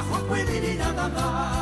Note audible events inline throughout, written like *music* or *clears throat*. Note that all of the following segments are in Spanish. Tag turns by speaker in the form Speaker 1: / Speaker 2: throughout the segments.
Speaker 1: Escuchar a Juan y nada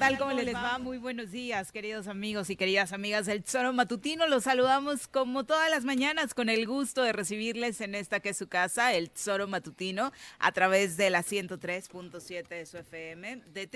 Speaker 2: tal? ¿Cómo les va? Muy buenos días, queridos amigos y queridas amigas del Tesoro Matutino. Los saludamos como todas las mañanas con el gusto de recibirles en esta que es su casa, el Tesoro Matutino, a través de la 103.7 de su FM, de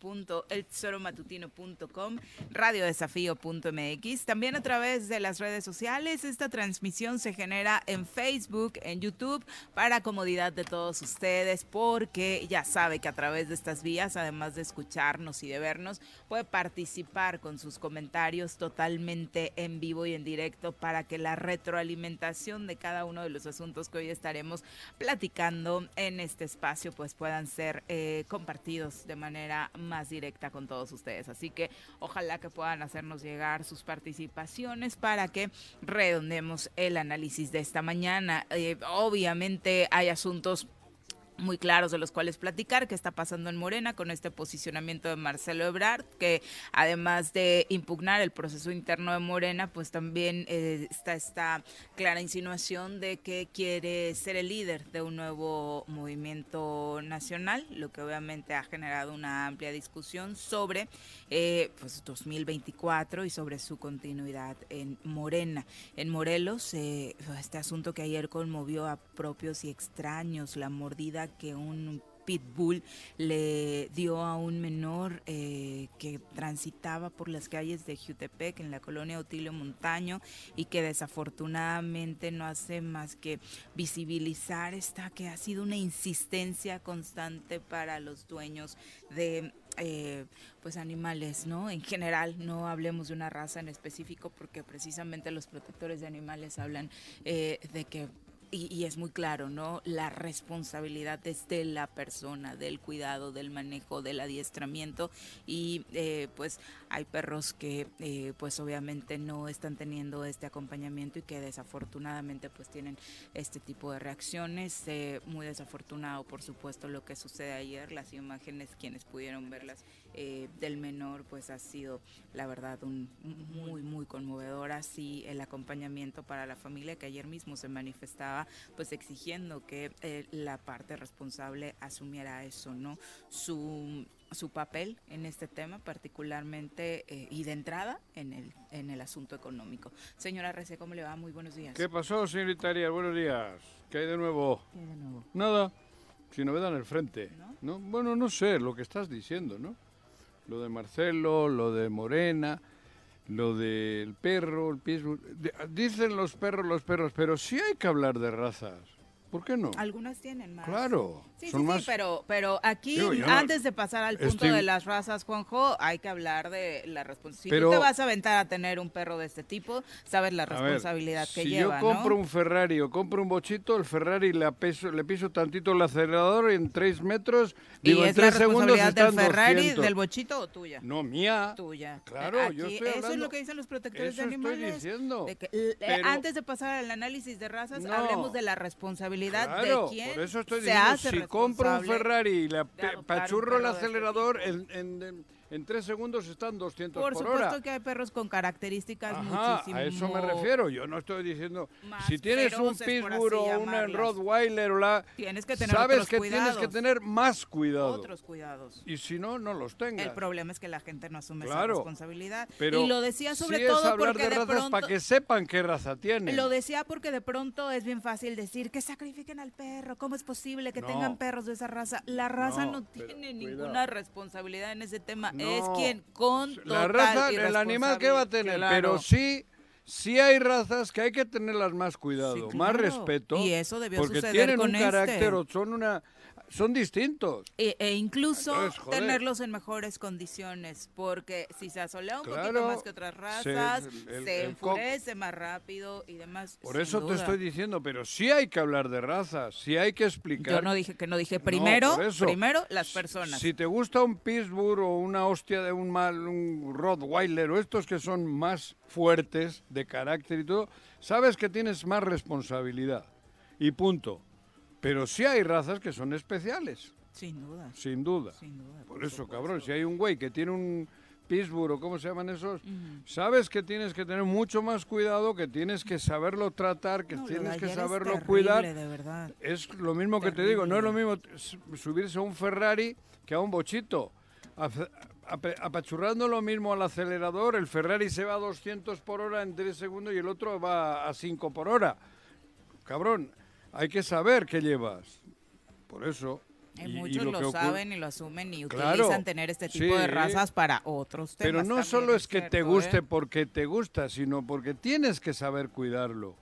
Speaker 2: www.eltesoromatutino.com, radiodesafío.mx, también a través de las redes sociales. Esta transmisión se genera en Facebook, en YouTube, para comodidad de todos ustedes, porque ya sabe que a través de estas vías, además de escucharnos y de vernos, puede participar con sus comentarios totalmente en vivo y en directo para que la retroalimentación de cada uno de los asuntos que hoy estaremos platicando en este espacio pues puedan ser eh, compartidos de manera más directa con todos ustedes. Así que ojalá que puedan hacernos llegar sus participaciones para que redondemos el análisis de esta mañana. Eh, obviamente hay asuntos muy claros de los cuales platicar, qué está pasando en Morena con este posicionamiento de Marcelo Ebrard, que además de impugnar el proceso interno de Morena, pues también eh, está esta clara insinuación de que quiere ser el líder de un nuevo movimiento nacional, lo que obviamente ha generado una amplia discusión sobre eh, pues 2024 y sobre su continuidad en Morena. En Morelos, eh, este asunto que ayer conmovió a propios y extraños, la mordida que un pitbull le dio a un menor eh, que transitaba por las calles de Jutepec en la colonia Otilio Montaño y que desafortunadamente no hace más que visibilizar esta que ha sido una insistencia constante para los dueños de eh, pues animales, ¿no? En general, no hablemos de una raza en específico porque precisamente los protectores de animales hablan eh, de que y, y es muy claro, ¿no? La responsabilidad es de la persona, del cuidado, del manejo, del adiestramiento y eh, pues hay perros que eh, pues obviamente no están teniendo este acompañamiento y que desafortunadamente pues tienen este tipo de reacciones. Eh, muy desafortunado, por supuesto, lo que sucede ayer, las imágenes, quienes pudieron verlas eh, del menor, pues ha sido la verdad un muy, muy conmovedor. Así el acompañamiento para la familia que ayer mismo se manifestaba pues exigiendo que eh, la parte responsable asumiera eso, ¿no? Su, su papel en este tema, particularmente eh, y de entrada en el, en el asunto económico. Señora Rece, ¿cómo le va? Muy buenos días.
Speaker 3: ¿Qué pasó, señorita Arias? Buenos días. ¿Qué hay de nuevo?
Speaker 2: ¿Qué de nuevo?
Speaker 3: Nada. Sin novedad en el frente.
Speaker 2: ¿No?
Speaker 3: ¿No? Bueno, no sé lo que estás diciendo, ¿no? Lo de Marcelo, lo de Morena, lo del perro, el Dicen los perros, los perros, pero sí hay que hablar de razas. ¿Por qué no?
Speaker 2: Algunas tienen más.
Speaker 3: Claro,
Speaker 2: Sí,
Speaker 3: son
Speaker 2: sí,
Speaker 3: más...
Speaker 2: sí, pero, pero aquí,
Speaker 3: Digo, no-
Speaker 2: antes de pasar al punto
Speaker 3: estoy-
Speaker 2: de las razas, Juanjo, hay que hablar de la responsabilidad. Si
Speaker 3: Pero-
Speaker 2: tú te vas a aventar a tener un perro de este tipo, sabes la
Speaker 3: A ver,
Speaker 2: responsabilidad que
Speaker 3: si
Speaker 2: lleva,
Speaker 3: yo compro
Speaker 2: ¿no?
Speaker 3: un Ferrari o compro un bochito, el Ferrari le, apeso- le piso tantito el acelerador en 3 metros, digo,
Speaker 2: ¿Y
Speaker 3: en
Speaker 2: es la
Speaker 3: 3 segundos
Speaker 2: responsabilidad
Speaker 3: están
Speaker 2: del Ferrari,
Speaker 3: 200.
Speaker 2: del bochito o tuya?
Speaker 3: No, mía.
Speaker 2: Tuya.
Speaker 3: Claro,
Speaker 2: Aquí,
Speaker 3: yo estoy
Speaker 2: Eso es
Speaker 3: hablando-
Speaker 2: lo que dicen los protectores de
Speaker 3: estoy
Speaker 2: animales.
Speaker 3: diciendo,
Speaker 2: de que, eh,
Speaker 3: pero-
Speaker 2: antes de pasar al análisis de razas,
Speaker 3: No.
Speaker 2: hablemos de la responsabilidad
Speaker 3: Claro,
Speaker 2: de quién
Speaker 3: por eso estoy
Speaker 2: se
Speaker 3: diciendo,
Speaker 2: hace
Speaker 3: si compro un Ferrari y le pachurro el acelerador, en, en, en, en 3 segundos están 200
Speaker 2: Por
Speaker 3: por,
Speaker 2: supuesto
Speaker 3: hora.
Speaker 2: que hay perros con características
Speaker 3: Ajá,
Speaker 2: muchísimo
Speaker 3: a eso me refiero. Yo no estoy diciendo. Si tienes un
Speaker 2: por así
Speaker 3: o
Speaker 2: llamarlas.
Speaker 3: Rottweiler o la.
Speaker 2: Tienes que tener
Speaker 3: sabes
Speaker 2: otros
Speaker 3: que tienes que
Speaker 2: cuidados.
Speaker 3: tener más cuidado.
Speaker 2: otros cuidados.
Speaker 3: Y si no, no los tengas.
Speaker 2: El problema es que la gente no asume esa
Speaker 3: Claro,
Speaker 2: responsabilidad.
Speaker 3: Pero
Speaker 2: y lo decía sobre
Speaker 3: sí
Speaker 2: todo
Speaker 3: es hablar
Speaker 2: porque
Speaker 3: de
Speaker 2: de,
Speaker 3: razas
Speaker 2: pronto
Speaker 3: para que sepan qué raza tienen.
Speaker 2: lo decía porque de pronto es bien fácil decir que sacrifiquen al perro. ¿Cómo es posible que
Speaker 3: No.
Speaker 2: tengan perros de esa raza? La raza no,
Speaker 3: No,
Speaker 2: tiene
Speaker 3: cuidado.
Speaker 2: ninguna responsabilidad en ese tema. Es quien con
Speaker 3: la raza, el animal que va a tener,
Speaker 2: Claro.
Speaker 3: pero sí, sí hay razas que hay que tenerlas más cuidado,
Speaker 2: Sí,
Speaker 3: más respeto,
Speaker 2: Y eso debió
Speaker 3: porque
Speaker 2: suceder
Speaker 3: tienen
Speaker 2: con
Speaker 3: un
Speaker 2: este.
Speaker 3: carácter o son una, son distintos.
Speaker 2: E, e incluso
Speaker 3: Entonces,
Speaker 2: tenerlos en mejores condiciones, porque si se asolea un poquito más que otras
Speaker 3: se-
Speaker 2: razas,
Speaker 3: el-
Speaker 2: se
Speaker 3: el
Speaker 2: enfurece más rápido y demás.
Speaker 3: Por eso te estoy diciendo, pero sí hay que hablar de razas, sí hay que explicar.
Speaker 2: Yo no dije que no dije primero,
Speaker 3: eso.
Speaker 2: primero las personas.
Speaker 3: Si te gusta un Pittsburgh o una hostia de un mal, un Rottweiler o estos que son más fuertes de carácter y todo, sabes que tienes más responsabilidad. Y punto. Pero sí hay razas que son especiales,
Speaker 2: Sin duda,
Speaker 3: sin duda.
Speaker 2: sin duda.
Speaker 3: Por eso, cabrón, si hay un güey que tiene un Pittsburgh o cómo se llaman esos, sabes que tienes que tener mucho más cuidado, que tienes que saberlo tratar, que
Speaker 2: No,
Speaker 3: tienes que
Speaker 2: es
Speaker 3: saberlo
Speaker 2: terrible,
Speaker 3: cuidar.
Speaker 2: de verdad.
Speaker 3: Es lo mismo que te digo, no es lo mismo subirse a un Ferrari que a un bochito. Apachurrando lo mismo al acelerador, el Ferrari se va a 200 por hora en 3 segundos y el otro va a 5 por hora. Cabrón, hay que saber qué llevas. Por eso.
Speaker 2: Y
Speaker 3: y- y
Speaker 2: muchos
Speaker 3: lo
Speaker 2: saben y lo asumen y
Speaker 3: Claro,
Speaker 2: utilizan tener este tipo de razas para otros temas.
Speaker 3: Pero no solo es que te
Speaker 2: cierto,
Speaker 3: guste
Speaker 2: ¿eh?
Speaker 3: porque te gusta, sino porque tienes que saber cuidarlo.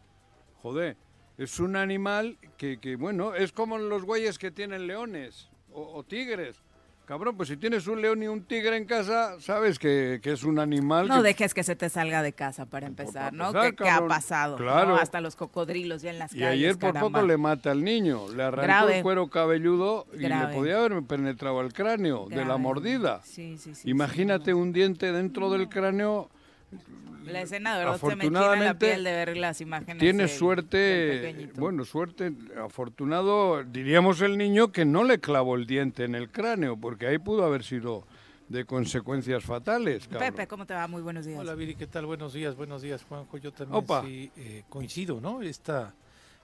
Speaker 3: Joder, es un animal que, que, bueno, es como los güeyes que tienen leones o, o tigres. Cabrón, pues si tienes un león y un tigre en casa, sabes que, que es un animal
Speaker 2: No
Speaker 3: que...
Speaker 2: dejes que se te salga de casa para empezar, ¿no?
Speaker 3: empezar,
Speaker 2: ¿Qué, qué ha pasado? ¿no?
Speaker 3: Claro.
Speaker 2: Hasta los cocodrilos ya en las
Speaker 3: Y
Speaker 2: calles.
Speaker 3: ayer por
Speaker 2: caramba.
Speaker 3: poco le mata al niño, le arrancó
Speaker 2: Grave.
Speaker 3: el cuero cabelludo y
Speaker 2: Grave.
Speaker 3: le podía haber penetrado el cráneo de la mordida.
Speaker 2: Sí, sí, sí,
Speaker 3: Imagínate un diente dentro del cráneo,
Speaker 2: La escena de verdad se me la
Speaker 3: Afortunadamente,
Speaker 2: piel de ver las imágenes.
Speaker 3: Tienes
Speaker 2: del-
Speaker 3: suerte,
Speaker 2: del
Speaker 3: bueno, suerte, afortunado, diríamos el niño que no le clavó el diente en el cráneo, porque ahí pudo haber sido de consecuencias fatales. cabrón.
Speaker 2: Pepe, ¿cómo te va? Muy buenos días.
Speaker 4: Hola Viri, ¿qué tal? Buenos días, buenos días Juanjo. Yo también sí eh, coincido, ¿no? Esta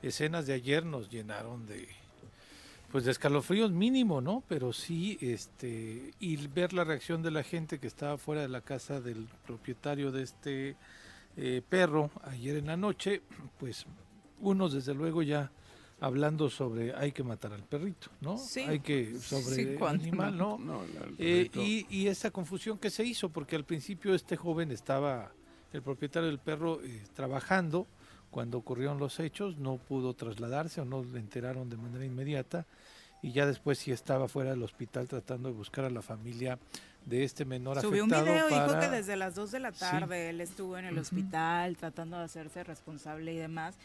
Speaker 4: escenas de ayer nos llenaron de pues de escalofríos mínimo, ¿no? Pero sí, este, y ver la reacción de la gente que estaba fuera de la casa del propietario de este eh, perro ayer en la noche, pues unos desde luego ya hablando sobre hay que matar al perrito, ¿no?
Speaker 2: Sí.
Speaker 4: Hay que sobre
Speaker 2: Sí,
Speaker 4: el animal, ¿no? *laughs*
Speaker 3: No, el
Speaker 4: Eh, y, y esa confusión que se hizo, porque al principio este joven estaba, el propietario del perro, eh, trabajando cuando ocurrieron los hechos, no pudo trasladarse o no le enteraron de manera inmediata, y ya después sí estaba fuera del hospital tratando de buscar a la familia de este menor
Speaker 2: Subió un
Speaker 4: afectado
Speaker 2: video, dijo
Speaker 4: para...
Speaker 2: que desde las 2 de la
Speaker 4: Sí.
Speaker 2: tarde él estuvo en el
Speaker 4: Ujú.
Speaker 2: hospital tratando de hacerse responsable y demás.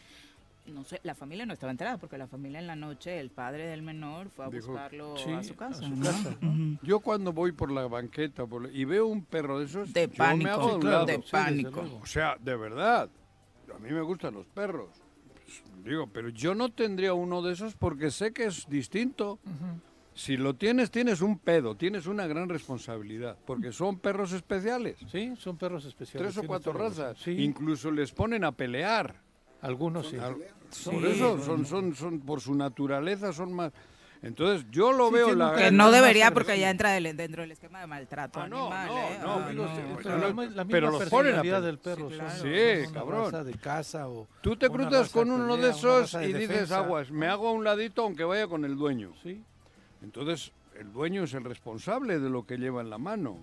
Speaker 2: No sé, la familia no estaba enterada porque la familia en la noche, el padre del menor fue a
Speaker 3: Dijo,
Speaker 2: buscarlo
Speaker 4: sí,
Speaker 2: a su casa.
Speaker 4: a su
Speaker 2: ¿no?
Speaker 4: casa, ¿no?
Speaker 2: Ujú.
Speaker 3: Yo cuando voy por la banqueta por la- y veo un perro de esos,
Speaker 2: De
Speaker 3: yo me
Speaker 2: pánico,
Speaker 3: hago de
Speaker 2: Sí,
Speaker 3: un lado.
Speaker 2: de
Speaker 4: Sí,
Speaker 2: pánico.
Speaker 3: O sea, de verdad, a mí me gustan los perros. Pues, Digo, pero yo no tendría uno de esos porque sé que es distinto. Si lo tienes, tienes un pedo, tienes una gran responsabilidad, porque son perros especiales.
Speaker 4: Sí, son perros especiales.
Speaker 3: Tres o cuatro razas.
Speaker 4: Sí,
Speaker 3: Incluso les ponen a pelear.
Speaker 4: algunos sí.
Speaker 3: Al-
Speaker 2: Sí.
Speaker 3: Por eso, son, son, son, por su naturaleza, son más. Entonces, yo lo
Speaker 4: Sí,
Speaker 3: veo. La,
Speaker 2: Que no debería porque ya entra del- dentro del esquema de maltrato
Speaker 3: Ah, no,
Speaker 2: animal.
Speaker 3: no,
Speaker 2: ¿eh?
Speaker 3: no,
Speaker 2: Ah,
Speaker 3: pero
Speaker 2: no.
Speaker 3: lo-
Speaker 4: la misma
Speaker 3: pero los ponen a
Speaker 4: del perro.
Speaker 2: Sí,
Speaker 4: son-
Speaker 2: claro.
Speaker 3: Sí, cabrón.
Speaker 4: de casa o
Speaker 3: Tú te cruzas con uno de
Speaker 4: pelea,
Speaker 3: esos
Speaker 4: de
Speaker 3: y dices,
Speaker 4: defensa.
Speaker 3: aguas, me hago a un ladito aunque vaya con el dueño.
Speaker 4: Sí,
Speaker 3: Entonces, el dueño es el responsable de lo que lleva en la mano.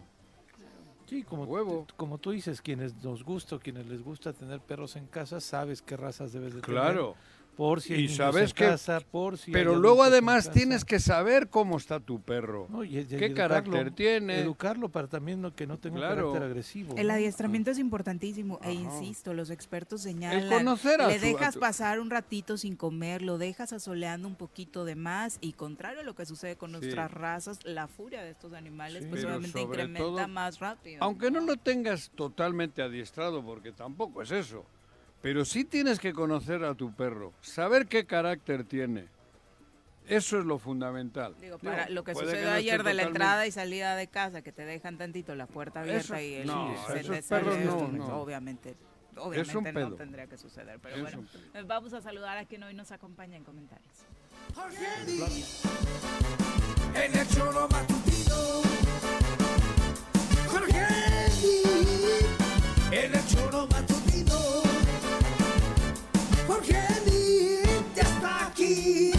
Speaker 4: sí, como,
Speaker 3: Huevo.
Speaker 4: como tú dices, quienes nos gusta o quienes les gusta tener perros en casa, sabes qué razas debes de tener.
Speaker 3: Claro.
Speaker 4: Por si
Speaker 3: Y sabes
Speaker 4: en
Speaker 3: que-
Speaker 4: casa, por si
Speaker 3: Pero luego además tienes que saber cómo está tu perro.
Speaker 4: No, y- y
Speaker 3: ¿Qué carácter tiene?
Speaker 4: Educarlo para también no, que no tenga
Speaker 3: Claro.
Speaker 4: un carácter agresivo.
Speaker 2: El
Speaker 4: ¿no?
Speaker 2: adiestramiento es importantísimo e insisto, los expertos señalan,
Speaker 3: conocer a
Speaker 2: le
Speaker 3: su- a
Speaker 2: dejas
Speaker 3: tu-
Speaker 2: pasar un ratito sin comer, lo dejas asoleando un poquito de más y contrario a lo que sucede con
Speaker 3: Sí.
Speaker 2: nuestras razas, la furia de estos animales
Speaker 4: Sí.
Speaker 2: pues obviamente incrementa
Speaker 3: todo,
Speaker 2: más rápido.
Speaker 3: Aunque no lo tengas totalmente adiestrado, porque tampoco es eso. Pero sí tienes que conocer a tu perro, saber qué carácter tiene. Eso es lo fundamental.
Speaker 2: Digo, para lo que sucedió
Speaker 3: no
Speaker 2: ayer de la entrada y salida de casa, que te dejan tantito la puerta abierta
Speaker 3: Eso-
Speaker 2: y el
Speaker 3: no,
Speaker 2: se
Speaker 3: esos perros no, no.
Speaker 2: obviamente, obviamente no
Speaker 3: pedo.
Speaker 2: tendría que suceder, pero
Speaker 3: Es
Speaker 2: bueno, eh, vamos a saludar a quien hoy nos acompaña en comentarios.
Speaker 1: En el choro matutino. Jorge el Lee ya está aquí.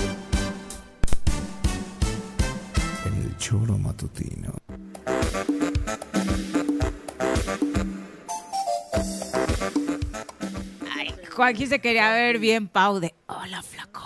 Speaker 5: En el choro matutino.
Speaker 2: Ay, Joaquín se quería ver bien Pau de hola flaco.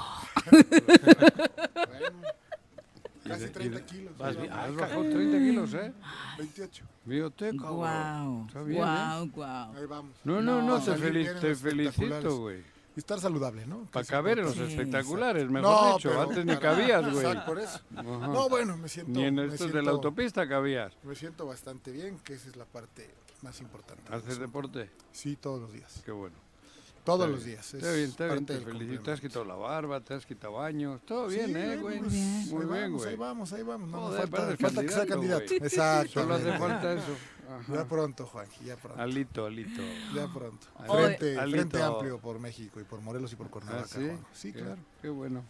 Speaker 6: Casi 30 kilos.
Speaker 3: Vas bien-
Speaker 6: Ay,
Speaker 3: has bajado 30 kilos, ¿eh?
Speaker 6: 28.
Speaker 3: Bioteca.
Speaker 2: Wow,
Speaker 3: Está bien, ¿eh?
Speaker 2: wow, wow.
Speaker 6: Ahí vamos.
Speaker 3: No, no, no,
Speaker 2: No.
Speaker 3: te,
Speaker 6: en
Speaker 3: te felicito, güey.
Speaker 6: Y estar saludable, ¿no?
Speaker 3: Para caber en los espectaculares, mejor
Speaker 6: No,
Speaker 3: dicho.
Speaker 6: pero
Speaker 3: Antes ni cabías, güey.
Speaker 6: Exacto, por eso. No, bueno, me siento.
Speaker 3: Ni en estos de la autopista cabías.
Speaker 6: Me siento bastante bien, que esa es la parte más importante.
Speaker 3: ¿Haces deporte?
Speaker 6: Sí, todos los días.
Speaker 3: Qué bueno.
Speaker 6: Todos
Speaker 3: Está
Speaker 6: los
Speaker 3: bien.
Speaker 6: días.
Speaker 3: Está
Speaker 6: es
Speaker 3: bien, está bien,
Speaker 6: parte
Speaker 3: te
Speaker 6: del
Speaker 3: felicito. Te has quitado la barba, te has quitado baños. Todo bien,
Speaker 6: Sí,
Speaker 3: ¿eh, güey? Muy
Speaker 6: ahí
Speaker 3: bien,
Speaker 6: vamos,
Speaker 3: güey.
Speaker 6: Ahí vamos, ahí vamos. No, no falta, falta que sea
Speaker 3: candidato.
Speaker 6: Exacto.
Speaker 3: Solo hace falta *laughs* eso.
Speaker 6: Ya pronto, Juanji, ya pronto.
Speaker 3: Alito, alito.
Speaker 6: Ya pronto. Frente,
Speaker 3: Alito.
Speaker 6: frente amplio por México y por Morelos y por
Speaker 3: ¿Ah,
Speaker 6: Cuernavaca.
Speaker 3: sí?
Speaker 6: Juanjo. Sí,
Speaker 3: Qué-
Speaker 6: claro.
Speaker 3: Qué bueno.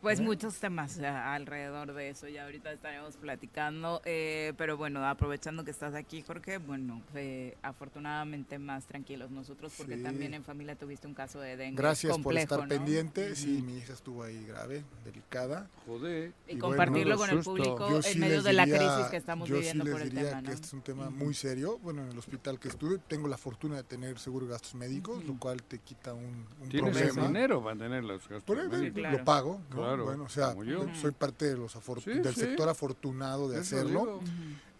Speaker 2: Pues muchos temas eh, alrededor de eso, ya ahorita estaremos platicando, eh, pero bueno, aprovechando que estás aquí, Jorge, bueno, eh, afortunadamente más tranquilos nosotros, porque
Speaker 6: Sí.
Speaker 2: también en familia tuviste un caso de dengue
Speaker 6: Gracias por estar
Speaker 2: ¿no?
Speaker 6: pendiente. Sí, mi hija estuvo ahí grave, delicada.
Speaker 3: Joder.
Speaker 2: Y,
Speaker 6: Y
Speaker 2: compartirlo
Speaker 3: bueno,
Speaker 2: con el público
Speaker 6: Yo
Speaker 2: en
Speaker 6: sí
Speaker 2: medio de la
Speaker 6: diría-
Speaker 2: crisis que estamos
Speaker 6: yo sí
Speaker 2: viviendo
Speaker 6: les
Speaker 2: por el
Speaker 6: diría
Speaker 2: tema,
Speaker 6: que
Speaker 2: ¿no?
Speaker 6: este es un tema muy serio. Bueno, en el hospital que estuve tengo la fortuna de tener seguro de gastos médicos, lo cual te quita un, un
Speaker 3: Tienes
Speaker 6: problema.
Speaker 3: dinero para tener los gastos
Speaker 6: Por eso
Speaker 3: médicos.
Speaker 2: claro.
Speaker 6: lo pago, ¿no?
Speaker 3: Claro,
Speaker 6: bueno, o sea,
Speaker 3: yo.
Speaker 6: soy parte de los afor-
Speaker 3: Sí,
Speaker 6: del
Speaker 3: sí.
Speaker 6: sector afortunado de
Speaker 3: Eso
Speaker 6: hacerlo.
Speaker 3: digo.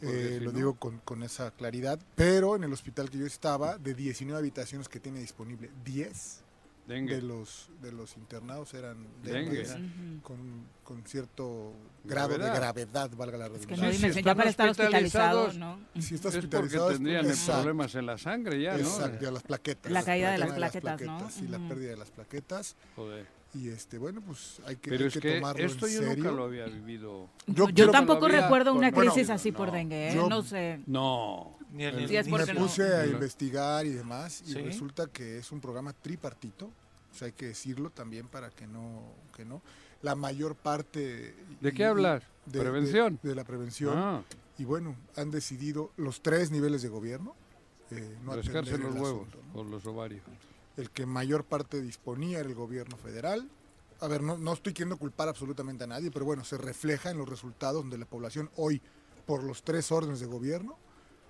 Speaker 6: Eh,
Speaker 3: si
Speaker 6: lo
Speaker 3: no-
Speaker 6: digo con, con esa claridad, pero en el hospital que yo estaba, de 19 habitaciones que tiene disponible, 10
Speaker 3: Dengue.
Speaker 6: de los de los internados eran
Speaker 3: Dengue.
Speaker 6: dengue,
Speaker 2: Ujú.
Speaker 6: con, con cierto grado
Speaker 3: Gravedad.
Speaker 6: de gravedad, valga la
Speaker 2: Es que
Speaker 6: redundancia.
Speaker 2: no
Speaker 3: Sí, si
Speaker 2: dimensión ya
Speaker 3: están
Speaker 2: para estar hospitalizado,
Speaker 3: hospitalizados,
Speaker 2: ¿no?
Speaker 6: Si está
Speaker 3: Es porque
Speaker 6: hospitalizado es
Speaker 3: tendrían
Speaker 6: exacto,
Speaker 3: problemas en la sangre ya, ¿no?
Speaker 6: Exacto, y a las plaquetas.
Speaker 2: La caída de las
Speaker 6: tema
Speaker 2: plaquetas, ¿no?
Speaker 6: Sí, la
Speaker 2: Ujú.
Speaker 6: pérdida de las plaquetas.
Speaker 3: Joder.
Speaker 6: Y este, bueno, pues hay que,
Speaker 3: Pero
Speaker 6: hay
Speaker 3: es
Speaker 6: que
Speaker 3: que
Speaker 6: tomarlo
Speaker 3: esto
Speaker 6: en
Speaker 3: yo
Speaker 6: serio.
Speaker 3: nunca lo había vivido.
Speaker 2: Yo, tampoco
Speaker 3: había-
Speaker 2: recuerdo una
Speaker 6: bueno,
Speaker 2: crisis así por
Speaker 3: no.
Speaker 2: dengue, ¿eh?
Speaker 6: Yo-
Speaker 2: no sé.
Speaker 3: No.
Speaker 4: Ni el- ni-
Speaker 2: porque
Speaker 6: me
Speaker 2: no-
Speaker 6: puse a
Speaker 3: no.
Speaker 6: investigar y demás y
Speaker 4: Sí.
Speaker 6: resulta que es un programa tripartito, o sea, hay que decirlo también para que no que no la mayor parte
Speaker 3: ¿De
Speaker 6: y-
Speaker 3: qué hablas?
Speaker 6: de-
Speaker 3: ¿Prevención?
Speaker 6: de, de la prevención
Speaker 3: Ah,
Speaker 6: y bueno, han decidido los tres niveles de gobierno eh, no
Speaker 3: los
Speaker 6: el
Speaker 3: huevos
Speaker 6: asunto, ¿no?
Speaker 3: o los ovarios.
Speaker 6: El que mayor parte disponía era el gobierno federal. A ver, no, no estoy queriendo culpar absolutamente a nadie, pero bueno, se refleja en los resultados donde la población hoy, por los tres órdenes de gobierno,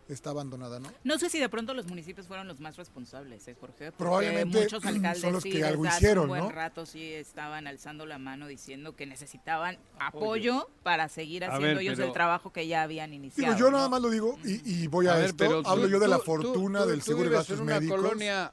Speaker 6: está abandonada, ¿no?
Speaker 2: No sé si de pronto los municipios fueron los más responsables, ¿eh, Jorge? Porque
Speaker 6: Probablemente
Speaker 2: muchos alcaldes
Speaker 6: son los
Speaker 2: sí,
Speaker 6: que algo
Speaker 2: desde hace
Speaker 6: hicieron,
Speaker 2: un buen
Speaker 6: ¿no?
Speaker 2: rato sí estaban alzando la mano diciendo que necesitaban apoyo, para seguir haciendo
Speaker 3: ver,
Speaker 2: ellos
Speaker 3: pero-
Speaker 2: el trabajo que ya habían iniciado.
Speaker 6: Digo, yo nada más lo digo y, y voy a,
Speaker 3: ver,
Speaker 6: esto.
Speaker 3: pero
Speaker 6: Hablo
Speaker 3: tú-
Speaker 6: yo de la fortuna
Speaker 3: tú-
Speaker 6: del
Speaker 3: tú
Speaker 6: seguro de gastos
Speaker 3: en una
Speaker 6: médicos.
Speaker 3: colonia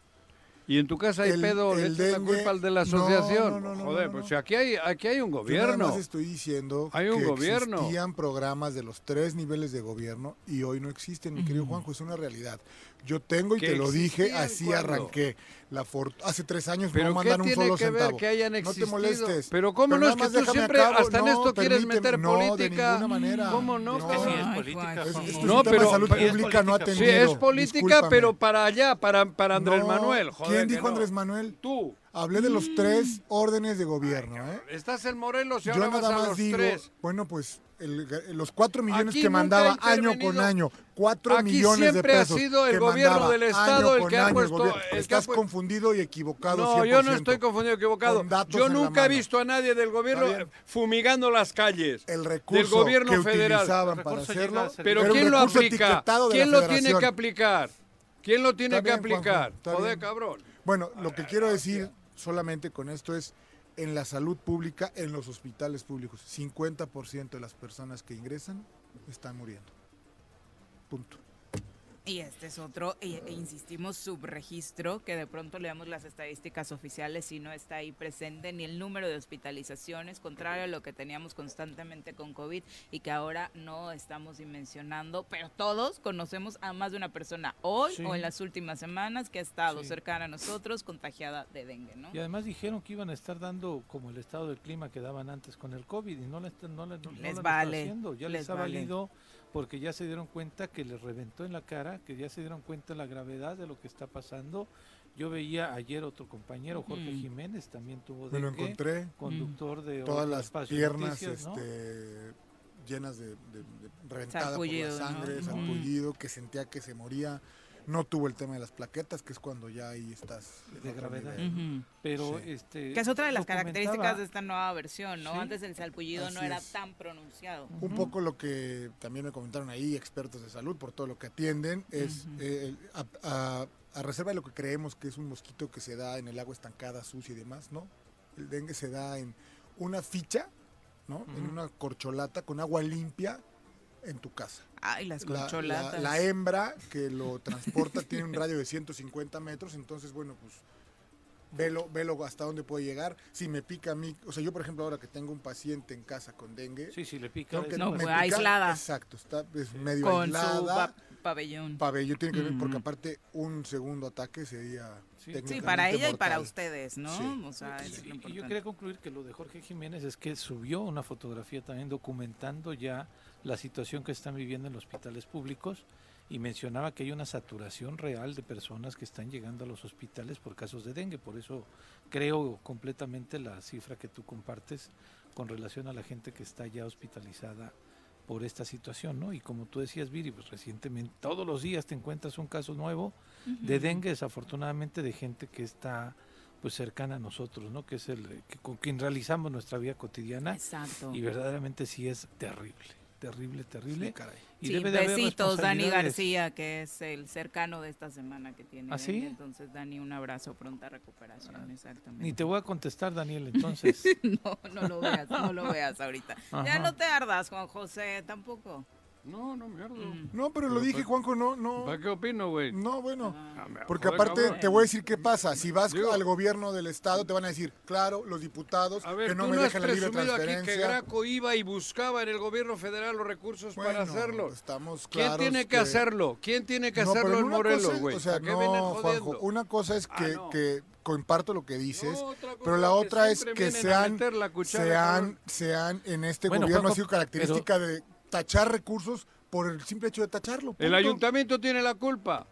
Speaker 3: y en tu casa hay
Speaker 6: El-
Speaker 3: pedo, le
Speaker 6: el
Speaker 3: echas la culpa al de la
Speaker 6: no,
Speaker 3: asociación.
Speaker 6: no, no, no,
Speaker 3: Joder,
Speaker 6: no,
Speaker 3: pues
Speaker 6: no.
Speaker 3: aquí hay, aquí hay un
Speaker 6: Yo nada
Speaker 3: gobierno.
Speaker 6: más estoy diciendo
Speaker 3: Hay un
Speaker 6: que
Speaker 3: gobierno.
Speaker 6: existían programas de los tres niveles de gobierno y hoy no existen, mi querido Juanjo, es una realidad. Yo tengo y
Speaker 3: ¿Que
Speaker 6: te lo dije, así
Speaker 3: cuándo?
Speaker 6: arranqué. La for- hace tres años
Speaker 3: Pero
Speaker 6: no
Speaker 3: ¿qué
Speaker 6: mandan un
Speaker 3: tiene
Speaker 6: solo
Speaker 3: que ver
Speaker 6: centavo.
Speaker 3: que hayan
Speaker 6: No
Speaker 3: existido?
Speaker 6: te molestes.
Speaker 3: Pero ¿cómo no
Speaker 6: nada
Speaker 3: es que tú siempre
Speaker 6: acabo.
Speaker 3: hasta en
Speaker 6: No,
Speaker 3: esto quieres
Speaker 6: permíteme.
Speaker 3: meter
Speaker 6: No, de
Speaker 3: política?
Speaker 6: ninguna manera.
Speaker 3: ¿Cómo no?
Speaker 4: Es que sí es política,
Speaker 6: Es- es
Speaker 3: No,
Speaker 6: un tema
Speaker 3: pero-
Speaker 6: salud
Speaker 3: pero-
Speaker 6: pública no
Speaker 4: Sí, es
Speaker 3: Sí, es política,
Speaker 6: Discúlpame.
Speaker 3: pero para allá, para, para Andrés
Speaker 6: No,
Speaker 3: Manuel. Joder,
Speaker 6: ¿Quién
Speaker 3: que
Speaker 6: dijo
Speaker 3: no.
Speaker 6: Andrés Manuel?
Speaker 3: Tú.
Speaker 6: Hablé de los tres órdenes de gobierno, ¿eh?
Speaker 3: Estás en Morelos y
Speaker 6: Yo
Speaker 3: ahora vas
Speaker 6: nada
Speaker 3: a
Speaker 6: más
Speaker 3: los
Speaker 6: digo,
Speaker 3: tres.
Speaker 6: bueno, pues el- los cuatro millones
Speaker 3: Aquí
Speaker 6: que mandaba año con año, cuatro
Speaker 3: Aquí
Speaker 6: millones de
Speaker 3: siempre ha
Speaker 6: pesos.
Speaker 3: sido el
Speaker 6: que
Speaker 3: gobierno
Speaker 6: mandaba
Speaker 3: del Estado
Speaker 6: año
Speaker 3: el
Speaker 6: con
Speaker 3: que ha puesto- el
Speaker 6: Estás
Speaker 3: pu-
Speaker 6: confundido y equivocado.
Speaker 3: No, yo no
Speaker 6: 100%.
Speaker 3: estoy confundido, equivocado.
Speaker 6: Con datos
Speaker 3: Yo nunca he visto a nadie del gobierno
Speaker 6: bien.
Speaker 3: fumigando las calles.
Speaker 6: El recurso
Speaker 3: del gobierno
Speaker 6: que
Speaker 3: federal.
Speaker 6: utilizaban para hacerlo.
Speaker 3: Pero ¿quién lo aplica?
Speaker 6: etiquetado de
Speaker 3: ¿Quién lo tiene que aplicar? ¿Quién lo tiene que
Speaker 6: bien,
Speaker 3: aplicar? Joder,
Speaker 6: bien.
Speaker 3: cabrón.
Speaker 6: Bueno, lo que quiero decir solamente con esto es en la salud pública, en los hospitales públicos. 50% de las personas que ingresan están muriendo. Punto.
Speaker 2: Y este es otro, e, e insistimos, subregistro, que de pronto leemos las estadísticas oficiales y no está ahí presente ni el número de hospitalizaciones, contrario a lo que teníamos constantemente con COVID y que ahora no estamos dimensionando, pero todos conocemos a más de una persona hoy
Speaker 4: Sí.
Speaker 2: o en las últimas semanas que ha estado
Speaker 4: Sí.
Speaker 2: cercana a nosotros contagiada de dengue, ¿no?
Speaker 4: Y además dijeron que iban a estar dando como el estado del clima que daban antes con el COVID y no están, no le- no- no
Speaker 2: Les
Speaker 4: estado
Speaker 2: vale,
Speaker 4: haciendo. Ya les,
Speaker 2: les
Speaker 4: ha
Speaker 2: vale.
Speaker 4: valido porque ya se dieron cuenta que les reventó en la cara, que ya se dieron cuenta de la gravedad de lo que está pasando. Yo veía ayer otro compañero, Jorge. Jiménez, también tuvo
Speaker 6: Me lo encontré.
Speaker 4: conductor de
Speaker 6: Todas las piernas
Speaker 4: Noticias, ¿no?
Speaker 6: este, llenas de, de- de- por la
Speaker 2: ¿no?
Speaker 6: sangre, sarpullido, que sentía que se moría. No tuvo el tema de las plaquetas, que es cuando ya ahí estás
Speaker 4: De gravedad. Pero
Speaker 6: Sí.
Speaker 4: este
Speaker 2: Que es otra de las características de esta nueva versión, ¿no?
Speaker 4: Sí.
Speaker 2: Antes el salpullido no era
Speaker 6: es.
Speaker 2: tan pronunciado.
Speaker 6: Un poco lo que también me comentaron ahí expertos de salud por todo lo que atienden es eh, el- a, a- a reserva de lo que creemos que es un mosquito que se da en el agua estancada, sucia y demás, ¿no? El dengue se da en una ficha, ¿no? En una corcholata con agua limpia en tu casa.
Speaker 2: Ay, las
Speaker 6: La, la-
Speaker 2: concholatas.
Speaker 6: la hembra que lo transporta tiene un radio de 150 metros, entonces, bueno, pues velo, velo hasta dónde puede llegar. Si me pica a mí, o sea, yo por ejemplo ahora que tengo un paciente en casa con dengue,
Speaker 4: Sí, sí, le pica. es
Speaker 2: No,
Speaker 6: me
Speaker 2: pues,
Speaker 6: pica-
Speaker 2: aislada.
Speaker 6: Exacto, está es medio
Speaker 2: con su
Speaker 6: aislada.
Speaker 2: pa- pabellón.
Speaker 6: Pabellón tiene que ver, porque
Speaker 2: Ujú.
Speaker 6: aparte un segundo ataque sería
Speaker 4: Sí. Sí,
Speaker 2: Sí, para ella y para ustedes, ¿no?
Speaker 6: Sí.
Speaker 2: O sea,
Speaker 4: Y-
Speaker 2: es lo
Speaker 4: y- y yo
Speaker 2: importante.
Speaker 4: quería concluir que lo de Jorge Jiménez es que subió una fotografía también documentando ya la situación que están viviendo en los hospitales públicos y mencionaba que hay una saturación real de personas que están llegando a los hospitales por casos de dengue. Por eso creo completamente la cifra que tú compartes con relación a la gente que está ya hospitalizada por esta situación, ¿no? Y como tú decías, Viri, pues recientemente todos los días te encuentras un caso nuevo de dengue, desafortunadamente de gente que está pues cercana a nosotros, ¿no? Que es el que, con quien realizamos nuestra vida cotidiana
Speaker 2: Exacto.
Speaker 4: y verdaderamente sí es terrible, terrible, terrible.
Speaker 6: Sí, caray.
Speaker 4: Y
Speaker 2: Sí,
Speaker 4: debe de haber
Speaker 2: besitos, Dani. García, que es el cercano de esta semana que tiene.
Speaker 4: ¿Ah, sí?
Speaker 2: Entonces, Dani, un abrazo, pronta recuperación, exactamente.
Speaker 4: Ni te voy a contestar, Daniel, *laughs* entonces.
Speaker 2: No, no lo veas, no lo veas ahorita. Ya no te ardas, Juan José, tampoco.
Speaker 3: No, no me ardo.
Speaker 2: Mm.
Speaker 6: No, pero lo dije, Juanjo, no, no.
Speaker 3: ¿Para qué opino, güey?
Speaker 6: No, bueno.
Speaker 3: Ah,
Speaker 6: Porque
Speaker 3: joder,
Speaker 6: aparte
Speaker 3: cabrón.
Speaker 6: te voy a decir qué pasa. Si vas
Speaker 3: Digo-
Speaker 6: al gobierno del estado te van a decir, claro, los diputados
Speaker 3: A ver,
Speaker 6: que no
Speaker 3: tú
Speaker 6: me
Speaker 3: no has
Speaker 6: dejan la libre
Speaker 3: presumido aquí que
Speaker 6: transferencia.
Speaker 3: Graco iba y buscaba en el gobierno federal los recursos para
Speaker 6: Bueno,
Speaker 3: hacerlo.
Speaker 6: Estamos
Speaker 3: ¿Quién
Speaker 6: claros
Speaker 3: tiene que, hacerlo? ¿Quién tiene que
Speaker 6: No, pero
Speaker 3: hacerlo en
Speaker 6: una
Speaker 3: Morelos,
Speaker 6: cosa-
Speaker 3: güey?
Speaker 6: O sea,
Speaker 3: ¿A qué vienen
Speaker 6: no? Juanjo, una cosa es
Speaker 3: Ah,
Speaker 6: que,
Speaker 3: no.
Speaker 6: que comparto lo que dices,
Speaker 3: No,
Speaker 6: pero la
Speaker 3: que
Speaker 6: otra es que
Speaker 3: meter la cuchara,
Speaker 6: sean,
Speaker 3: cabrón.
Speaker 6: sean, en este
Speaker 4: Bueno,
Speaker 6: gobierno ha
Speaker 4: Juanjo,
Speaker 6: sido característica de tachar recursos por el simple hecho de tacharlo.
Speaker 3: El
Speaker 6: punto.
Speaker 3: ayuntamiento tiene la culpa.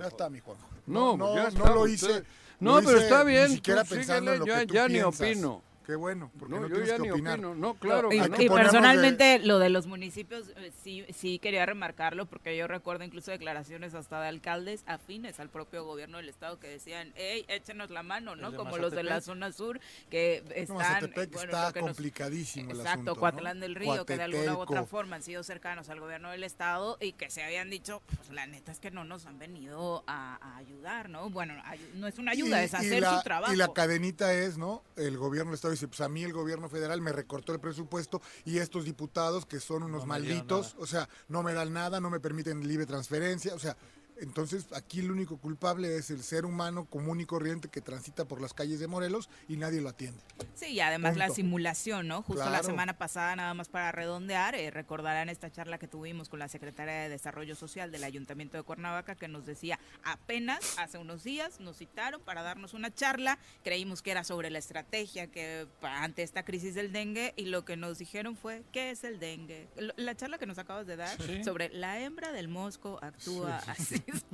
Speaker 6: Ya está, mi Juanjo.
Speaker 3: No,
Speaker 6: no,
Speaker 3: ya
Speaker 6: no lo
Speaker 3: usted-
Speaker 6: hice.
Speaker 3: No,
Speaker 6: lo
Speaker 3: pero
Speaker 6: hice
Speaker 3: está bien,
Speaker 6: Ni siquiera pensando en lo
Speaker 3: síguele,
Speaker 6: que tú
Speaker 3: ya ni opino.
Speaker 6: Qué bueno, porque
Speaker 3: No,
Speaker 6: no,
Speaker 3: yo
Speaker 6: tienes
Speaker 3: ya
Speaker 6: que
Speaker 3: ni
Speaker 6: opinar.
Speaker 3: opino. No, claro
Speaker 2: y, personalmente lo de los municipios eh, sí sí quería remarcarlo porque yo recuerdo incluso declaraciones hasta de alcaldes afines al propio gobierno del estado que decían, hey, échenos la mano, ¿no? Como los de la zona sur que están...
Speaker 6: Mazatepec
Speaker 2: bueno,
Speaker 6: está
Speaker 2: que nos-
Speaker 6: complicadísimo el
Speaker 2: Exacto,
Speaker 6: asunto, ¿no?
Speaker 2: Coatlán del Río, que de alguna u otra forma han sido cercanos al gobierno del estado y que se habían dicho, pues la neta es que no nos han venido a, a ayudar, ¿no? Bueno, no es una ayuda,
Speaker 6: Y-
Speaker 2: es hacer
Speaker 6: la-
Speaker 2: su trabajo.
Speaker 6: Y la cadenita es, ¿no? El gobierno del Estado dice, pues a mí el gobierno federal me recortó el presupuesto y estos diputados que son unos
Speaker 4: No
Speaker 6: malditos, o sea, no me dan nada, no me permiten libre transferencia, o sea, entonces aquí el único culpable es el ser humano común y corriente que transita por las calles de Morelos y nadie lo atiende.
Speaker 2: Sí, y además la simulación, ¿no? Justo la semana pasada, nada más para redondear, eh, recordarán esta charla que tuvimos con la secretaria de Desarrollo Social del Ayuntamiento de Cuernavaca, que nos decía, apenas hace unos días nos citaron para darnos una charla, creímos que era sobre la estrategia que ante esta crisis del dengue, y lo que nos dijeron fue, ¿qué es el dengue? La charla que nos acabas de dar
Speaker 4: Sí.
Speaker 2: sobre la hembra del mosco actúa así.
Speaker 4: Es-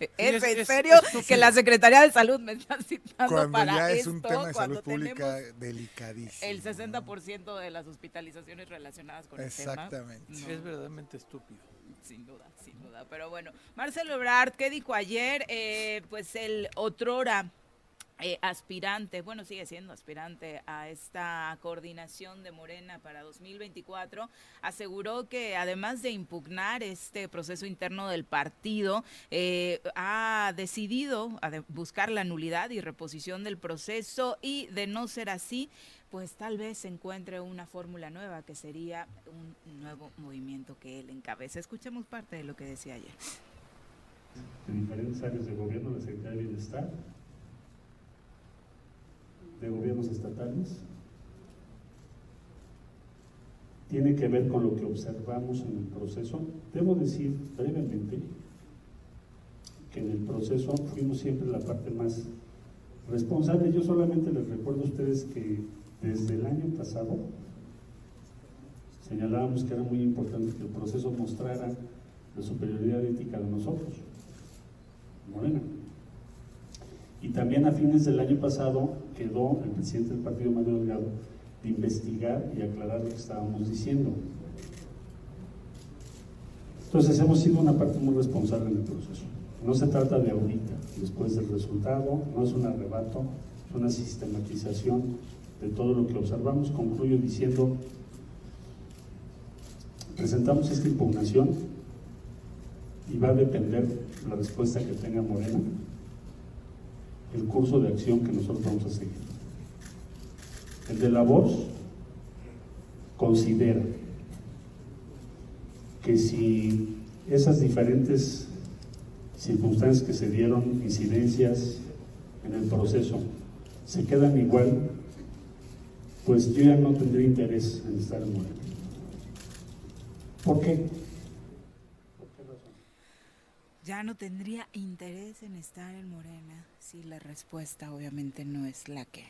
Speaker 2: ¿Es en
Speaker 4: es
Speaker 2: serio
Speaker 4: estúpido.
Speaker 2: que la Secretaría de Salud me está citando
Speaker 6: Cuando
Speaker 2: para
Speaker 6: ya es
Speaker 2: esto?
Speaker 6: un tema de
Speaker 2: cuando
Speaker 6: salud pública
Speaker 2: tenemos
Speaker 6: delicadísimo.
Speaker 2: el
Speaker 6: ¿no?
Speaker 2: 60% de las hospitalizaciones relacionadas con el tema.
Speaker 6: Exactamente.
Speaker 2: No,
Speaker 4: Es verdaderamente estúpido.
Speaker 2: sin duda, sin duda. Pero bueno, Marcelo Ebrard, ¿qué dijo ayer? Eh, pues el otrora eh, aspirante, bueno, sigue siendo aspirante a esta coordinación de Morena para 2024, aseguró que además de impugnar este proceso interno del partido, eh, ha decidido buscar la nulidad y reposición del proceso y de no ser así, pues tal vez se encuentre una fórmula nueva que sería un nuevo movimiento que él encabeza. Escuchemos parte de lo que decía ayer.
Speaker 7: de diferentes áreas de gobierno, la Secretaría de de gobiernos estatales. Tiene que ver con lo que observamos en el proceso. Debo decir brevemente que en el proceso fuimos siempre la parte más responsable. Yo solamente les recuerdo a ustedes que desde el año pasado señalábamos que era muy importante que el proceso mostrara la superioridad ética de nosotros. Morena. Y también a fines del año pasado quedó el presidente del partido, Mario Delgado, de investigar y aclarar lo que estábamos diciendo. Entonces hemos sido una parte muy responsable en el proceso. No se trata de ahorita, después del resultado, no es un arrebato, es una sistematización de todo lo que observamos. Concluyo diciendo, presentamos esta impugnación y va a depender la respuesta que tenga Morena, el curso de acción que nosotros vamos a seguir. El de la voz considera que si esas diferentes circunstancias que se dieron, incidencias en el proceso, se quedan igual, pues yo ya no tendría interés en estar en. ¿Por qué?
Speaker 2: Ya no tendría interés en estar en Morena si la respuesta obviamente no es la que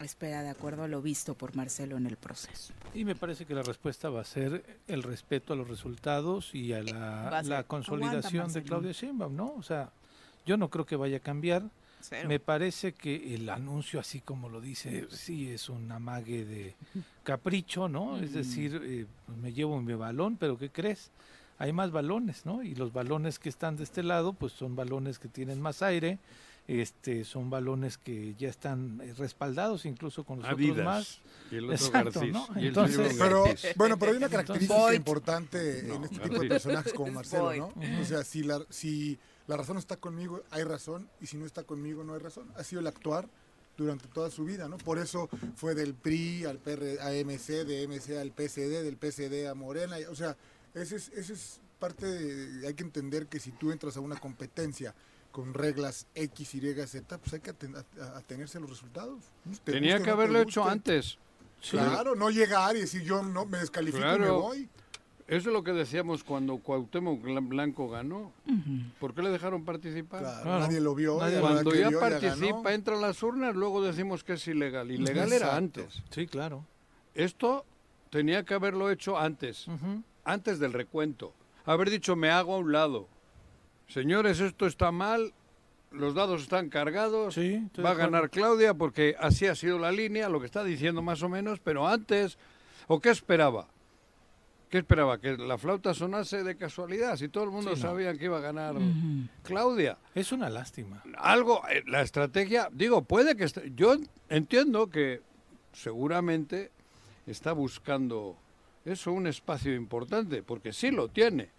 Speaker 2: espera de acuerdo a lo visto por Marcelo en el proceso.
Speaker 4: Y me parece que la respuesta va a ser el respeto a los resultados y a la,
Speaker 2: a
Speaker 4: la
Speaker 2: aguanta,
Speaker 4: consolidación de
Speaker 2: Marcelo.
Speaker 4: Claudia Sheinbaum, ¿no? O sea, yo no creo que vaya a cambiar.
Speaker 2: Cero.
Speaker 4: Me parece que el anuncio, así como lo dice, sí es un amague de capricho, ¿no? Es decir, eh, pues me llevo mi balón, pero ¿qué crees? Hay más balones, ¿no? Y los balones que están de este lado, pues son balones que tienen más aire, este, son balones que ya están eh, respaldados incluso con los
Speaker 3: Adidas.
Speaker 4: otros más.
Speaker 3: Y el otro
Speaker 4: Exacto,
Speaker 3: Garcís.
Speaker 4: ¿no?
Speaker 3: Y el
Speaker 4: Entonces,
Speaker 6: Pero, bueno, pero hay una característica importante en este tipo de personajes como *laughs* Marcelo. ¿no? O sea, si la, si la razón está conmigo, hay razón, y si no está conmigo, no hay razón. Ha sido el actuar durante toda su vida, ¿no? Por eso fue del PRI al PR, a MC, de MC al PSD, del PSD a Morena, y- o sea, ese es, ese es parte de, hay que entender que si tú entras a una competencia con reglas X, Y, Z, pues hay que aten- a- a- atenerse a los resultados. Te
Speaker 3: Tenía
Speaker 6: guste
Speaker 3: que
Speaker 6: no
Speaker 3: haberlo hecho antes.
Speaker 6: Claro, no llegar y decir yo no me descalifico y me voy.
Speaker 3: Eso es lo que decíamos cuando Cuauhtémoc Blan- Blanco ganó. ¿Por qué le dejaron participar?
Speaker 6: Claro,
Speaker 4: Claro.
Speaker 6: nadie lo vio.
Speaker 4: Nadie
Speaker 3: Cuando ya
Speaker 6: vio,
Speaker 3: participa, entra a las urnas, luego decimos que es ilegal. Ilegal era antes.
Speaker 4: Sí, claro.
Speaker 3: Esto tenía que haberlo hecho antes,
Speaker 4: Ujú.
Speaker 3: Antes del recuento. Haber dicho, me hago a un lado. Señores, esto está mal, los dados están cargados,
Speaker 4: Sí,
Speaker 3: va a ganar Claudia porque así ha sido la línea, lo que está diciendo más o menos, pero antes, ¿o qué esperaba? ¿Qué esperaba? ¿Que la flauta sonase de casualidad? Si todo el mundo
Speaker 4: Sí, no.
Speaker 3: sabía que iba a ganar Claudia.
Speaker 4: Es una lástima.
Speaker 3: Algo, eh, la estrategia, digo, puede que... yo entiendo que seguramente está buscando eso un espacio importante, porque sí lo tiene.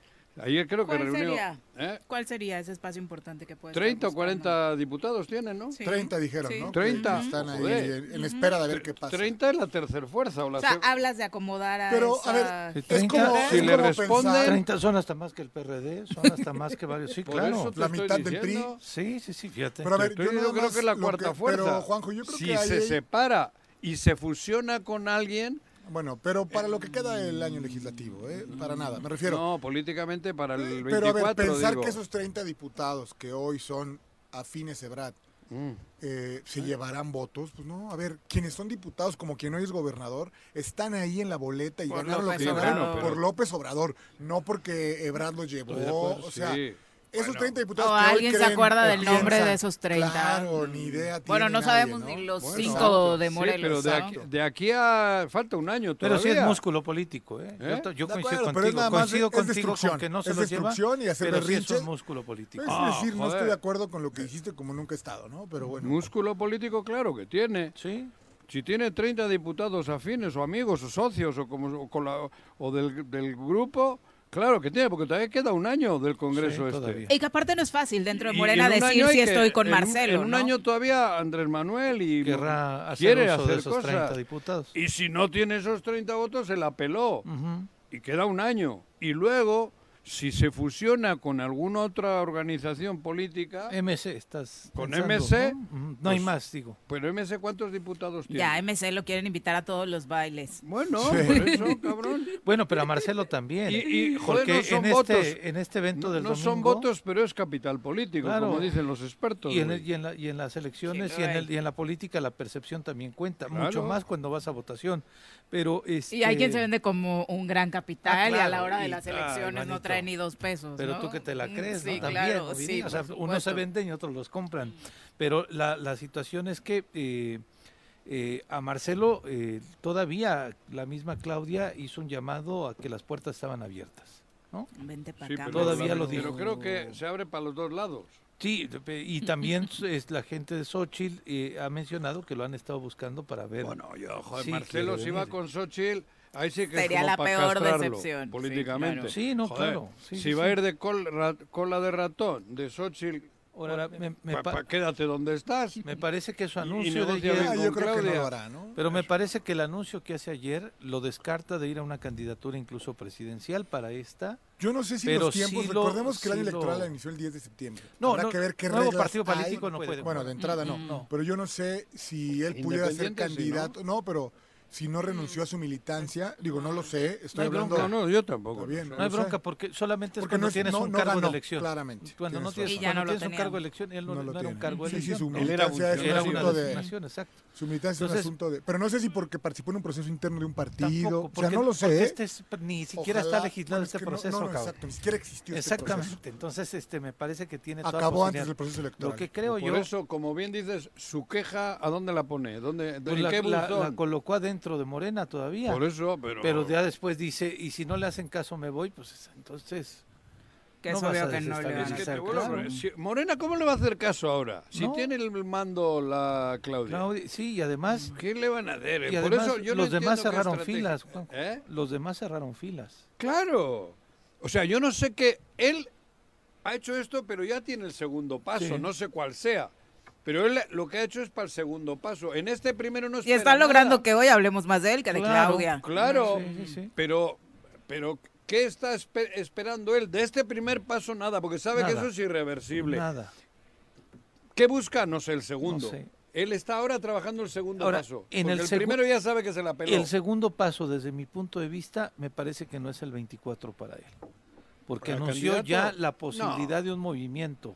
Speaker 3: Ayer creo que
Speaker 2: ¿Cuál
Speaker 3: reunió...
Speaker 2: sería?
Speaker 3: ¿eh?
Speaker 2: ¿Cuál sería ese espacio importante que puede
Speaker 3: 30 o 40 diputados tienen, ¿no?
Speaker 6: 30 dijeron,
Speaker 2: Sí.
Speaker 6: ¿no?
Speaker 3: 30.
Speaker 6: Que Están ahí
Speaker 3: Joder.
Speaker 6: en, en espera de ver qué pasa.
Speaker 3: 30 es la tercera fuerza. O la
Speaker 2: O sea, hablas de acomodar a
Speaker 6: Pero, a ver,
Speaker 4: Es
Speaker 6: como,
Speaker 4: Si
Speaker 6: es
Speaker 3: le
Speaker 6: como
Speaker 3: responden-
Speaker 6: pensar
Speaker 4: 30 son hasta más que el PRD, son hasta más que varios. Sí, *laughs*
Speaker 3: Por
Speaker 4: claro.
Speaker 6: La mitad del PRI.
Speaker 4: Sí, sí, sí, fíjate.
Speaker 6: Pero a ver,
Speaker 3: Estoy
Speaker 6: yo,
Speaker 3: diciendo
Speaker 6: nada
Speaker 3: creo que es la cuarta
Speaker 6: que-
Speaker 3: fuerza.
Speaker 6: Pero, Juanjo, yo creo
Speaker 3: si
Speaker 6: que ahí
Speaker 3: se separa y se fusiona con alguien,
Speaker 6: Bueno, pero para lo que queda del año legislativo, ¿eh? Para nada, me refiero.
Speaker 3: no, políticamente para el 24,
Speaker 6: pero a ver, pensar
Speaker 3: digo.
Speaker 6: que esos 30 diputados que hoy son afines Ebrad
Speaker 3: Mm.
Speaker 6: eh, se llevarán votos, pues no, a ver, quienes son diputados como quien hoy es gobernador, están ahí en la boleta y
Speaker 2: Por
Speaker 6: ganaron lo
Speaker 2: López
Speaker 6: que ganaron
Speaker 3: Obrador.
Speaker 6: por López Obrador, no porque Ebrad los llevó, o sea,
Speaker 3: sí.
Speaker 6: Esos 30 diputados
Speaker 2: O
Speaker 6: que hoy
Speaker 2: alguien se acuerda del nombre
Speaker 6: piensan,
Speaker 2: de esos 30.
Speaker 6: Claro, ni idea
Speaker 2: Bueno, no
Speaker 6: nadie,
Speaker 2: sabemos
Speaker 6: ¿no?
Speaker 2: ni los
Speaker 6: Bueno,
Speaker 2: cinco
Speaker 6: exacto.
Speaker 2: de
Speaker 3: Sí,
Speaker 2: Morelos.
Speaker 3: pero de aquí, de aquí a falta un año
Speaker 4: Pero sí es músculo político, ¿eh?
Speaker 3: ¿Eh?
Speaker 4: Yo, yo
Speaker 6: De
Speaker 4: coincido
Speaker 6: acuerdo, pero es
Speaker 4: contigo,
Speaker 6: nada más
Speaker 4: coincido
Speaker 6: es
Speaker 4: contigo
Speaker 6: destrucción,
Speaker 4: con que no se
Speaker 6: es
Speaker 4: los lleva,
Speaker 6: destrucción y hacer
Speaker 4: pero sí
Speaker 6: berrinche.
Speaker 4: eso es músculo político.
Speaker 6: Es
Speaker 3: Ah,
Speaker 6: decir, no
Speaker 3: joder.
Speaker 6: estoy de acuerdo con lo que hiciste como nunca he estado, ¿no? Pero bueno.
Speaker 3: Músculo político, claro que tiene.
Speaker 4: Sí.
Speaker 3: Si tiene 30 diputados afines o amigos o socios o, como, o, con la- o del, del grupo, claro que tiene, porque todavía queda un año del Congreso
Speaker 4: Sí,
Speaker 3: este.
Speaker 2: Y que aparte no es fácil dentro de Morena
Speaker 3: en un
Speaker 2: decir si
Speaker 3: que-
Speaker 2: estoy con
Speaker 3: en
Speaker 2: Marcelo,
Speaker 3: En un
Speaker 2: ¿no?
Speaker 3: año todavía Andrés Manuel y
Speaker 4: Querrá hacer
Speaker 3: quiere
Speaker 4: uso
Speaker 3: hacer
Speaker 4: de esos 30
Speaker 3: cosas.
Speaker 4: diputados.
Speaker 3: Y si no tiene esos 30 votos, se la peló.
Speaker 4: Ujú.
Speaker 3: Y queda un año. Y luego, si se fusiona con alguna otra organización política,
Speaker 4: MC, estás
Speaker 3: Con
Speaker 4: pensando,
Speaker 3: MC,
Speaker 4: ¿no? No hay
Speaker 3: pues,
Speaker 4: más, digo.
Speaker 3: pero MC, ¿cuántos diputados tiene?
Speaker 2: Ya, MC lo quieren invitar a todos los bailes.
Speaker 3: Bueno,
Speaker 6: Sí.
Speaker 3: por eso, cabrón. *laughs*
Speaker 4: Bueno, pero a Marcelo también.
Speaker 3: Y, y, joder,
Speaker 4: porque
Speaker 3: no son
Speaker 4: en,
Speaker 3: votos.
Speaker 4: este, en este evento
Speaker 3: No,
Speaker 4: del
Speaker 3: no son
Speaker 4: domingo,
Speaker 3: votos, pero es capital político,
Speaker 4: Claro.
Speaker 3: como dicen los expertos.
Speaker 4: Y en, el- y, en la- y en las elecciones
Speaker 2: Sí,
Speaker 4: y, en el- y en la política la percepción también cuenta,
Speaker 3: Claro.
Speaker 4: mucho más cuando vas a votación. Pero
Speaker 2: Y hay quien se
Speaker 4: este,
Speaker 2: vende como un gran capital
Speaker 4: Ah,
Speaker 2: y a la
Speaker 4: claro,
Speaker 2: hora de
Speaker 4: y-
Speaker 2: las elecciones no
Speaker 4: manito.
Speaker 2: Ni dos pesos.
Speaker 4: Pero
Speaker 2: ¿no?
Speaker 4: tú que te la
Speaker 2: Mm,
Speaker 4: crees,
Speaker 2: sí,
Speaker 4: ¿no? También,
Speaker 2: claro,
Speaker 4: ¿no,
Speaker 2: sí,
Speaker 4: Viri? O sea,
Speaker 2: por
Speaker 4: unos se venden y otros los compran. Pero la, la situación es que eh, eh, a Marcelo eh, todavía la misma Claudia hizo un llamado a que las puertas estaban abiertas. ¿no?
Speaker 2: Vente para
Speaker 3: Sí,
Speaker 2: acá.
Speaker 3: pero,
Speaker 4: Todavía lo
Speaker 3: pero
Speaker 4: dijo.
Speaker 3: creo que se abre para los dos lados.
Speaker 4: Sí, y también *laughs* es la gente de Xochitl eh, ha mencionado que lo han estado buscando para ver.
Speaker 3: Bueno, yo, joder,
Speaker 4: Sí,
Speaker 3: Marcelo, si va con Xochitl, ahí sí que es
Speaker 2: Sería la peor decepción, sí,
Speaker 3: políticamente.
Speaker 2: claro.
Speaker 4: Sí, no,
Speaker 3: Joder,
Speaker 4: claro. Sí,
Speaker 3: si
Speaker 4: sí,
Speaker 3: va a ir de col- ra- cola de ratón, de Xochitl,
Speaker 4: Ahora, me, me
Speaker 3: pa-
Speaker 4: pa-
Speaker 3: pa- quédate donde estás.
Speaker 4: me parece que su
Speaker 3: Y- y
Speaker 4: anuncio de ayer...
Speaker 6: Ah, yo creo que no hará, ¿no?
Speaker 4: Pero me parece que el anuncio que hace ayer lo descarta de ir a una candidatura incluso presidencial para esta.
Speaker 6: Yo no sé si
Speaker 4: Pero
Speaker 6: los tiempos,
Speaker 4: sí lo-
Speaker 6: recordemos que el año
Speaker 4: sí lo-
Speaker 6: electoral inició el 10 de septiembre.
Speaker 4: No,
Speaker 6: Habrá
Speaker 4: no,
Speaker 6: que ver qué
Speaker 4: nuevo partido
Speaker 6: hay.
Speaker 4: político no puede.
Speaker 6: Bueno, de entrada no.
Speaker 4: No.
Speaker 6: Pero yo no sé si él pudiera ser
Speaker 3: Independiente, sí, ¿no?
Speaker 6: candidato. ¿no? pero si no renunció a su militancia, digo, no lo sé. Estoy hablando.
Speaker 4: bronca.
Speaker 3: No, no, yo tampoco.
Speaker 6: Bien,
Speaker 4: No hay
Speaker 6: sé.
Speaker 4: bronca porque solamente es
Speaker 6: Porque
Speaker 4: cuando
Speaker 6: no es-
Speaker 4: tienes
Speaker 6: no-
Speaker 4: un
Speaker 6: no
Speaker 4: cargo
Speaker 6: ganó,
Speaker 4: de elección.
Speaker 6: claramente,
Speaker 4: Cuando no
Speaker 6: tienes
Speaker 4: cuando
Speaker 2: no
Speaker 4: tienes un cargo de elección, él no,
Speaker 6: No lo
Speaker 4: no era un
Speaker 6: tiene.
Speaker 4: cargo de
Speaker 6: Sí, sí,
Speaker 4: elección.
Speaker 6: su
Speaker 3: Él era
Speaker 6: militancia es un asunto de.
Speaker 4: exacto.
Speaker 6: Su militancia es un asunto de. Pero no sé si porque participó en un proceso interno de un partido.
Speaker 4: Tampoco,
Speaker 6: o sea,
Speaker 4: porque,
Speaker 6: no lo
Speaker 4: porque
Speaker 6: sé.
Speaker 4: este es- ni siquiera
Speaker 6: Ojalá-
Speaker 4: está legislado
Speaker 6: bueno, es
Speaker 4: este
Speaker 6: no-
Speaker 4: proceso,
Speaker 6: no, no,
Speaker 4: cabrón.
Speaker 6: exacto, ni siquiera existió este
Speaker 4: Exactamente. Entonces, este, me parece que tiene toda
Speaker 6: Acabó antes del proceso electoral.
Speaker 4: Lo que creo
Speaker 3: Por
Speaker 4: yo,
Speaker 3: eso, como bien dices, su queja, ¿a dónde la pone? ¿Dónde,
Speaker 4: pues la colocó adentro de Morena todavía.
Speaker 3: Por eso, pero...
Speaker 4: Pero ya después dice, y si no le hacen caso me voy, pues entonces...
Speaker 2: Que
Speaker 4: no a
Speaker 2: que no le van
Speaker 3: que
Speaker 4: claro.
Speaker 3: si- Morena, ¿cómo le va a hacer caso ahora? Si
Speaker 4: No.
Speaker 3: tiene el mando la Claudia.
Speaker 4: Claudia- sí, y además,
Speaker 3: ¿Qué le van a hacer?
Speaker 4: y
Speaker 3: Por eso yo no
Speaker 4: los demás cerraron filas.
Speaker 3: ¿Eh?
Speaker 4: Los demás cerraron filas.
Speaker 3: Claro. O sea, yo no sé qué... Él ha hecho esto, pero ya tiene el segundo paso,
Speaker 4: Sí.
Speaker 3: no sé cuál sea. Pero él lo que ha hecho es para el segundo paso. En este primero no
Speaker 2: Y
Speaker 3: espera
Speaker 2: está logrando
Speaker 3: nada.
Speaker 2: que hoy hablemos más de él que de
Speaker 4: Claro,
Speaker 2: Claudia.
Speaker 3: Claro,
Speaker 4: Sí, sí, sí.
Speaker 3: pero pero ¿qué está espe- esperando él? De este primer paso nada, porque sabe que eso es irreversible.
Speaker 4: Nada.
Speaker 3: ¿Qué busca? No sé, el segundo.
Speaker 4: No sé.
Speaker 3: Él está ahora trabajando el segundo
Speaker 4: Ahora,
Speaker 3: paso.
Speaker 4: en el
Speaker 3: el, primero ya sabe que se la peló.
Speaker 4: El segundo paso, desde mi punto de vista, me parece que no es el 24 para él. Porque
Speaker 3: ¿Para
Speaker 4: anunció
Speaker 3: candidato?
Speaker 4: ya la posibilidad de un movimiento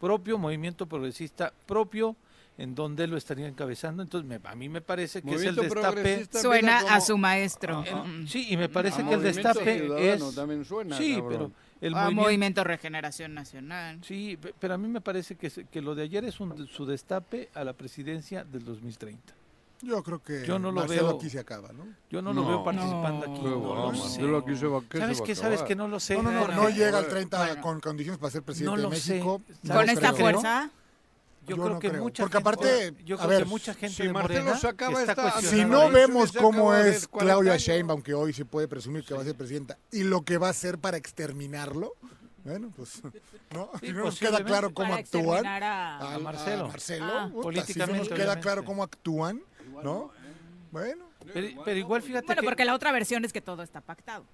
Speaker 4: propio, movimiento progresista propio, en donde lo estaría encabezando. Entonces, me- a mí me parece que
Speaker 3: Movimiento
Speaker 4: es el destape.
Speaker 2: Suena
Speaker 3: como-
Speaker 2: a su maestro.
Speaker 3: Ajá.
Speaker 2: Mm.
Speaker 4: Sí, y me parece
Speaker 3: Ah,
Speaker 4: que el destape es.
Speaker 3: también suena,
Speaker 4: sí,
Speaker 3: cabrón.
Speaker 4: pero el
Speaker 2: Ah,
Speaker 4: movimiento.
Speaker 2: Movimiento Regeneración Nacional.
Speaker 4: Sí, pe- pero a mí me parece que, que lo de ayer es un, su destape a la presidencia del 2030.
Speaker 6: Yo creo que
Speaker 4: Yo no lo
Speaker 6: Marcelo
Speaker 4: veo.
Speaker 6: aquí se acaba, ¿no?
Speaker 4: Yo no, lo veo participando
Speaker 2: No.
Speaker 4: aquí. No lo sé.
Speaker 3: aquí se va- ¿qué
Speaker 4: ¿Sabes qué? Que no lo sé?
Speaker 6: No, no, no, llega al 30
Speaker 2: Bueno.
Speaker 6: con condiciones para ser presidente
Speaker 4: No lo
Speaker 6: de. México.
Speaker 4: ¿Sabes
Speaker 6: No
Speaker 2: Con esta
Speaker 6: creo.
Speaker 2: fuerza.
Speaker 4: Yo,
Speaker 6: Yo
Speaker 4: creo
Speaker 6: no
Speaker 4: que
Speaker 6: creo.
Speaker 4: mucha
Speaker 6: Porque
Speaker 4: gente-
Speaker 6: aparte,
Speaker 4: yo
Speaker 6: a
Speaker 4: creo
Speaker 6: ver,
Speaker 4: que mucha gente
Speaker 3: si
Speaker 4: de
Speaker 3: Marcelo
Speaker 4: Morena
Speaker 3: se acaba
Speaker 4: está
Speaker 3: esta-
Speaker 6: Si no vemos cómo es
Speaker 3: 40
Speaker 6: Claudia. Sheinbaum, que hoy se puede presumir que va a ser presidenta, y lo que va a hacer para exterminarlo, bueno, pues no,
Speaker 4: Sí,
Speaker 6: si *laughs* no nos queda claro cómo actúan.
Speaker 2: a-
Speaker 4: Marcelo.
Speaker 6: a Marcelo,
Speaker 2: Ah.
Speaker 6: puta, si no
Speaker 4: Políticamente,
Speaker 6: nos queda
Speaker 4: obviamente.
Speaker 6: claro cómo actúan, ¿no? Bueno,
Speaker 4: Pero, pero igual fíjate
Speaker 2: Bueno,
Speaker 4: que
Speaker 2: porque la otra versión es que todo está pactado.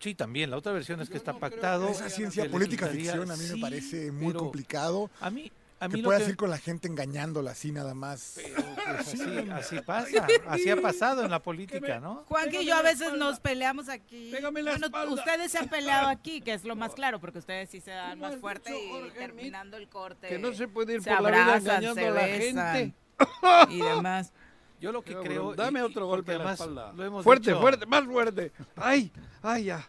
Speaker 4: sí también la otra versión es que está pactado.
Speaker 6: esa ciencia política ficción a mí me parece muy
Speaker 4: pero
Speaker 6: complicado.
Speaker 4: A mí a mí
Speaker 6: Que
Speaker 4: lo
Speaker 6: puedas
Speaker 4: que
Speaker 6: ir con la gente engañándola así nada más.
Speaker 4: pues, así, así pasa, así ha pasado en la política, ¿no?
Speaker 2: Juanqui y yo a veces nos peleamos aquí.
Speaker 3: Pégame la
Speaker 2: Bueno,
Speaker 3: espalda.
Speaker 2: ustedes se han peleado aquí, que es lo más *laughs* claro, porque ustedes sí se dan más fuerte
Speaker 3: dicho,
Speaker 2: y terminando el corte.
Speaker 3: Que no se puede ir
Speaker 2: se
Speaker 3: por la vida
Speaker 2: abrazan,
Speaker 3: engañando
Speaker 2: se
Speaker 3: a la
Speaker 2: besan
Speaker 3: gente.
Speaker 2: Y demás. *laughs*
Speaker 4: Yo lo que creo
Speaker 3: Dame
Speaker 4: y- y
Speaker 3: otro golpe en la espalda.
Speaker 4: lo hemos
Speaker 3: fuerte,
Speaker 4: dicho-
Speaker 3: fuerte, más fuerte. Ay, ay, ya.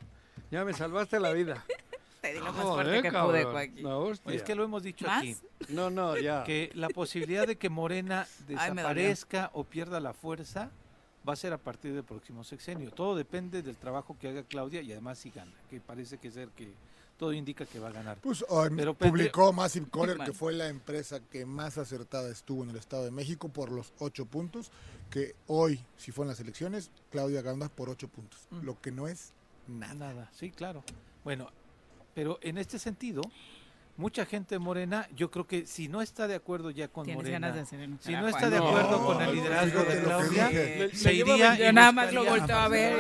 Speaker 3: Ya me salvaste la vida. *laughs*
Speaker 2: fuerte, dilo más
Speaker 3: Joder,
Speaker 2: fuerte que
Speaker 3: cabrón,
Speaker 2: pude, Joaquín.
Speaker 3: la hostia.
Speaker 4: Es que lo hemos dicho
Speaker 2: ¿Más?
Speaker 4: aquí.
Speaker 3: No, no, ya.
Speaker 4: Que la posibilidad de que Morena *laughs*
Speaker 2: Ay,
Speaker 4: desaparezca o pierda la fuerza va a ser a partir del próximo sexenio. Todo depende del trabajo que haga Claudia y además si gana, que parece que ser que todo indica que va a ganar.
Speaker 6: Pues
Speaker 4: Pero
Speaker 6: publicó Massive *laughs* Caller, que fue la empresa que más acertada estuvo en el Estado de México por los ocho puntos, que hoy, si fueron las elecciones, Claudia gana por ocho puntos,
Speaker 4: Mm.
Speaker 6: lo que no es nada.
Speaker 4: Nada, sí, claro. Bueno, pero en este sentido, mucha gente Morena, yo creo que si no está de acuerdo ya con
Speaker 2: Tienes
Speaker 4: Morena,
Speaker 2: ganas de hacer enojar
Speaker 4: si no está de
Speaker 3: No,
Speaker 4: acuerdo con el liderazgo de Claudia, se iría
Speaker 2: Yo nada más lo volteo a ver.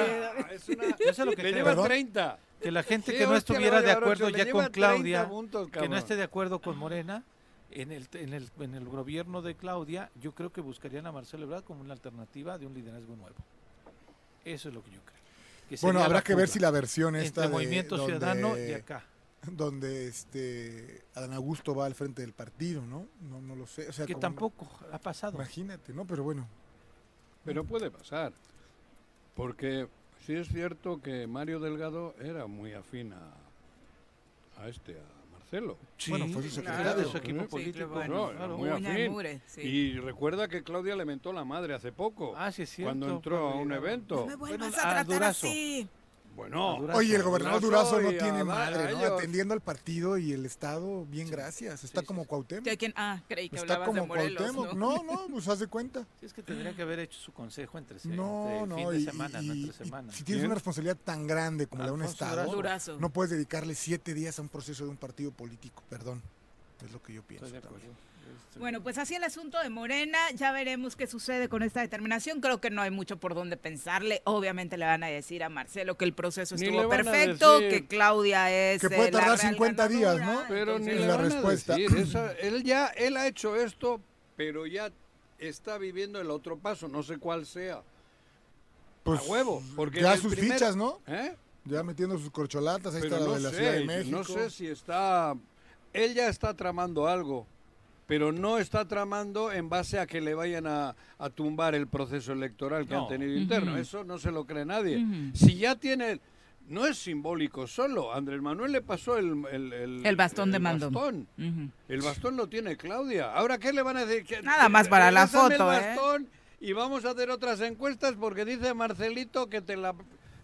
Speaker 3: Es una-
Speaker 4: Yo sé lo que
Speaker 3: le
Speaker 4: creo,
Speaker 3: lleva
Speaker 6: ¿verdad?
Speaker 3: 30.
Speaker 4: Que la gente
Speaker 3: Sí,
Speaker 4: que no estuviera de acuerdo ya con
Speaker 3: 30
Speaker 4: Claudia,
Speaker 3: puntos,
Speaker 4: que no esté de acuerdo con Morena, en el, en el, en el gobierno de Claudia, yo creo que buscarían a Marcelo Ebrard como una alternativa de un liderazgo nuevo. Eso es lo que yo creo. que
Speaker 6: Bueno, habrá que ver si la versión esta
Speaker 4: entre
Speaker 6: de
Speaker 4: Movimiento
Speaker 6: donde-
Speaker 4: Ciudadano y acá.
Speaker 6: donde este Adán Augusto va al frente del partido, ¿no? No, no lo sé. O sea,
Speaker 4: Que
Speaker 6: como-
Speaker 4: tampoco ha pasado.
Speaker 6: Imagínate, ¿no? Pero bueno.
Speaker 3: Pero puede pasar. Porque sí es cierto que Mario Delgado era muy afín a, a este, a Marcelo.
Speaker 6: Bueno, fue su secretario.
Speaker 4: De su equipo
Speaker 3: Sí,
Speaker 4: político.
Speaker 2: claro.
Speaker 3: No,
Speaker 4: claro.
Speaker 3: muy afín.
Speaker 2: sí.
Speaker 3: Y recuerda que Claudia le mentó la madre hace poco.
Speaker 4: Ah, sí es cierto.
Speaker 3: cuando entró a un evento.
Speaker 2: No me vuelvas
Speaker 4: Bueno,
Speaker 2: a
Speaker 4: a
Speaker 2: tratar
Speaker 4: Durazo.
Speaker 2: así.
Speaker 3: Bueno,
Speaker 4: Durazo.
Speaker 6: Oye, el gobernador
Speaker 3: Durazo
Speaker 6: Durazo no tiene madre, ¿no?
Speaker 3: ellos.
Speaker 6: Atendiendo al partido y el Estado, bien gracias. Está
Speaker 4: sí,
Speaker 6: como
Speaker 4: sí.
Speaker 6: Cuauhtémoc.
Speaker 2: ¿Que quién? Ah, creí que
Speaker 6: Está
Speaker 2: hablabas de
Speaker 6: como
Speaker 2: Morelos,
Speaker 6: Cuauhtémoc.
Speaker 2: ¿no?
Speaker 6: No, *laughs* no, pues haz de cuenta.
Speaker 4: Sí, es que tendría que haber hecho su consejo entre,
Speaker 6: No,
Speaker 4: entre
Speaker 6: no.
Speaker 4: fin de
Speaker 6: y-
Speaker 4: semana, no entre semana.
Speaker 6: si tienes una responsabilidad tan grande como la de un Estado,
Speaker 2: Durazo.
Speaker 6: no puedes dedicarle siete días a un proceso de un partido político. Perdón. Es lo que yo pienso.
Speaker 4: Estoy de acuerdo.
Speaker 2: Bueno, pues así el asunto de Morena, ya veremos qué sucede con esta determinación. Creo que no hay mucho por donde pensarle. Obviamente le van a decir a Marcelo que el proceso
Speaker 3: Ni
Speaker 2: estuvo perfecto, que Claudia es
Speaker 6: Que puede
Speaker 2: eh, la
Speaker 6: tardar
Speaker 2: real
Speaker 6: 50 días, ¿no?
Speaker 3: pero ni le
Speaker 6: la
Speaker 3: van a
Speaker 6: respuesta.
Speaker 3: decir. Esa- *clears throat* él ya él ha hecho esto, pero ya está viviendo el otro paso, no sé cuál sea.
Speaker 6: Pues,
Speaker 3: a huevo. Porque
Speaker 6: ya sus
Speaker 3: primer-
Speaker 6: fichas, ¿no?
Speaker 3: ¿Eh?
Speaker 6: Ya metiendo sus corcholatas. Ahí
Speaker 3: Pero
Speaker 6: está la de la
Speaker 3: sé,
Speaker 6: Ciudad de México.
Speaker 3: no sé si está... Él ya está tramando algo, pero no está tramando en base a que le vayan a, a tumbar el proceso electoral que
Speaker 4: No.
Speaker 3: han tenido interno. Eso no se lo cree nadie. Si ya tiene... No es simbólico solo. Andrés Manuel le pasó el... El, el-
Speaker 2: El bastón de
Speaker 3: el
Speaker 2: mando.
Speaker 3: bastón. El bastón lo tiene Claudia. Ahora, ¿qué le van a decir? Que-
Speaker 2: Nada más para la foto, ¿eh?
Speaker 3: el bastón y vamos a hacer otras encuestas porque dice Marcelito que te la...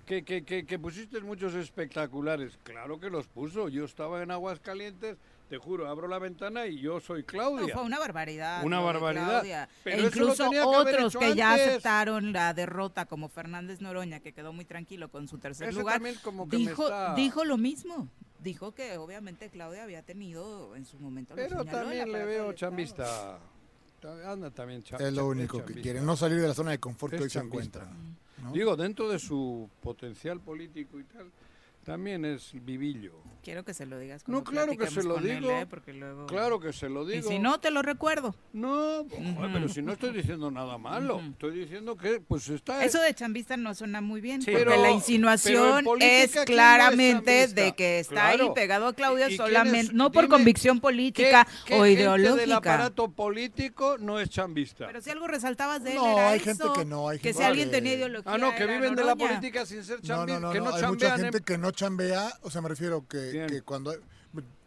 Speaker 3: Que, que, que, que pusiste muchos espectaculares. Claro que los puso. Yo estaba en Aguascalientes, te juro, abro la ventana y yo soy
Speaker 2: No,
Speaker 3: Claudia.
Speaker 2: fue una barbaridad.
Speaker 3: Una barbaridad. Pero
Speaker 2: e incluso
Speaker 3: que
Speaker 2: otros que ya aceptaron la derrota, como Fernández Noroña, que quedó muy tranquilo con su tercer
Speaker 3: Ese
Speaker 2: lugar,
Speaker 3: también como que
Speaker 2: dijo,
Speaker 3: está-
Speaker 2: dijo lo mismo. Dijo que obviamente Claudia había tenido en su momento.
Speaker 3: Pero también
Speaker 2: la
Speaker 3: le veo chambista. Anda también cha-
Speaker 6: Es lo único que
Speaker 3: chambista.
Speaker 6: quieren. No salir de la zona de confort que hoy se
Speaker 3: chambista.
Speaker 6: encuentran. ¿no?
Speaker 3: Digo, dentro de su potencial político y tal, también es vivillo.
Speaker 2: Quiero que se lo digas.
Speaker 3: No, claro que se lo
Speaker 2: él,
Speaker 3: digo.
Speaker 2: ¿eh? Porque luego...
Speaker 3: Claro que se lo
Speaker 2: Y
Speaker 3: digo.
Speaker 2: si no, te lo recuerdo.
Speaker 3: No, pero si no estoy diciendo nada malo, estoy diciendo que pues está
Speaker 2: Eso de chambista no suena muy bien,
Speaker 4: Sí.
Speaker 2: porque
Speaker 3: Pero-
Speaker 2: la insinuación
Speaker 3: política,
Speaker 2: es
Speaker 3: ¿quién no es
Speaker 2: claramente
Speaker 3: chambista?
Speaker 2: de que está ahí pegado a Claudia
Speaker 3: ¿Y- y
Speaker 2: solamente,
Speaker 3: es?
Speaker 2: no por
Speaker 3: Dime,
Speaker 2: convicción
Speaker 3: ¿Qué,
Speaker 2: política
Speaker 3: qué
Speaker 2: o
Speaker 3: gente del
Speaker 2: ideológica.
Speaker 3: aparato político no es chambista?
Speaker 2: Pero si algo resaltabas de él
Speaker 6: No,
Speaker 2: era
Speaker 6: hay gente que no, hay
Speaker 2: que
Speaker 6: gente
Speaker 2: si alguien
Speaker 6: que-
Speaker 2: tenía ideología
Speaker 3: ah, no, que viven de la política sin ser
Speaker 6: No,
Speaker 3: chambistas,
Speaker 6: no, no,
Speaker 3: que
Speaker 6: no,
Speaker 3: no,
Speaker 6: hay mucha gente
Speaker 3: en-
Speaker 6: que no chambea, o sea, me refiero que, cuando...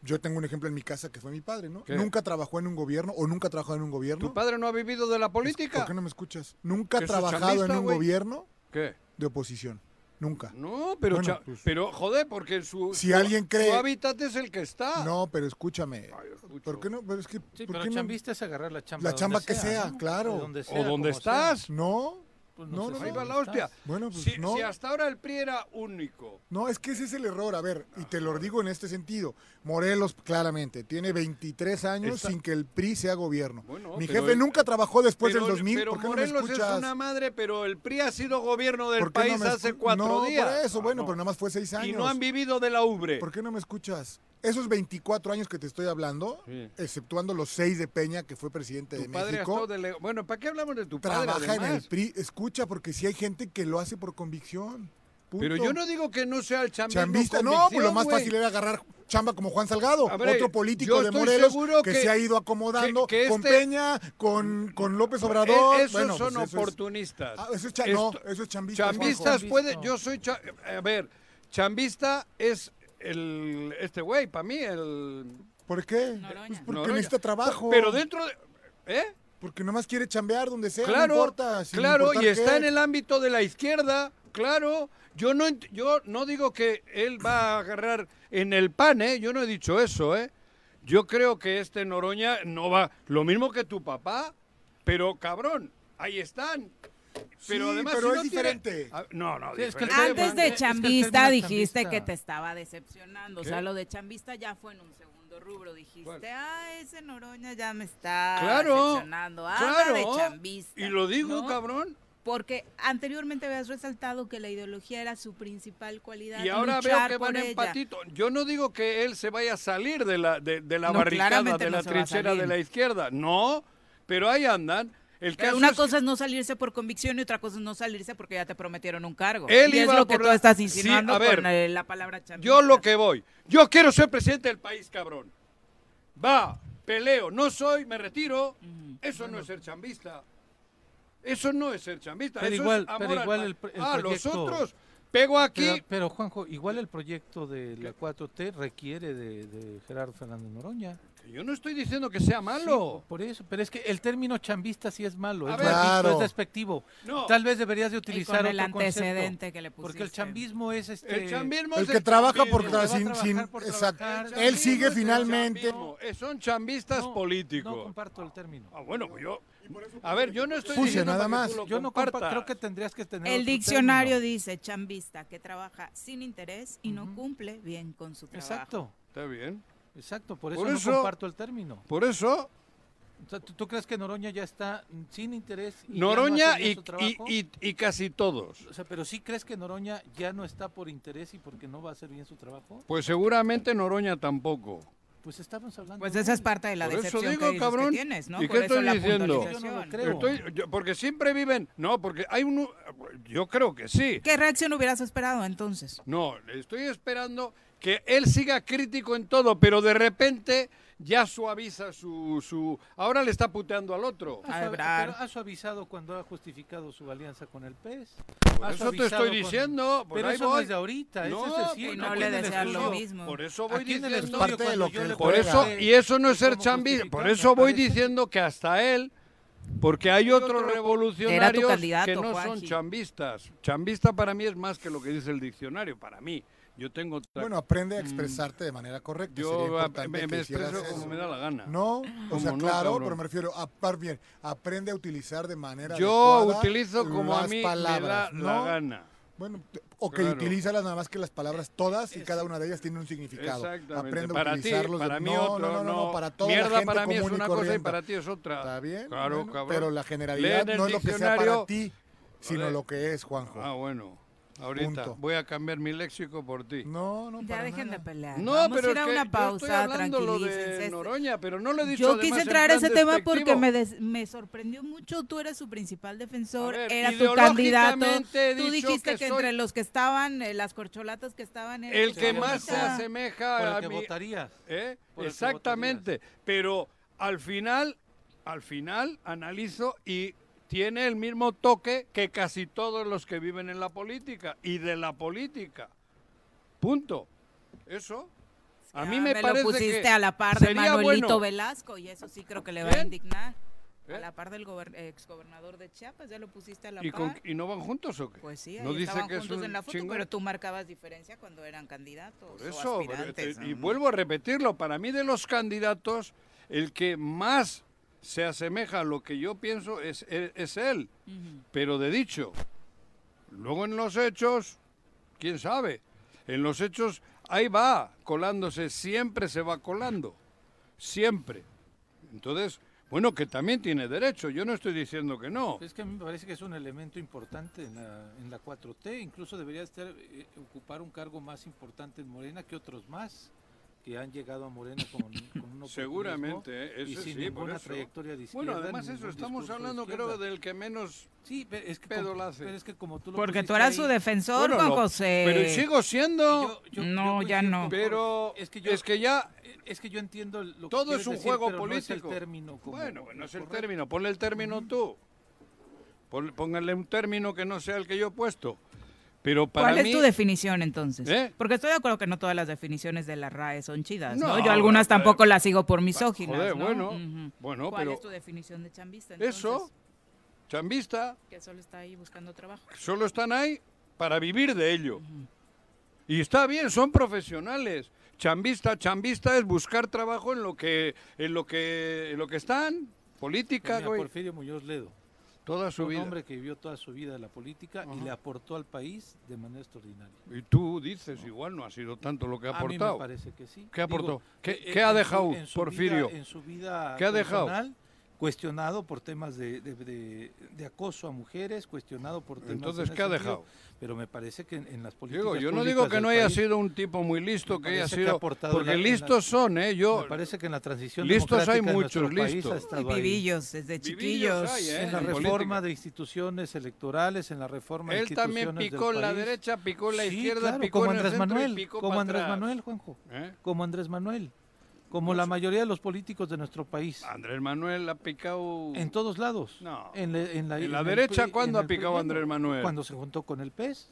Speaker 6: Yo tengo un ejemplo en mi casa que fue mi padre, ¿no?
Speaker 3: ¿Qué?
Speaker 6: Nunca trabajó en un gobierno o nunca trabajó en un gobierno.
Speaker 3: ¿Tu padre no ha vivido de la política?
Speaker 6: ¿Por qué no me escuchas? Nunca ha
Speaker 3: ¿Que es
Speaker 6: trabajado en un gobierno
Speaker 3: ¿Qué?
Speaker 6: de oposición. Nunca.
Speaker 3: No, pero,
Speaker 6: Bueno, pues-
Speaker 3: pero joder, porque su,
Speaker 6: Si
Speaker 3: su-
Speaker 6: alguien cree-
Speaker 3: su hábitat es el que está.
Speaker 6: No, pero escúchame.
Speaker 3: Ay.
Speaker 6: ¿Por qué no? Pero es que,
Speaker 4: Sí,
Speaker 6: ¿por
Speaker 4: pero
Speaker 6: qué no?
Speaker 4: chambista es agarrar la chamba.
Speaker 6: La
Speaker 4: donde
Speaker 6: chamba que sea,
Speaker 4: ¿no?
Speaker 6: claro.
Speaker 3: O donde
Speaker 4: sea.
Speaker 3: estás.
Speaker 6: No,
Speaker 4: Pues
Speaker 6: No, no,
Speaker 3: Ahí
Speaker 6: no.
Speaker 3: va la hostia.
Speaker 6: bueno, pues
Speaker 3: Si,
Speaker 6: no.
Speaker 3: si hasta ahora el PRI era único.
Speaker 6: No, es que ese es el error. A ver, y te lo digo en este sentido. Morelos, claramente, tiene 23 años sin que el PRI sea gobierno.
Speaker 3: Bueno,
Speaker 6: Mi jefe
Speaker 3: el-
Speaker 6: nunca trabajó después
Speaker 3: pero,
Speaker 6: del 2000.
Speaker 3: pero
Speaker 6: ¿Por qué
Speaker 3: Morelos
Speaker 6: no me escuchas?
Speaker 3: es una madre, pero el PRI ha sido gobierno del
Speaker 6: ¿Por qué no
Speaker 3: país
Speaker 6: me
Speaker 3: hace cuatro
Speaker 6: no,
Speaker 3: días.
Speaker 6: por eso,
Speaker 3: Ah,
Speaker 6: bueno,
Speaker 3: no.
Speaker 6: pero nada más fue seis años.
Speaker 3: Y no han vivido de la ubre.
Speaker 6: ¿Por qué no me escuchas? Esos 24 años que te estoy hablando,
Speaker 3: Sí.
Speaker 6: exceptuando los seis de Peña, que fue presidente
Speaker 3: Tu
Speaker 6: de
Speaker 3: padre
Speaker 6: México,
Speaker 3: estado dele- Bueno, ¿para qué hablamos de tu padre?
Speaker 6: trabaja en el? PRI. Escucha, porque si hay gente que lo hace por convicción. Punto.
Speaker 3: Pero yo no digo que no sea el chambismo
Speaker 6: Chambista, no, pues lo más fácil era agarrar chamba como Juan Salgado,
Speaker 3: ver,
Speaker 6: otro político de Morelos que,
Speaker 3: que-
Speaker 6: se ha ido acomodando
Speaker 3: que- que
Speaker 6: con
Speaker 3: este-
Speaker 6: Peña, con, con López Obrador.
Speaker 3: Eh, esos
Speaker 6: Bueno,
Speaker 3: son
Speaker 6: pues eso es-
Speaker 3: oportunistas.
Speaker 6: Ah, eso es cha- no, eso es chambista.
Speaker 3: Chambistas
Speaker 6: Juanjo.
Speaker 3: puede, yo soy, cha- a ver, chambista es el este güey, para mí, el...
Speaker 6: ¿Por qué?
Speaker 2: Noroña.
Speaker 6: Pues porque
Speaker 3: Noroña.
Speaker 6: necesita trabajo.
Speaker 3: Pero dentro de... ¿Eh?
Speaker 6: Porque nomás quiere chambear donde sea,
Speaker 3: Claro,
Speaker 6: no importa.
Speaker 3: claro,
Speaker 6: importar
Speaker 3: y está
Speaker 6: qué.
Speaker 3: en el ámbito de la izquierda, claro. Yo no, yo no digo que él va a agarrar en el pan, ¿eh? Yo no he dicho eso, ¿eh? Yo creo que este Noroña no va... Lo mismo que tu papá, pero cabrón, ahí están. Pero
Speaker 6: Sí,
Speaker 3: además
Speaker 6: pero
Speaker 3: si
Speaker 6: es
Speaker 3: no tiene-
Speaker 6: diferente.
Speaker 3: Ah, No, no,
Speaker 4: Sí, es que
Speaker 3: diferente,
Speaker 2: Antes de
Speaker 4: es que
Speaker 2: chambista dijiste
Speaker 4: chambista-
Speaker 2: que te estaba decepcionando. O sea, lo de chambista ya fue en un segundo rubro. Dijiste,
Speaker 3: ¿Cuál?
Speaker 2: ah, ese Noroña ya me está
Speaker 3: Claro,
Speaker 2: decepcionando. De
Speaker 3: claro.
Speaker 2: chambista.
Speaker 3: Y lo digo,
Speaker 2: ¿no?
Speaker 3: cabrón.
Speaker 2: Porque anteriormente habías resaltado que la ideología era su principal cualidad.
Speaker 3: Y ahora veo que van
Speaker 2: ella.
Speaker 3: empatito. Yo no digo que él se vaya a salir de la, de, de la
Speaker 2: No,
Speaker 3: barricada, de
Speaker 2: no
Speaker 3: la trinchera de la izquierda. No, pero ahí andan. El
Speaker 2: Pero
Speaker 3: caso
Speaker 2: una
Speaker 3: es-
Speaker 2: cosa es no salirse por convicción y otra cosa es no salirse porque ya te prometieron un cargo.
Speaker 3: Él
Speaker 2: y es
Speaker 3: iba
Speaker 2: lo que
Speaker 3: por
Speaker 2: tú
Speaker 3: la-
Speaker 2: estás
Speaker 3: Sí,
Speaker 2: insinuando
Speaker 3: a ver,
Speaker 2: con eh, la palabra chambista.
Speaker 3: Yo lo que voy. Yo quiero ser presidente del país, cabrón. Va, peleo, no soy, me retiro. Eso no es ser chambista. Eso no es ser chambista.
Speaker 4: Pero
Speaker 3: eso
Speaker 4: igual-
Speaker 3: es amor
Speaker 4: pero
Speaker 3: al
Speaker 4: igual el el
Speaker 3: ah,
Speaker 4: proyecto-
Speaker 3: los otros. Pego aquí.
Speaker 4: Pero, pero, Juanjo, igual el proyecto de la 4T requiere de, de Gerardo Fernández Noroña.
Speaker 3: Yo no estoy diciendo que sea malo.
Speaker 4: Sí, por eso, pero es que el término chambista sí es malo,
Speaker 3: A
Speaker 4: es
Speaker 3: ver.
Speaker 6: Claro.
Speaker 4: es despectivo.
Speaker 3: No.
Speaker 4: Tal vez deberías de
Speaker 2: Y
Speaker 4: utilizar
Speaker 2: con el
Speaker 4: otro concepto,
Speaker 2: antecedente que le pusiste.
Speaker 4: Porque el chambismo es este
Speaker 3: El chambismo
Speaker 6: El
Speaker 3: es
Speaker 6: que trabaja por tra- sin, sin-
Speaker 4: por
Speaker 6: exacto.
Speaker 4: trabajar.
Speaker 3: El
Speaker 6: Él sigue
Speaker 3: el
Speaker 6: finalmente.
Speaker 3: chambismo. Son chambistas
Speaker 4: No,
Speaker 3: políticos.
Speaker 4: No comparto el término.
Speaker 3: Ah, bueno, pues yo. A ver, yo no estoy
Speaker 6: Puse
Speaker 3: diciendo
Speaker 6: nada más.
Speaker 4: Yo no compa-
Speaker 3: compartas.
Speaker 4: creo que tendrías que tener
Speaker 2: El diccionario
Speaker 4: término.
Speaker 2: dice chambista que trabaja sin interés y no cumple bien con su trabajo.
Speaker 4: Exacto,
Speaker 3: Está bien.
Speaker 4: exacto, por eso,
Speaker 3: Por
Speaker 4: no comparto el término.
Speaker 3: Por eso,
Speaker 4: O sea, ¿tú, tú crees que Noroña ya está sin interés? Y no
Speaker 3: Noroña y casi todos.
Speaker 4: O sea, pero sí crees que Noroña ya no está por interés y porque no va a hacer bien su trabajo?
Speaker 3: Pues seguramente Noroña tampoco.
Speaker 4: Pues estamos hablando.
Speaker 2: Pues esa es parte de la
Speaker 3: Por eso
Speaker 2: decepción
Speaker 3: digo,
Speaker 2: que, dices que
Speaker 3: cabrón.
Speaker 2: tienes, ¿no?
Speaker 3: ¿Y
Speaker 2: Por
Speaker 3: qué
Speaker 2: eso
Speaker 3: estoy diciendo?
Speaker 2: puntualización.
Speaker 4: Yo no lo creo.
Speaker 3: Estoy- yo- porque siempre viven. No, porque hay un. Yo creo que sí.
Speaker 2: ¿Qué reacción hubieras esperado entonces?
Speaker 3: No, estoy esperando que él siga crítico en todo, pero de repente ya suaviza su. su ahora le está puteando al otro.
Speaker 4: Ha pero ha suavizado cuando ha justificado su alianza con el PES.
Speaker 3: Por eso te estoy
Speaker 4: con-
Speaker 3: diciendo. por
Speaker 4: Pero
Speaker 3: ahí
Speaker 4: eso no
Speaker 3: voy.
Speaker 4: es de ahorita,
Speaker 3: No,
Speaker 4: eso es de
Speaker 3: pues
Speaker 2: no le deseas lo mismo.
Speaker 3: Por eso voy
Speaker 4: Aquí
Speaker 3: diciendo.
Speaker 6: Parte de lo que él
Speaker 3: Por eso, y eso no es ser chambista. Por eso voy
Speaker 4: parece-
Speaker 3: diciendo que hasta él, porque hay otros revolucionarios que no son chambistas. Chambista para mí es más que lo que dice el diccionario. Para mí, yo tengo. otra-
Speaker 6: Bueno, aprende a expresarte de manera correcta. Sería
Speaker 3: Mm. yo a-
Speaker 6: importante
Speaker 3: me, me expreso como
Speaker 6: eso.
Speaker 3: me da la gana.
Speaker 6: No, o
Speaker 3: ¿Cómo
Speaker 6: sea,
Speaker 3: no,
Speaker 6: claro,
Speaker 3: cabrón?
Speaker 6: pero me refiero a par bien, aprende a utilizar de manera
Speaker 3: Yo utilizo como a
Speaker 6: las
Speaker 3: mí
Speaker 6: palabras,
Speaker 3: me da la
Speaker 6: ¿no?
Speaker 3: gana.
Speaker 6: Bueno, ok,
Speaker 3: Claro.
Speaker 6: utilízalas nada más que las palabras todas y cada una de ellas tiene un significado.
Speaker 3: Exactamente.
Speaker 6: Aprende a
Speaker 3: ti,
Speaker 6: utilizarlos. de-
Speaker 3: para mí
Speaker 6: no,
Speaker 3: otro.
Speaker 6: no, no, no, para toda la
Speaker 3: Mierda
Speaker 6: gente
Speaker 3: para mí es una cosa y para ti es otra.
Speaker 6: Está bien,
Speaker 3: Claro,
Speaker 6: bueno,
Speaker 3: cabrón.
Speaker 6: pero la generalidad no es lo que sea para ti, sino lo que es, Juanjo.
Speaker 3: Ah, bueno. Ahorita
Speaker 6: Punto.
Speaker 3: voy a cambiar mi léxico por ti.
Speaker 6: No, no,
Speaker 2: Ya
Speaker 6: para
Speaker 2: dejen
Speaker 6: nada.
Speaker 2: de pelear.
Speaker 3: No,
Speaker 2: Vamos
Speaker 3: pero
Speaker 2: a ir
Speaker 3: es
Speaker 2: a
Speaker 3: que
Speaker 2: una
Speaker 3: yo estoy
Speaker 2: pausa,
Speaker 3: hablando lo
Speaker 2: tranquilícense.
Speaker 3: de Noroña, pero no lo he dicho
Speaker 2: Yo
Speaker 3: además
Speaker 2: quise
Speaker 3: en
Speaker 2: traer
Speaker 3: plan
Speaker 2: ese tema
Speaker 3: despectivo.
Speaker 2: porque me, des- me sorprendió mucho. Tú eres su principal defensor,
Speaker 3: A ver,
Speaker 2: era tu candidato.
Speaker 3: ideológicamente he
Speaker 2: Tú
Speaker 3: dicho
Speaker 2: dijiste que,
Speaker 3: que
Speaker 2: entre los que estaban, eh, las corcholatas que estaban, era
Speaker 3: El
Speaker 2: tu
Speaker 3: que más se
Speaker 2: favorita.
Speaker 3: asemeja
Speaker 4: Por el
Speaker 3: a
Speaker 4: que
Speaker 3: mí.
Speaker 4: votarías.
Speaker 3: ¿Eh?
Speaker 4: por el que
Speaker 3: Exactamente. Pero al final, al final analizo y tiene el mismo toque que casi todos los que viven en la política y de la política. Punto. Eso. A mí
Speaker 2: Ya
Speaker 3: me, parece
Speaker 2: lo pusiste
Speaker 3: que
Speaker 2: a la par de Manuelito
Speaker 3: bueno.
Speaker 2: Velasco y eso sí creo que le va a
Speaker 3: ¿Quién?
Speaker 2: indignar.
Speaker 3: ¿Eh?
Speaker 2: A la par del gober- exgobernador de Chiapas, ya lo pusiste a la
Speaker 3: ¿Y,
Speaker 2: par.
Speaker 3: con- ¿Y no van juntos o qué?
Speaker 2: Pues sí,
Speaker 3: no dice
Speaker 2: estaban
Speaker 3: que es
Speaker 2: juntos
Speaker 3: un
Speaker 2: en la foto,
Speaker 3: chingón.
Speaker 2: pero tú marcabas diferencia cuando eran candidatos
Speaker 3: Por
Speaker 2: o
Speaker 3: eso, pero,
Speaker 2: aspirantes.
Speaker 3: eh, y vuelvo a repetirlo, para mí de los candidatos, el que más se asemeja a lo que yo pienso es, es, es él, pero de dicho. Luego en los hechos, quién sabe, en los hechos ahí va colándose, siempre se va colando, siempre. Entonces, bueno, que también tiene derecho, yo no estoy diciendo que no.
Speaker 4: Es que a mí me parece que es un elemento importante en la, en la 4T. Incluso debería estar, eh, ocupar un cargo más importante en Morena que otros más que han llegado a Morena con, con un *laughs*
Speaker 3: Seguramente, eh,
Speaker 4: y
Speaker 3: ese
Speaker 4: sin
Speaker 3: sí,
Speaker 4: ninguna
Speaker 3: eso.
Speaker 4: trayectoria de izquierda.
Speaker 3: Bueno, además eso, estamos
Speaker 4: discurso de
Speaker 3: hablando creo del que menos
Speaker 4: Sí, pero es que,
Speaker 3: pedo
Speaker 4: como-
Speaker 3: hace.
Speaker 4: pero es que como tú lo
Speaker 2: Porque tú eras su
Speaker 4: ahí,
Speaker 2: defensor,
Speaker 3: Bueno,
Speaker 2: José.
Speaker 3: Pero sigo siendo...
Speaker 4: yo- yo-
Speaker 2: No,
Speaker 4: yo
Speaker 2: ya no.
Speaker 3: Pero
Speaker 4: es que yo
Speaker 3: es que ya
Speaker 4: es que yo entiendo lo que
Speaker 3: todo
Speaker 4: quieres
Speaker 3: es un
Speaker 4: decir,
Speaker 3: juego
Speaker 4: pero no es el
Speaker 3: político.
Speaker 4: término como-
Speaker 3: bueno, bueno, es el
Speaker 4: correcto.
Speaker 3: término. Ponle el término tú. Póngale un término que no sea el que yo he puesto. Pero para
Speaker 2: ¿Cuál
Speaker 3: mí,
Speaker 2: es tu definición entonces?
Speaker 3: ¿Eh?
Speaker 2: Porque estoy de acuerdo que no todas las definiciones de la RAE son chidas, ¿no?
Speaker 3: No,
Speaker 2: Yo algunas tampoco las sigo por misóginas,
Speaker 3: Joder,
Speaker 2: ¿no?
Speaker 3: bueno,
Speaker 2: ¿Cuál
Speaker 3: pero
Speaker 2: es tu definición de chambista entonces?
Speaker 3: eso, chambista,
Speaker 2: Que solo está ahí buscando trabajo.
Speaker 3: solo están ahí para vivir de ello. Y está bien, son profesionales. Chambista, chambista es buscar trabajo en lo que, en lo que, en lo que están. Política, güey.
Speaker 4: Porfirio Muñoz Ledo.
Speaker 3: Toda su
Speaker 4: un
Speaker 3: vida.
Speaker 4: hombre que vivió toda su vida en la política y
Speaker 3: Ajá.
Speaker 4: le aportó al país de manera extraordinaria.
Speaker 3: Y tú dices, igual no ha sido tanto lo que ha
Speaker 4: A mí
Speaker 3: aportado.
Speaker 4: me parece que sí.
Speaker 3: ¿Qué aportó?
Speaker 4: Digo,
Speaker 3: ¿Qué,
Speaker 4: eh,
Speaker 3: qué ha
Speaker 4: en su-
Speaker 3: dejado
Speaker 4: en su
Speaker 3: Porfirio?
Speaker 4: vida- en su vida
Speaker 3: ¿Qué ha dejado?
Speaker 4: Cuestionado por temas de, de- de- de acoso a mujeres, cuestionado por temas
Speaker 3: Entonces,
Speaker 4: en
Speaker 3: ¿qué ha
Speaker 4: sentido,
Speaker 3: dejado?
Speaker 4: Pero me parece que en, en las políticas
Speaker 3: Digo, yo no digo que no haya
Speaker 4: país,
Speaker 3: sido un tipo muy listo, que haya
Speaker 4: parece que ha
Speaker 3: sido...
Speaker 4: aportado
Speaker 3: Porque
Speaker 4: la-
Speaker 3: listos son, ¿eh? Yo...
Speaker 4: Me parece que en la transición
Speaker 3: Listos hay
Speaker 4: de
Speaker 3: muchos listos.
Speaker 2: Y vivillos, desde chiquillos.
Speaker 3: hay, ¿eh?
Speaker 4: En la reforma
Speaker 3: política.
Speaker 4: de instituciones electorales, en la reforma de
Speaker 3: Él también
Speaker 4: instituciones del
Speaker 3: picó en la derecha, picó en la
Speaker 4: Sí,
Speaker 3: izquierda,
Speaker 4: claro,
Speaker 3: picó
Speaker 4: como
Speaker 3: en el
Speaker 4: Andrés
Speaker 3: centro y
Speaker 4: Manuel,
Speaker 3: picó
Speaker 4: como Andrés
Speaker 3: atrás.
Speaker 4: Manuel, Juanjo,
Speaker 3: ¿Eh?
Speaker 4: como Andrés Manuel, como la mayoría de los políticos de nuestro país.
Speaker 3: Andrés Manuel ha picado...
Speaker 4: En todos lados.
Speaker 3: No.
Speaker 4: En, le- en la,
Speaker 3: ¿En la
Speaker 4: el
Speaker 3: derecha
Speaker 4: PRI,
Speaker 3: cuándo ha
Speaker 4: el PRI,
Speaker 3: picado Andrés Manuel?
Speaker 4: Cuando se juntó con el PES.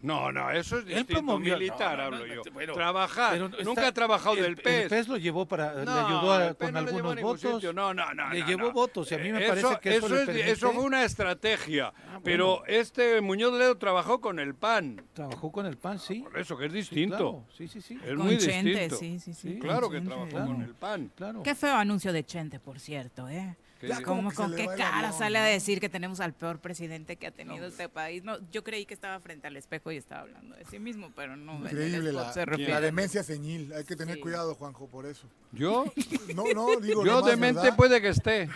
Speaker 3: No, no, eso es distinto,
Speaker 4: promovió-
Speaker 3: militar
Speaker 4: no, no,
Speaker 3: hablo
Speaker 4: no,
Speaker 3: yo.
Speaker 4: bueno,
Speaker 3: Trabajar,
Speaker 4: pero
Speaker 3: nunca
Speaker 4: está-
Speaker 3: ha trabajado
Speaker 4: el-
Speaker 3: del PES.
Speaker 4: El PES lo llevó para, le
Speaker 3: No,
Speaker 4: ayudó a- con
Speaker 3: le
Speaker 4: algunos votos.
Speaker 3: sitio. No, no, no,
Speaker 4: le
Speaker 3: no,
Speaker 4: llevó
Speaker 3: no.
Speaker 4: votos y a mí me
Speaker 3: Eso-
Speaker 4: parece que eso, le
Speaker 3: es- eso fue una estrategia.
Speaker 4: Ah,
Speaker 3: Pero
Speaker 4: bueno.
Speaker 3: este Muñoz Ledo trabajó con el PAN.
Speaker 4: Trabajó con el PAN, sí.
Speaker 3: Por eso, que es
Speaker 4: Sí,
Speaker 3: distinto.
Speaker 4: claro, Sí, sí, sí.
Speaker 3: Es
Speaker 2: Con
Speaker 3: muy
Speaker 2: Chente,
Speaker 3: distinto.
Speaker 2: sí, sí, sí,
Speaker 3: Claro
Speaker 2: con
Speaker 3: que
Speaker 2: Chente,
Speaker 3: trabajó
Speaker 4: claro.
Speaker 3: con el PAN.
Speaker 4: Claro.
Speaker 2: Qué feo anuncio de Chente, por cierto, ¿eh?
Speaker 3: ¿Qué
Speaker 6: Ya como
Speaker 2: ¿Cómo,
Speaker 6: que
Speaker 2: con qué cara sale a
Speaker 6: ¿no?
Speaker 2: decir que tenemos al peor presidente que ha tenido este país? No, yo creí que estaba frente al espejo y estaba hablando de sí mismo, pero no.
Speaker 6: Increíble la,
Speaker 2: se
Speaker 6: la demencia senil. Hay que tener
Speaker 2: Sí.
Speaker 6: cuidado, Juanjo, por eso.
Speaker 3: Yo, *laughs*
Speaker 6: No, no, digo
Speaker 3: yo
Speaker 6: nomás,
Speaker 3: demente
Speaker 6: ¿verdad?
Speaker 3: puede que esté.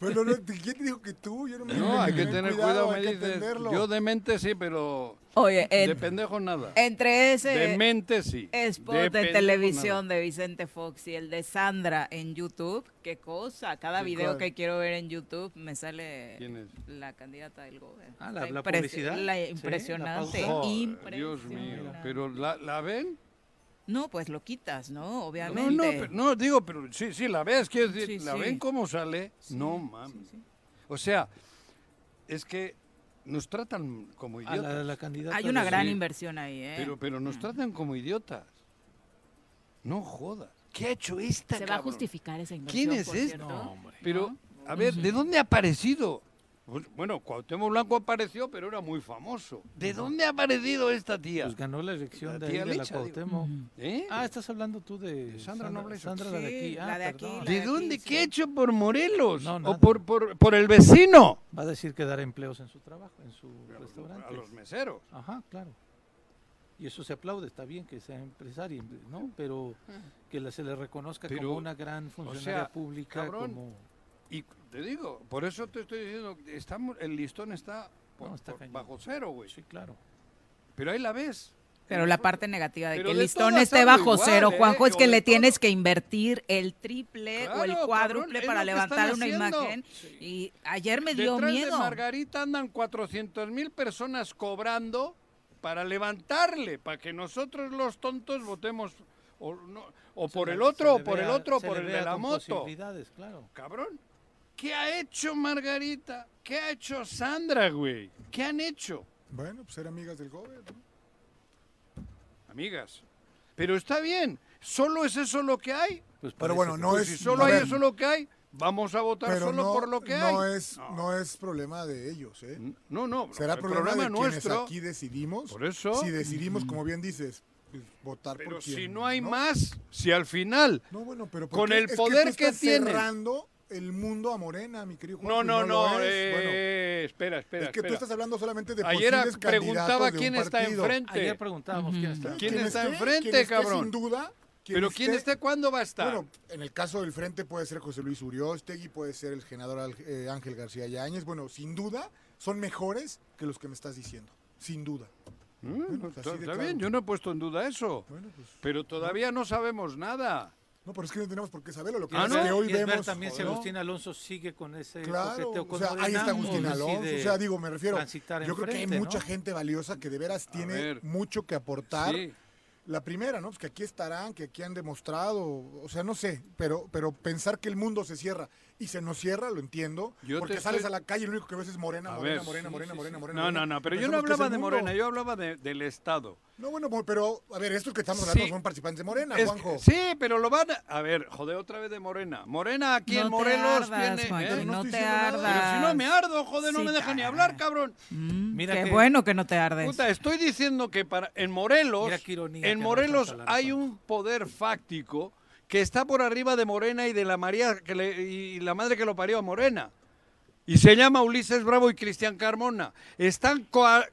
Speaker 6: Pero no, ¿quién te dijo que tú? Yo no, me
Speaker 3: No, hay que
Speaker 6: ten
Speaker 3: tener cuidado,
Speaker 6: hay
Speaker 3: me
Speaker 6: que
Speaker 3: dices.
Speaker 6: entenderlo.
Speaker 3: Yo demente sí, pero
Speaker 2: Oye, en-
Speaker 3: de pendejo nada.
Speaker 2: entre ese
Speaker 3: Demente sí.
Speaker 2: spot
Speaker 3: De
Speaker 2: de, televisión de Vicente Fox y el de Sandra en YouTube, qué cosa. Cada
Speaker 6: ¿Qué
Speaker 2: video
Speaker 6: cuál?
Speaker 2: que quiero ver en YouTube me sale
Speaker 3: ¿Quién es?
Speaker 2: la candidata del gobierno.
Speaker 4: Ah, la- publicidad.
Speaker 2: La
Speaker 4: Sí, la
Speaker 2: impresionante.
Speaker 3: Joder,
Speaker 2: impresionante.
Speaker 3: Dios mío. Pero ¿la, la ven?
Speaker 2: No, pues lo quitas, ¿no?
Speaker 3: No,
Speaker 2: Obviamente.
Speaker 3: no, pero- no, digo, pero sí, sí, la ves, quiero decir,
Speaker 2: Sí,
Speaker 3: ¿la
Speaker 2: sí.
Speaker 3: ven cómo sale? no, mames. O sea, es que nos tratan como
Speaker 4: A
Speaker 3: idiotas.
Speaker 4: la, la candidata
Speaker 2: Hay una gran
Speaker 3: Sí.
Speaker 2: inversión ahí, ¿eh?
Speaker 3: Pero, pero nos tratan como idiotas. No jodas. ¿Qué ha hecho esta
Speaker 2: Se va a justificar esa inversión.
Speaker 3: ¿Quién es
Speaker 2: por
Speaker 3: este?
Speaker 4: No, hombre.
Speaker 3: Pero, a ver, ¿de dónde ha aparecido? Pues, Bueno, Cuauhtémoc Blanco apareció, pero era muy famoso. ¿De dónde ha aparecido esta tía?
Speaker 4: Pues ganó la elección
Speaker 3: La
Speaker 4: de, ahí
Speaker 3: tía
Speaker 4: de la
Speaker 3: Licha, digo.
Speaker 4: Cuauhtémoc.
Speaker 3: ¿Eh?
Speaker 4: Ah, estás hablando tú de
Speaker 3: De Sandra.
Speaker 4: Sandra, la de aquí. Ah,
Speaker 2: la de aquí, la
Speaker 3: ¿De
Speaker 2: de
Speaker 3: dónde?
Speaker 2: aquí,
Speaker 3: ¿Qué ha
Speaker 2: sí.
Speaker 3: hecho por Morelos?
Speaker 4: No,
Speaker 3: ¿O por, por, por el vecino?
Speaker 4: Va a decir que dará empleos en su trabajo, en su restaurante.
Speaker 3: A los meseros.
Speaker 4: Ajá, claro. Y eso se aplaude, está bien que sea empresaria, ¿no? Pero que la- se le reconozca
Speaker 3: Pero,
Speaker 4: como una gran funcionaria
Speaker 3: sea,
Speaker 4: pública,
Speaker 3: cabrón,
Speaker 4: como...
Speaker 3: Y te digo, por eso te estoy diciendo, estamos, el listón está, por-
Speaker 4: No, está
Speaker 3: por-
Speaker 4: cañón.
Speaker 3: bajo cero, güey.
Speaker 4: Sí, claro.
Speaker 3: Pero ahí la ves.
Speaker 2: Pero la parte negativa de
Speaker 3: Pero
Speaker 2: que el listón esté bajo
Speaker 3: igual,
Speaker 2: cero,
Speaker 3: ¿eh?
Speaker 2: Juanjo, es que le
Speaker 3: todo.
Speaker 2: tienes que invertir el triple o el cuádruple para levantar una
Speaker 3: haciendo.
Speaker 2: imagen. Y ayer me dio
Speaker 3: Detrás
Speaker 2: miedo.
Speaker 3: de Margarita andan 400 mil personas cobrando para levantarle, para que nosotros los tontos votemos o, no- o por
Speaker 4: le-
Speaker 3: el otro, o por el otro, o por
Speaker 4: le
Speaker 3: el de la moto.
Speaker 4: posibilidades, claro.
Speaker 3: Cabrón. ¿Qué ha hecho Margarita? ¿Qué ha hecho Sandra, güey? ¿Qué han hecho?
Speaker 6: Bueno, pues ser amigas del gobierno.
Speaker 3: Amigas. Pero está bien. ¿Solo es eso lo que hay?
Speaker 4: Pues
Speaker 6: Pero bueno, no
Speaker 3: Pues
Speaker 6: es...
Speaker 3: si solo hay eso lo que hay, vamos a votar
Speaker 6: pero
Speaker 3: solo
Speaker 6: no,
Speaker 3: por lo que
Speaker 6: no
Speaker 3: hay.
Speaker 6: Es, no. es problema de ellos, ¿eh?
Speaker 3: No, no.
Speaker 6: Será
Speaker 3: el
Speaker 6: problema, de quienes
Speaker 3: nuestro.
Speaker 6: aquí decidimos.
Speaker 3: Por eso.
Speaker 6: Si decidimos, como bien dices, pues, votar
Speaker 3: Pero
Speaker 6: por quien,
Speaker 3: si no hay más, si al final
Speaker 6: No, bueno, pero ¿por
Speaker 3: Con el
Speaker 6: Es
Speaker 3: poder
Speaker 6: que, tú
Speaker 3: que
Speaker 6: estás
Speaker 3: tiene.
Speaker 6: cerrando el mundo a Morena, mi querido
Speaker 3: No,
Speaker 6: y
Speaker 3: no, no.
Speaker 6: lo es.
Speaker 3: eh,
Speaker 6: Bueno,
Speaker 3: espera, espera.
Speaker 6: es que tú estás hablando solamente de
Speaker 3: Ayer
Speaker 6: posibles
Speaker 3: preguntaba
Speaker 6: de
Speaker 3: quién
Speaker 6: un
Speaker 3: está enfrente.
Speaker 4: Ayer preguntábamos quién está.
Speaker 3: ¿Quién
Speaker 6: Quien
Speaker 3: está enfrente, cabrón?
Speaker 6: Sin duda. quien
Speaker 3: Pero quién esté, ¿cuándo va a estar?
Speaker 6: Bueno, en el caso del frente puede ser José Luis Uriostegui, puede ser el senador Al- eh, Ángel García Yáñez. Bueno, sin duda, son mejores que los que me estás diciendo. Sin duda.
Speaker 3: Mm,
Speaker 6: Bueno, pues
Speaker 3: está
Speaker 6: claro.
Speaker 3: bien, yo no he puesto en duda eso.
Speaker 6: Bueno, pues.
Speaker 3: Pero todavía no sabemos nada.
Speaker 6: No, pero es que no tenemos por qué saberlo. Lo que
Speaker 3: Ah,
Speaker 6: es que hoy
Speaker 4: ¿Quieres ver
Speaker 6: vemos.
Speaker 4: también si
Speaker 6: ¿no?
Speaker 4: Agustín Alonso sigue con ese
Speaker 6: Claro,
Speaker 4: coqueteo
Speaker 6: o sea, ahí está Agustín Alonso. O sea, digo, me refiero.
Speaker 4: transitar
Speaker 6: Yo creo que hay mucha
Speaker 4: ¿no?
Speaker 6: gente valiosa que de veras tiene
Speaker 3: ver.
Speaker 6: mucho que aportar.
Speaker 3: Sí.
Speaker 6: La primera, ¿no? Pues que aquí estarán, que aquí han demostrado, o sea, no sé, pero, pero pensar que el mundo se cierra y se nos cierra, lo entiendo.
Speaker 3: Yo
Speaker 6: porque
Speaker 3: te
Speaker 6: sales
Speaker 3: estoy-
Speaker 6: a la calle y lo único que ves es morena, morena,
Speaker 3: ver,
Speaker 6: morena,
Speaker 3: sí,
Speaker 6: morena,
Speaker 3: sí,
Speaker 6: morena,
Speaker 3: sí.
Speaker 6: morena.
Speaker 3: No,
Speaker 6: morena.
Speaker 3: no, no, pero yo no hablaba de
Speaker 6: mundo.
Speaker 3: Morena, yo hablaba de- del Estado.
Speaker 6: No, bueno, pero, a ver, estos que estamos hablando
Speaker 3: Sí.
Speaker 6: son participantes de Morena,
Speaker 3: Es-
Speaker 6: Juanjo.
Speaker 3: sí, pero lo van a... A ver, joder, otra vez de Morena. Morena aquí
Speaker 2: No
Speaker 3: en
Speaker 2: te
Speaker 3: Morelos
Speaker 2: ardas,
Speaker 3: tiene...
Speaker 2: Juanjo,
Speaker 3: ¿eh?
Speaker 2: no te
Speaker 6: nada.
Speaker 3: Pero
Speaker 2: ardas.
Speaker 3: si no me ardo, joder, no me dejan ni hablar, cabrón.
Speaker 2: Mm,
Speaker 4: Mira
Speaker 2: qué
Speaker 4: que-
Speaker 2: bueno que no te ardes.
Speaker 3: Puta, estoy diciendo que para en Morelos,
Speaker 4: Mira qué ironía
Speaker 3: en Morelos hay un poder fáctico que está por arriba de Morena y de la María que le- y la madre que lo parió a Morena. Y se llama Ulises Bravo y Cristian Carmona. Están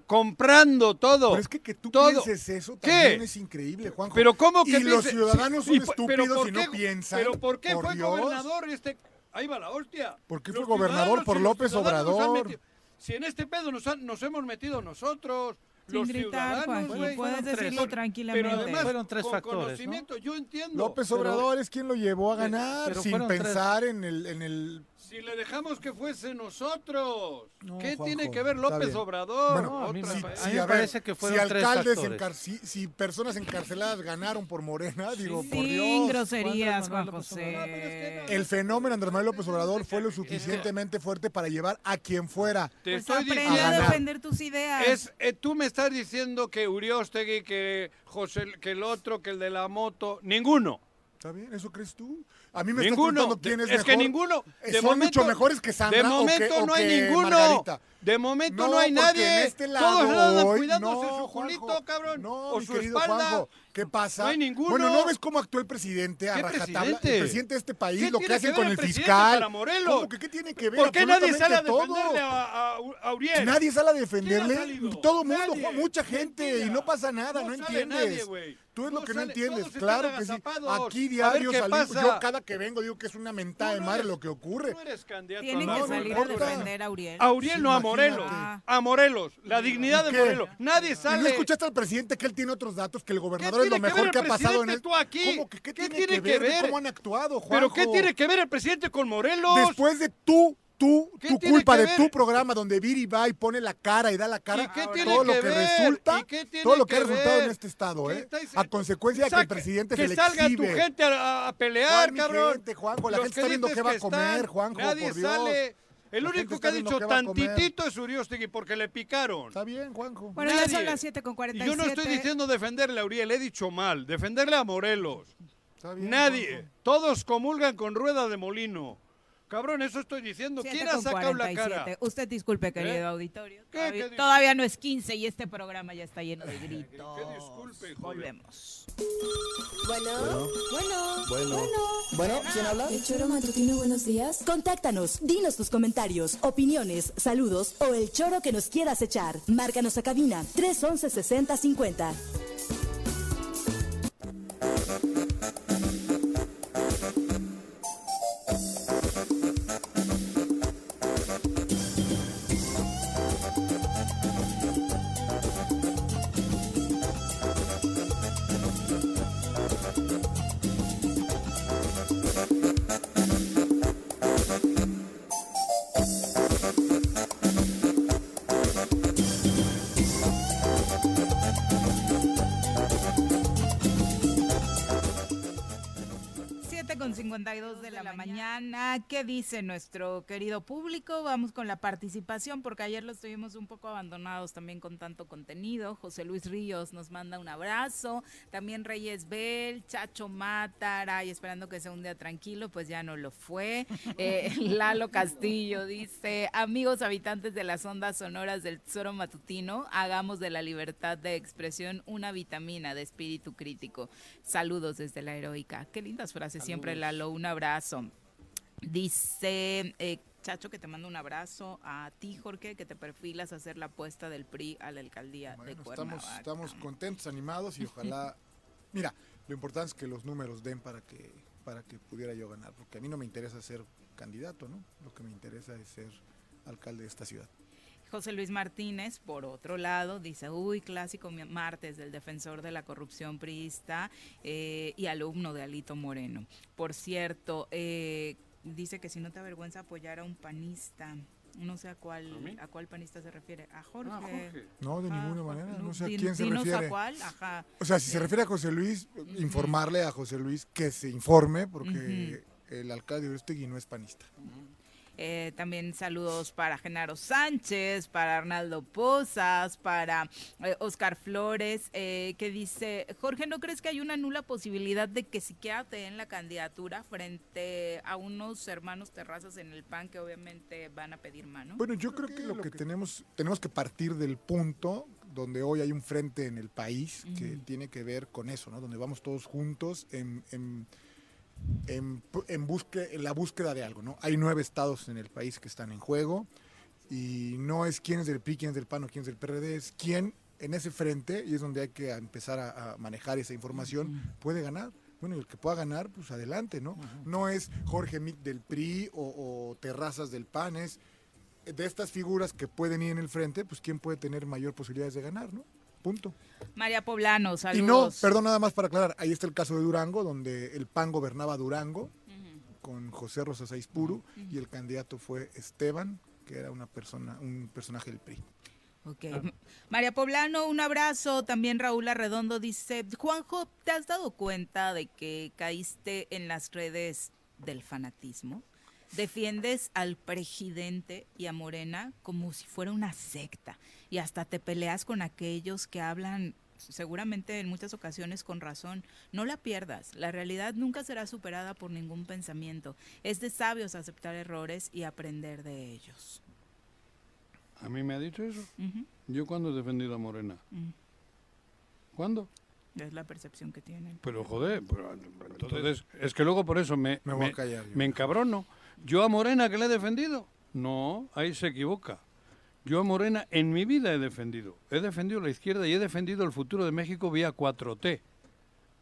Speaker 3: comprando todo.
Speaker 6: Pero es que que tú
Speaker 3: todo.
Speaker 6: pienses eso
Speaker 3: ¿Qué?
Speaker 6: también es increíble, Juanjo.
Speaker 3: Pero ¿cómo que
Speaker 6: Y los ciudadanos son
Speaker 3: y
Speaker 6: estúpidos
Speaker 3: ¿por
Speaker 6: y no
Speaker 3: qué-
Speaker 6: piensan.
Speaker 3: Pero ¿por qué
Speaker 6: por
Speaker 3: fue
Speaker 6: Dios.
Speaker 3: gobernador este? Ahí va la hostia.
Speaker 6: ¿Por qué
Speaker 3: Los
Speaker 6: fue gobernador? Por López Obrador.
Speaker 3: Si en este pedo nos, han- nos hemos metido nosotros,
Speaker 2: Sin
Speaker 3: los
Speaker 2: gritar,
Speaker 3: ciudadanos, güey.
Speaker 2: puedes
Speaker 4: tres.
Speaker 2: decirlo
Speaker 3: Pero
Speaker 2: tranquilamente.
Speaker 3: además,
Speaker 4: Fueron tres
Speaker 3: con
Speaker 4: factores, ¿no?
Speaker 3: conocimiento, yo entiendo.
Speaker 6: López
Speaker 3: pero
Speaker 6: Obrador es quien lo llevó a ganar
Speaker 4: pero
Speaker 6: sin
Speaker 4: fueron tres.
Speaker 6: pensar en el, en el
Speaker 3: Si le dejamos que fuese nosotros.
Speaker 6: No,
Speaker 3: ¿Qué
Speaker 6: Juanjo,
Speaker 3: tiene que ver López. Obrador?
Speaker 6: Bueno,
Speaker 4: a mí
Speaker 3: Otra
Speaker 4: me-
Speaker 3: vez.
Speaker 4: a mí me
Speaker 6: ver,
Speaker 4: parece que fueron
Speaker 6: si
Speaker 4: tres
Speaker 6: alcaldes encar- si, si personas encarceladas ganaron por Morena, digo, por
Speaker 2: Sin
Speaker 6: Dios.
Speaker 2: groserías,
Speaker 4: Juan.
Speaker 2: José.
Speaker 3: No, pero es que
Speaker 6: El fenómeno Andrés Manuel López Obrador fue lo suficientemente fuerte para llevar a quien fuera.
Speaker 3: Te
Speaker 2: Pues
Speaker 3: estoy
Speaker 2: aprende
Speaker 3: diciendo.
Speaker 2: a defender tus ideas.
Speaker 3: Es, eh, tú me estás diciendo que Uriostegui, que José, que el otro, que el de la moto, ninguno.
Speaker 6: ¿Está bien? ¿Eso crees tú? A mí me
Speaker 3: ninguno.
Speaker 6: estás preguntando quién es,
Speaker 3: es que ninguno. De
Speaker 6: son
Speaker 3: momento,
Speaker 6: mucho mejores que Sandra
Speaker 3: De momento
Speaker 6: o que, o
Speaker 3: no hay
Speaker 6: que
Speaker 3: ninguno.
Speaker 6: Margarita.
Speaker 3: De momento no,
Speaker 6: No,
Speaker 3: hay nadie.
Speaker 6: este
Speaker 3: Todos andan cuidándose
Speaker 6: no,
Speaker 3: su culito,
Speaker 6: Juanjo,
Speaker 3: cabrón.
Speaker 6: No,
Speaker 3: o
Speaker 6: mi
Speaker 3: su
Speaker 6: querido
Speaker 3: espalda.
Speaker 6: Juanjo, ¿qué pasa?
Speaker 3: No hay ninguno.
Speaker 6: Bueno, ¿no ves cómo actuó el presidente a
Speaker 3: ¿Qué
Speaker 6: rajatabla?
Speaker 3: presidente?
Speaker 6: El presidente de este país,
Speaker 3: ¿Qué
Speaker 6: lo que hacen con el fiscal.
Speaker 3: para Morelos?
Speaker 6: ¿Cómo que qué tiene que ver?
Speaker 3: ¿Por qué nadie sale a
Speaker 6: Absolutamente
Speaker 3: defenderle
Speaker 6: todo.
Speaker 3: a, a, a Uriel?
Speaker 6: Nadie sale a
Speaker 3: ¿Quién ha
Speaker 6: defenderle. Todo el mundo,
Speaker 3: Nadie.
Speaker 6: Juan, mucha gente,
Speaker 3: Mentira.
Speaker 6: y no pasa nada, no,
Speaker 3: No sale
Speaker 6: entiendes.
Speaker 3: nadie.
Speaker 6: Tú es
Speaker 3: No
Speaker 6: lo que no
Speaker 3: sale-
Speaker 6: entiendes. Claro que sí. Aquí diario salimos. Yo cada que vengo digo que es una mentada de
Speaker 3: no
Speaker 6: madre
Speaker 3: eres-
Speaker 6: lo que ocurre.
Speaker 3: Eres candidato
Speaker 2: Tienen
Speaker 3: a
Speaker 2: que
Speaker 6: no,
Speaker 3: Morelos.
Speaker 2: salir
Speaker 6: no
Speaker 2: a defender a Uriel.
Speaker 3: A Uriel,
Speaker 6: Sí,
Speaker 3: no a. Morelos. A Morelos. La dignidad de. Morelos. Nadie
Speaker 6: ¿Y no
Speaker 3: sale.
Speaker 6: escuchaste al presidente que él tiene otros datos, que el
Speaker 3: ¿Qué
Speaker 6: gobernador es lo
Speaker 3: tiene que
Speaker 6: mejor que ha pasado en el...
Speaker 3: tú aquí?
Speaker 6: ¿Cómo que qué,
Speaker 3: ¿Qué
Speaker 6: tiene,
Speaker 3: tiene
Speaker 6: que
Speaker 3: que
Speaker 6: ver, cómo han actuado,
Speaker 3: ¿Pero qué
Speaker 6: Juanjo?
Speaker 3: tiene que ver el presidente con Morelos?
Speaker 6: Después de tú, tú,
Speaker 3: ¿Qué
Speaker 6: tu
Speaker 3: tiene
Speaker 6: culpa
Speaker 3: que
Speaker 6: de tu programa donde Viri va y pone la cara y da la cara,
Speaker 3: ¿Y qué
Speaker 6: todo
Speaker 3: tiene
Speaker 6: lo
Speaker 3: que
Speaker 6: que
Speaker 3: ver?
Speaker 6: resulta,
Speaker 3: ¿Y qué tiene
Speaker 6: todo lo que,
Speaker 3: que
Speaker 6: ha resultado
Speaker 3: ver?
Speaker 6: en este estado,
Speaker 3: ¿Qué
Speaker 6: ¿eh?
Speaker 3: estáis-
Speaker 6: A consecuencia de que el presidente
Speaker 3: que
Speaker 6: se le
Speaker 3: salga
Speaker 6: exhibe.
Speaker 3: tu gente a, a pelear,
Speaker 6: ¿Cuál mi
Speaker 3: cabrón.
Speaker 6: gente, Juanjo? La
Speaker 3: Los
Speaker 6: gente está
Speaker 3: que
Speaker 6: viendo qué va a
Speaker 3: que
Speaker 6: comer, Juanjo,
Speaker 3: Nadie
Speaker 6: por Dios.
Speaker 3: sale. El único que ha dicho
Speaker 6: comer.
Speaker 3: tantitito es Uriostegui porque le picaron.
Speaker 6: Está bien, Juanjo.
Speaker 2: Bueno, ya son
Speaker 3: Nadie.
Speaker 2: las 7 con
Speaker 3: Y
Speaker 2: 47.
Speaker 3: yo no estoy diciendo defenderle a Uriel, he dicho mal. Defenderle a Morelos.
Speaker 6: Está bien,
Speaker 3: Nadie.
Speaker 6: Juanjo.
Speaker 3: Todos comulgan con rueda de molino. Cabrón, eso estoy diciendo.
Speaker 2: 7
Speaker 3: ¿Quién ha
Speaker 2: con
Speaker 3: sacado la
Speaker 2: 47.
Speaker 3: cara?
Speaker 2: Usted disculpe, querido
Speaker 3: ¿Eh?
Speaker 2: auditorio.
Speaker 3: ¿Qué?
Speaker 2: Todavía,
Speaker 3: ¿Qué
Speaker 2: no es 15 y este programa ya está lleno de gritos.
Speaker 3: Que disculpe, hijo.
Speaker 2: Volvemos.
Speaker 8: Bueno, bueno, bueno,
Speaker 9: Bueno, ¿quién habla?
Speaker 8: El choro matutino, buenos días.
Speaker 9: Contáctanos, dinos tus comentarios, opiniones, saludos o el choro que nos quieras echar. Márcanos a cabina 311 6050.
Speaker 2: Siete con 52 de la mañana. ¿Qué dice nuestro querido público? Vamos con la participación porque ayer los tuvimos un poco abandonados también con tanto contenido. José Luis Ríos nos manda un abrazo. También Reyes Bell, Chacho Mátara y esperando que sea un día tranquilo, pues ya no lo fue. *laughs* Eh, Lalo Castillo dice, amigos habitantes de las ondas sonoras del Tesoro Matutino, hagamos de la libertad de expresión una vitamina de espíritu crítico. Saludos desde la heroica. Qué lindas frases siempre, Lalo. Un abrazo. Dice eh, Chacho que te mando un abrazo. A ti, Jorge, que te perfilas a hacer la apuesta del PRI a la alcaldía de Cuernavaca.
Speaker 6: estamos, estamos contentos, animados y ojalá... *laughs* Mira, lo importante es que los números den para que, para que pudiera yo ganar, porque a mí no me interesa ser candidato, ¿no? Lo que me interesa es ser alcalde de esta ciudad.
Speaker 2: José Luis Martínez, por otro lado, dice, uy, clásico martes del defensor de la corrupción priista eh, y alumno de Alito Moreno. Por cierto, eh, dice que si no te avergüenza apoyar a un panista, no sé a cuál,
Speaker 3: ¿A
Speaker 2: cuál panista se refiere, a Jorge.
Speaker 3: Ah, Jorge.
Speaker 6: No, de ninguna manera, no sé a quién se refiere.
Speaker 2: a cuál, ajá.
Speaker 6: O sea, si se refiere a José Luis, informarle a José Luis que se informe, porque el alcalde de Urustegui no es panista.
Speaker 2: Eh, también saludos para Genaro Sánchez, para Arnaldo Pozas, para eh, Oscar Flores, eh, que dice, Jorge, ¿no crees que hay una nula posibilidad de que siquiera te den la candidatura frente a unos hermanos terrazas en el PAN que obviamente van a pedir mano?
Speaker 6: Bueno, yo creo que lo que tenemos, tenemos que partir del punto donde hoy hay un frente en el país que tiene que ver con eso, ¿no? Donde vamos todos juntos en, en, en, en busque- en la búsqueda de algo, ¿no? Hay nueve estados en el país que están en juego y no es quién es del PRI, quién es del PAN o quién es del PRD, es quién en ese frente, y es donde hay que empezar a, a manejar esa información, puede ganar. Bueno, y el que pueda ganar, pues adelante, ¿no? No es Jorge Mick del PRI o, o Terrazas del PAN, es de estas figuras que pueden ir en el frente, pues quién puede tener mayor posibilidades de ganar, ¿no? Punto.
Speaker 2: María Poblano, saludos.
Speaker 6: Y no, perdón, nada más para aclarar, ahí está el caso de Durango, donde el PAN gobernaba Durango con José Rosas Aispuru y el candidato fue Esteban, que era una persona, un personaje del PRI.
Speaker 2: Ok. María Poblano, un abrazo. También Raúl Arredondo dice, Juanjo, ¿te has dado cuenta de que caíste en las redes del fanatismo? Defiendes al presidente y a Morena como si fuera una secta y hasta te peleas con aquellos que hablan seguramente en muchas ocasiones con razón. No la pierdas. La realidad nunca será superada por ningún pensamiento. Es de sabios aceptar errores y aprender de ellos.
Speaker 3: ¿A mí me ha dicho eso?
Speaker 2: Ujú.
Speaker 3: ¿Yo cuándo he defendido a Morena?
Speaker 2: Mm.
Speaker 3: ¿Cuándo?
Speaker 2: Es la percepción que tienen.
Speaker 3: Pero joder, pero, entonces, es que luego por eso me,
Speaker 6: Me voy a callar
Speaker 3: me encabrono. ¿Yo a Morena que le he defendido? No, ahí se equivoca. Yo a Morena en mi vida he defendido. He defendido la izquierda y he defendido el futuro de México vía 4T.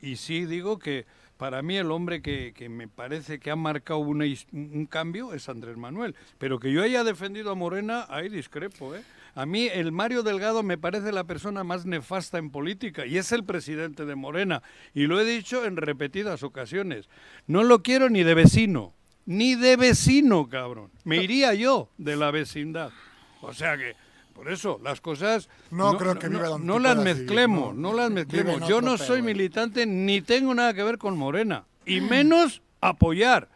Speaker 3: Y sí digo que para mí el hombre que, que me parece que ha marcado una un cambio es Andrés Manuel. Pero que yo haya defendido a Morena, ahí discrepo. ¿eh? A mí el Mario Delgado me parece la persona más nefasta en política y es el presidente de Morena. Y lo he dicho en repetidas ocasiones. No lo quiero ni de vecino. Ni de vecino, cabrón. Me iría yo de la vecindad. O sea que, por eso, las cosas...
Speaker 6: No creo que viva
Speaker 3: no las mezclemos,
Speaker 6: no.
Speaker 3: no las mezclemos. Yo no soy
Speaker 6: eh.
Speaker 3: militante ni tengo nada que ver con Morena. Y menos apoyar.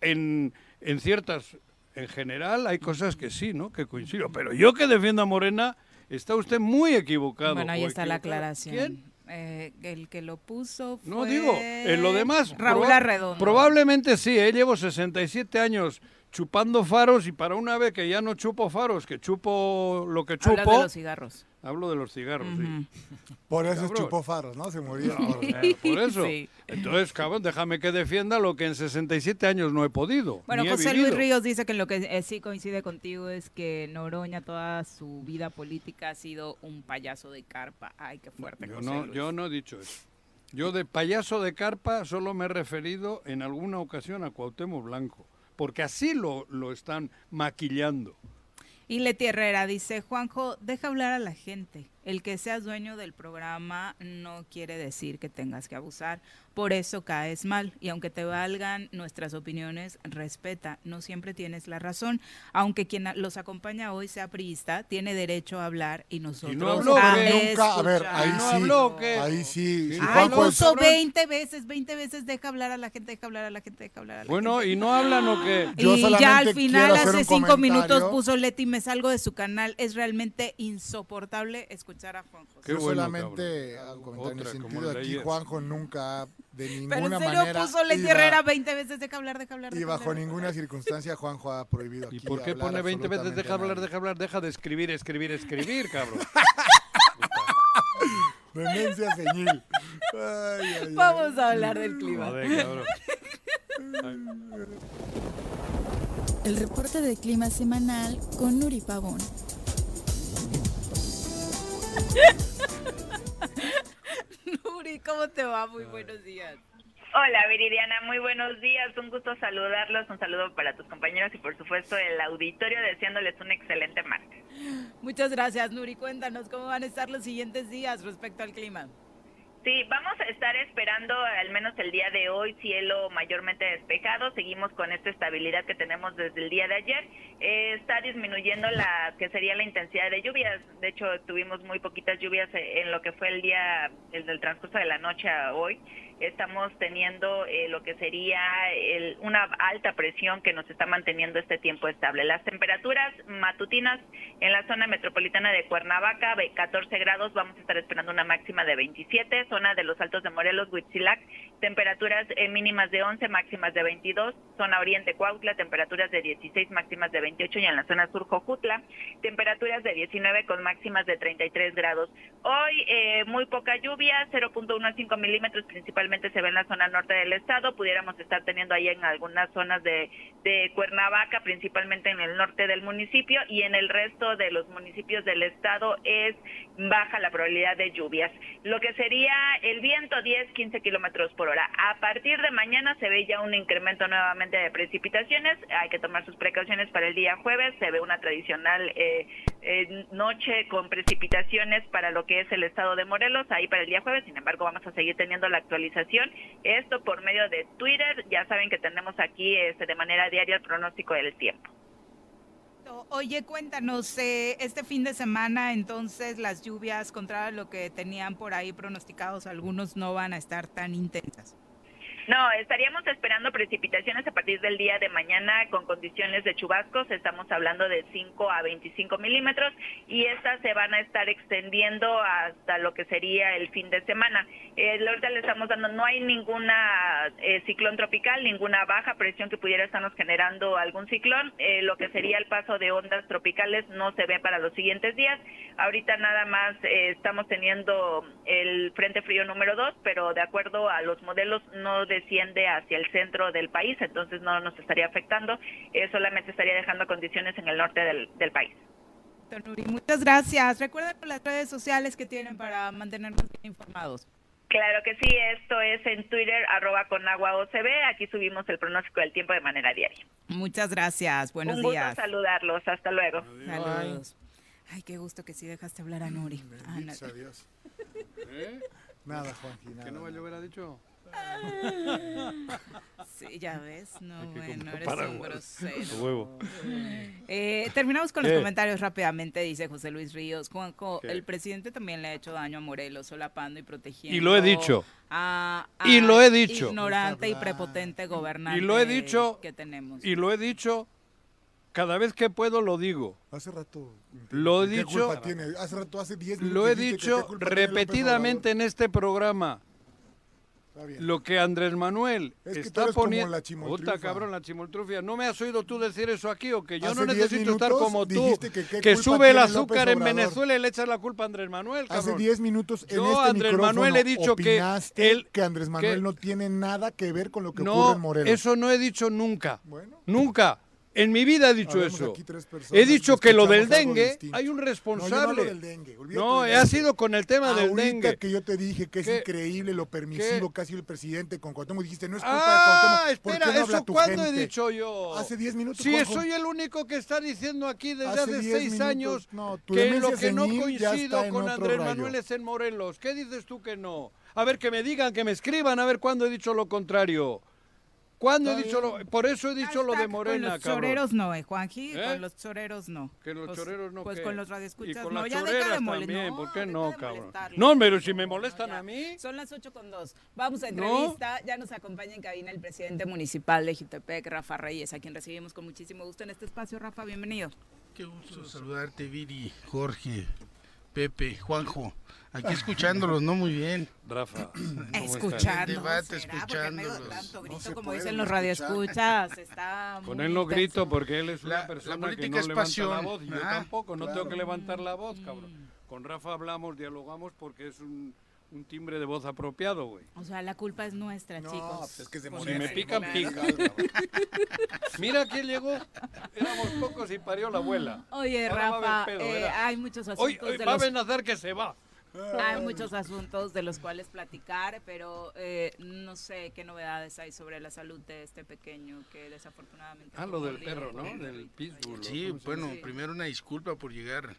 Speaker 3: En, en ciertas, en general, hay cosas que sí, ¿no? Que coincido. Pero yo que defiendo a Morena, está usted muy equivocado.
Speaker 2: Bueno, ahí está la aclaración.
Speaker 3: ¿Quién?
Speaker 2: Eh, el que lo puso fue...
Speaker 3: No digo, en lo demás.
Speaker 2: Raúl
Speaker 3: proba-
Speaker 2: Arredondo.
Speaker 3: Probablemente sí, ¿eh? llevo 67 años chupando faros y para una vez que ya no chupo faros, que chupo lo que chupo.
Speaker 2: Hablas de los cigarros.
Speaker 3: Hablo de los cigarros, sí.
Speaker 6: Por eso
Speaker 3: Cabrón.
Speaker 6: chupó faros, ¿no? Se moría. por-
Speaker 3: Eh, *laughs* Por eso.
Speaker 2: Sí.
Speaker 3: Entonces, cabrón, déjame que defienda lo que en 67 años no he podido.
Speaker 2: Bueno,
Speaker 3: ni he
Speaker 2: José Luis
Speaker 3: vivido.
Speaker 2: Ríos dice que lo que eh, sí coincide contigo es que Noroña toda su vida política ha sido un payaso de carpa. Ay, qué fuerte,
Speaker 3: Yo
Speaker 2: José
Speaker 3: no,
Speaker 2: Luis.
Speaker 3: yo no he dicho eso. Yo de payaso de carpa solo me he referido en alguna ocasión a Cuauhtémoc Blanco, porque así lo, lo están maquillando.
Speaker 2: Y Leti Herrera dice, Juanjo, deja hablar a la gente. El que seas dueño del programa no quiere decir que tengas que abusar. Por eso caes mal. Y aunque te valgan nuestras opiniones, respeta. No siempre tienes la razón. Aunque quien los acompaña hoy sea priista, tiene derecho a hablar y nosotros
Speaker 3: habló,
Speaker 2: a
Speaker 3: ¿qué?
Speaker 6: Nunca, a ver, ahí
Speaker 3: ¿No
Speaker 6: sí.
Speaker 3: habló?
Speaker 6: Ahí sí. si
Speaker 2: Ay,
Speaker 6: Juanjo es-
Speaker 2: puso 20 veces, 20 veces, deja hablar a la gente, deja hablar a la gente, deja hablar a la
Speaker 3: Bueno,
Speaker 2: gente.
Speaker 3: y no hablan o qué.
Speaker 6: Yo
Speaker 2: y ya al final, hace cinco minutos, puso Leti, me salgo de su canal. Es realmente insoportable escuchar a Juan José.
Speaker 3: Qué
Speaker 6: Yo
Speaker 3: bueno,
Speaker 6: solamente
Speaker 3: cabrón.
Speaker 6: hago en el sentido de aquí. Juanjo nunca de
Speaker 2: Pero
Speaker 6: ninguna
Speaker 2: en serio
Speaker 6: manera
Speaker 2: puso Leti
Speaker 6: iba-
Speaker 2: Herrera 20 veces, deja hablar, deja hablar.
Speaker 6: y
Speaker 2: deja
Speaker 6: bajo
Speaker 2: hablar.
Speaker 6: ninguna circunstancia Juanjo ha prohibido aquí
Speaker 3: ¿Y por qué
Speaker 6: hablar
Speaker 3: pone 20 veces
Speaker 6: absolutamente
Speaker 3: deja hablar, deja hablar, deja de escribir, escribir, escribir, cabrón? *laughs*
Speaker 6: Demencia señil. Ay, ay, ay.
Speaker 2: Vamos a hablar del clima.
Speaker 3: Joder, cabrón.
Speaker 8: El reporte de clima semanal con Nuri Pavón. *laughs*
Speaker 2: Nuri, ¿cómo te va? Muy buenos días.
Speaker 10: Hola Viridiana, muy buenos días, un gusto saludarlos, un saludo para tus compañeros y por supuesto el auditorio deseándoles un excelente martes.
Speaker 2: Muchas gracias, Nuri. Cuéntanos cómo van a estar los siguientes días respecto al clima.
Speaker 10: Sí, vamos a estar esperando al menos el día de hoy cielo mayormente despejado. Seguimos con esta estabilidad que tenemos desde el día de ayer. Eh, está disminuyendo la que sería la intensidad de lluvias. De hecho, tuvimos muy poquitas lluvias en lo que fue el día, el del transcurso de la noche a hoy estamos teniendo eh, lo que sería el- una alta presión que nos está manteniendo este tiempo estable. Las temperaturas matutinas en la zona metropolitana de Cuernavaca, ve- 14 grados, vamos a estar esperando una máxima de 27, zona de los Altos de Morelos, Huitzilac, temperaturas eh, mínimas de 11, máximas de 22, zona oriente Cuautla, temperaturas de 16, máximas de 28 y en la zona sur Jojutla, temperaturas de 19 con máximas de 33 grados. Hoy eh, muy poca lluvia, 0.15 milímetros principalmente se ve en la zona norte del estado, pudiéramos estar teniendo ahí en algunas zonas de, de Cuernavaca, principalmente en el norte del municipio y en el resto de los municipios del estado es baja la probabilidad de lluvias. Lo que sería el viento 10-15 kilómetros por hora. A partir de mañana se ve ya un incremento nuevamente de precipitaciones. Hay que tomar sus precauciones para el día jueves. Se ve una tradicional eh, eh, noche con precipitaciones para lo que es el estado de Morelos, ahí para el día jueves. Sin embargo, vamos a seguir teniendo la actualización. Esto por medio de Twitter. Ya saben que tenemos aquí este, de manera diaria el pronóstico del tiempo.
Speaker 2: Oye, cuéntanos, eh, este fin de semana entonces las lluvias, contra lo que tenían por ahí pronosticados, algunos no van a estar tan intensas.
Speaker 10: No, estaríamos esperando precipitaciones a partir del día de mañana con condiciones de chubascos. Estamos hablando de 5 a 25 milímetros y estas se van a estar extendiendo hasta lo que sería el fin de semana. Eh, ahorita le estamos dando, no hay ninguna eh, ciclón tropical, ninguna baja presión que pudiera estarnos generando algún ciclón. Eh, lo que sería el paso de ondas tropicales no se ve para los siguientes días. Ahorita nada más eh, estamos teniendo el Frente Frío número 2, pero de acuerdo a los modelos no desciende hacia el centro del país, entonces no nos estaría afectando, eh, solamente estaría dejando condiciones en el norte del, del país.
Speaker 2: Muchas gracias. Recuerden las redes sociales que tienen para mantenernos bien informados.
Speaker 10: Claro que sí, esto es en Twitter, arroba con agua OCB, aquí subimos el pronóstico del tiempo de manera diaria.
Speaker 2: Muchas gracias. Buenos
Speaker 10: Un gusto
Speaker 2: días.
Speaker 10: saludarlos, hasta luego.
Speaker 2: Saludos. Ay, qué gusto que sí dejaste hablar a Nuri. Ana.
Speaker 6: Adiós. *laughs*
Speaker 3: ¿Eh?
Speaker 6: Nada, Juanji, nada.
Speaker 3: ¿Qué no va a llover, ha dicho?
Speaker 2: Sí, ya ves, no, bueno, eres un grosero.
Speaker 3: A huevo.
Speaker 2: Eh, terminamos con los comentarios rápidamente, dice José Luis Ríos. Juanjo,
Speaker 3: ¿Qué?
Speaker 2: el presidente también le ha hecho daño a Morelos, solapando y protegiendo.
Speaker 3: Y lo he dicho.
Speaker 2: a-
Speaker 3: Y
Speaker 2: al
Speaker 3: lo he dicho.
Speaker 2: Ignorante y prepotente gobernante
Speaker 3: Y lo he dicho.
Speaker 2: que tenemos.
Speaker 3: Y lo he dicho. Cada vez que puedo lo digo.
Speaker 6: Hace rato.
Speaker 3: Lo he
Speaker 6: ¿Qué
Speaker 3: dicho.
Speaker 6: culpa tiene? Hace rato, hace 10 minutos.
Speaker 3: Lo he dicho repetidamente en este programa. Lo que Andrés Manuel
Speaker 6: Es que
Speaker 3: está poniendo. Puta cabrón, la chimoltrufia. ¿No me has oído tú decir eso aquí o que yo
Speaker 6: Hace
Speaker 3: no
Speaker 6: 10
Speaker 3: necesito estar como tú?
Speaker 6: que
Speaker 3: sube el azúcar en. Venezuela y le echas la culpa a Andrés Manuel,
Speaker 6: Hace
Speaker 3: cabrón.
Speaker 6: 10 minutos en
Speaker 3: Yo,
Speaker 6: este
Speaker 3: Andrés
Speaker 6: micrófono
Speaker 3: Manuel, he dicho que él-
Speaker 6: que Andrés Manuel
Speaker 3: que-
Speaker 6: no tiene nada que ver con lo que ocurre
Speaker 3: No,
Speaker 6: en Morelos.
Speaker 3: eso no he dicho nunca.
Speaker 6: Bueno.
Speaker 3: Nunca. En mi vida he dicho
Speaker 6: Habemos
Speaker 3: eso. He dicho que lo del dengue, hay un
Speaker 6: No, no
Speaker 3: responsable.
Speaker 6: hablo del dengue,
Speaker 3: No,
Speaker 6: del
Speaker 3: ha sido con el tema del
Speaker 6: Ahorita
Speaker 3: dengue.
Speaker 6: que yo te dije que es
Speaker 3: ¿Qué?
Speaker 6: increíble lo permisivo que ha sido el presidente con Cuauhtémoc, dijiste, no es culpa
Speaker 3: Ah,
Speaker 6: de Cuauhtémoc. ¿Por
Speaker 3: espera,
Speaker 6: qué no
Speaker 3: ¿eso cuándo he dicho yo?
Speaker 6: Hace 10 minutos,
Speaker 3: Sí,
Speaker 6: Juanjo.
Speaker 3: soy el único que está diciendo aquí desde
Speaker 6: Hace
Speaker 3: hace
Speaker 6: 10
Speaker 3: seis
Speaker 6: minutos.
Speaker 3: años
Speaker 6: No, tu
Speaker 3: que en lo que no coincido con Andrés. Manuel es en Morelos. ¿Qué dices tú que no? A ver, que me digan, que me escriban, a ver cuándo he dicho lo contrario. ¿Cuándo he dicho lo...? Por eso he dicho lo de Morena,
Speaker 2: Con los
Speaker 3: cabrón.
Speaker 2: choreros no, ¿eh, Juanji?
Speaker 3: ¿Eh?
Speaker 2: Con los choreros no.
Speaker 3: Que los
Speaker 2: Pues-
Speaker 3: choreros no,
Speaker 2: Pues
Speaker 3: ¿qué?
Speaker 2: con los
Speaker 3: Y
Speaker 2: radioescuchas
Speaker 3: con
Speaker 2: no.
Speaker 3: las
Speaker 2: Ya deja
Speaker 3: choreras
Speaker 2: de molestar.
Speaker 3: también, ¿por qué no, cabrón? No, pero si me molestan a mí...
Speaker 2: Son las 8 con 2. Vamos a
Speaker 3: ¿No?
Speaker 2: entrevista. Ya nos acompaña en cabina el presidente municipal de Jutepec, Rafa Reyes, a quien recibimos con muchísimo gusto en este espacio. Rafa, bienvenido.
Speaker 11: Qué gusto saludarte, Viri, Jorge, Pepe, Juanjo. Aquí escuchándolos, ¿no? Muy bien.
Speaker 3: Rafa. *clears throat*
Speaker 2: Escuchando.
Speaker 11: El debate, escuchándolos.
Speaker 2: tanto grito,
Speaker 11: se
Speaker 2: como dicen
Speaker 11: no
Speaker 2: los radioescuchas, está *laughs*
Speaker 3: Con
Speaker 2: muy
Speaker 3: él no
Speaker 2: intenso.
Speaker 3: grito porque él es una
Speaker 11: La- la
Speaker 3: persona que
Speaker 11: política
Speaker 3: no
Speaker 11: es
Speaker 3: levanta la
Speaker 11: pasión.
Speaker 3: voz y yo
Speaker 11: Ah,
Speaker 3: tampoco, no tengo que levantar la voz, cabrón. Con Rafa hablamos, dialogamos porque es un, un timbre de voz apropiado, güey.
Speaker 2: O sea, la culpa es nuestra, chicos.
Speaker 6: pues es que es de
Speaker 3: Pues
Speaker 6: Morena,
Speaker 3: si me pican,
Speaker 6: no,
Speaker 3: pica. Mira quién llegó. Éramos pocos y parió la abuela.
Speaker 2: Oye,
Speaker 3: Ahora
Speaker 2: Rafa,
Speaker 3: pedo,
Speaker 2: eh, hay muchos
Speaker 3: Hoy,
Speaker 2: asuntos
Speaker 3: hoy
Speaker 2: de
Speaker 3: va
Speaker 2: los
Speaker 3: a nacer que se va.
Speaker 2: Hay muchos asuntos de los cuales platicar, pero eh, no sé qué novedades hay sobre la salud de este pequeño que desafortunadamente.
Speaker 3: Ah, lo del perro, ¿no? Del pitbull.
Speaker 11: Sí,
Speaker 3: ¿o cómo se
Speaker 11: bueno, primero una disculpa por llegar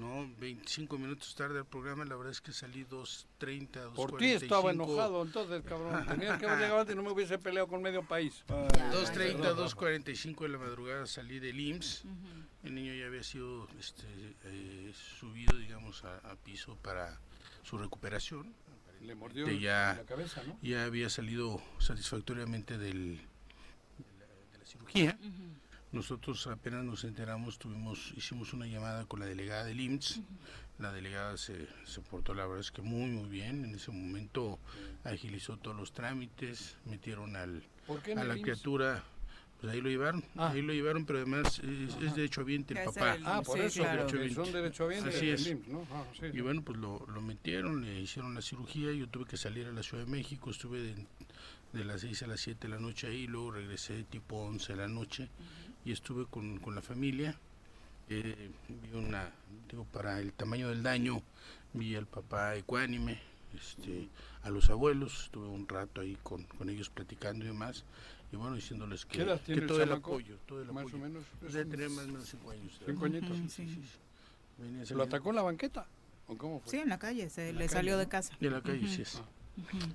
Speaker 11: ¿no? 25 minutos tarde al programa, la verdad es que salí 2.30, 2.45.
Speaker 3: Por ti estaba enojado entonces, cabrón. Tenías que haber *laughs* llegado antes y no me hubiese peleado con medio país.
Speaker 11: 2.30, 2.45 de la madrugada salí del IMSS. El niño ya había sido este, eh, subido, digamos, a, a piso para su recuperación.
Speaker 3: Le mordió
Speaker 11: Este, ya,
Speaker 3: la cabeza, ¿no?
Speaker 11: ya había salido satisfactoriamente del, de, la, de la cirugía. Nosotros apenas nos enteramos, tuvimos, hicimos una llamada con la delegada del IMSS. La delegada se, se portó, la verdad es que muy, muy bien. En ese momento agilizó todos los trámites, metieron al,
Speaker 3: ¿Por qué en
Speaker 11: a la
Speaker 3: IMSS?
Speaker 11: criatura. Pues ahí lo llevaron, ahí lo llevaron, pero además es, es derechohabiente el papá.
Speaker 3: el- Ah, por sí, eso, claro. que son derechohabientes
Speaker 11: Así es.
Speaker 3: IMSS, ¿no? Ah, sí,
Speaker 11: y bueno, pues lo, lo metieron, le hicieron la cirugía, yo tuve que salir a la Ciudad de México, estuve de, de las 6 a las 7 de la noche ahí, luego regresé tipo 11 de la noche y estuve con, con la familia. Eh, vi una, digo, para el tamaño del daño, vi al papá ecuánime, este, a los abuelos, estuve un rato ahí con, con ellos platicando y demás, y bueno, diciéndole que,
Speaker 3: ¿Qué edad
Speaker 11: que
Speaker 3: tiene el
Speaker 11: todo el apoyo, todo el
Speaker 3: Más
Speaker 11: apoyo.
Speaker 3: o menos,
Speaker 11: Debe tener más o menos 5 años.
Speaker 3: ¿Cinco añitos?
Speaker 11: Sí, sí, sí. Venía
Speaker 3: ¿Lo atacó en la banqueta? ¿O cómo fue?
Speaker 2: Sí, en la calle, se
Speaker 3: En
Speaker 2: le
Speaker 3: calle,
Speaker 2: salió de casa.
Speaker 11: De la calle, sí es.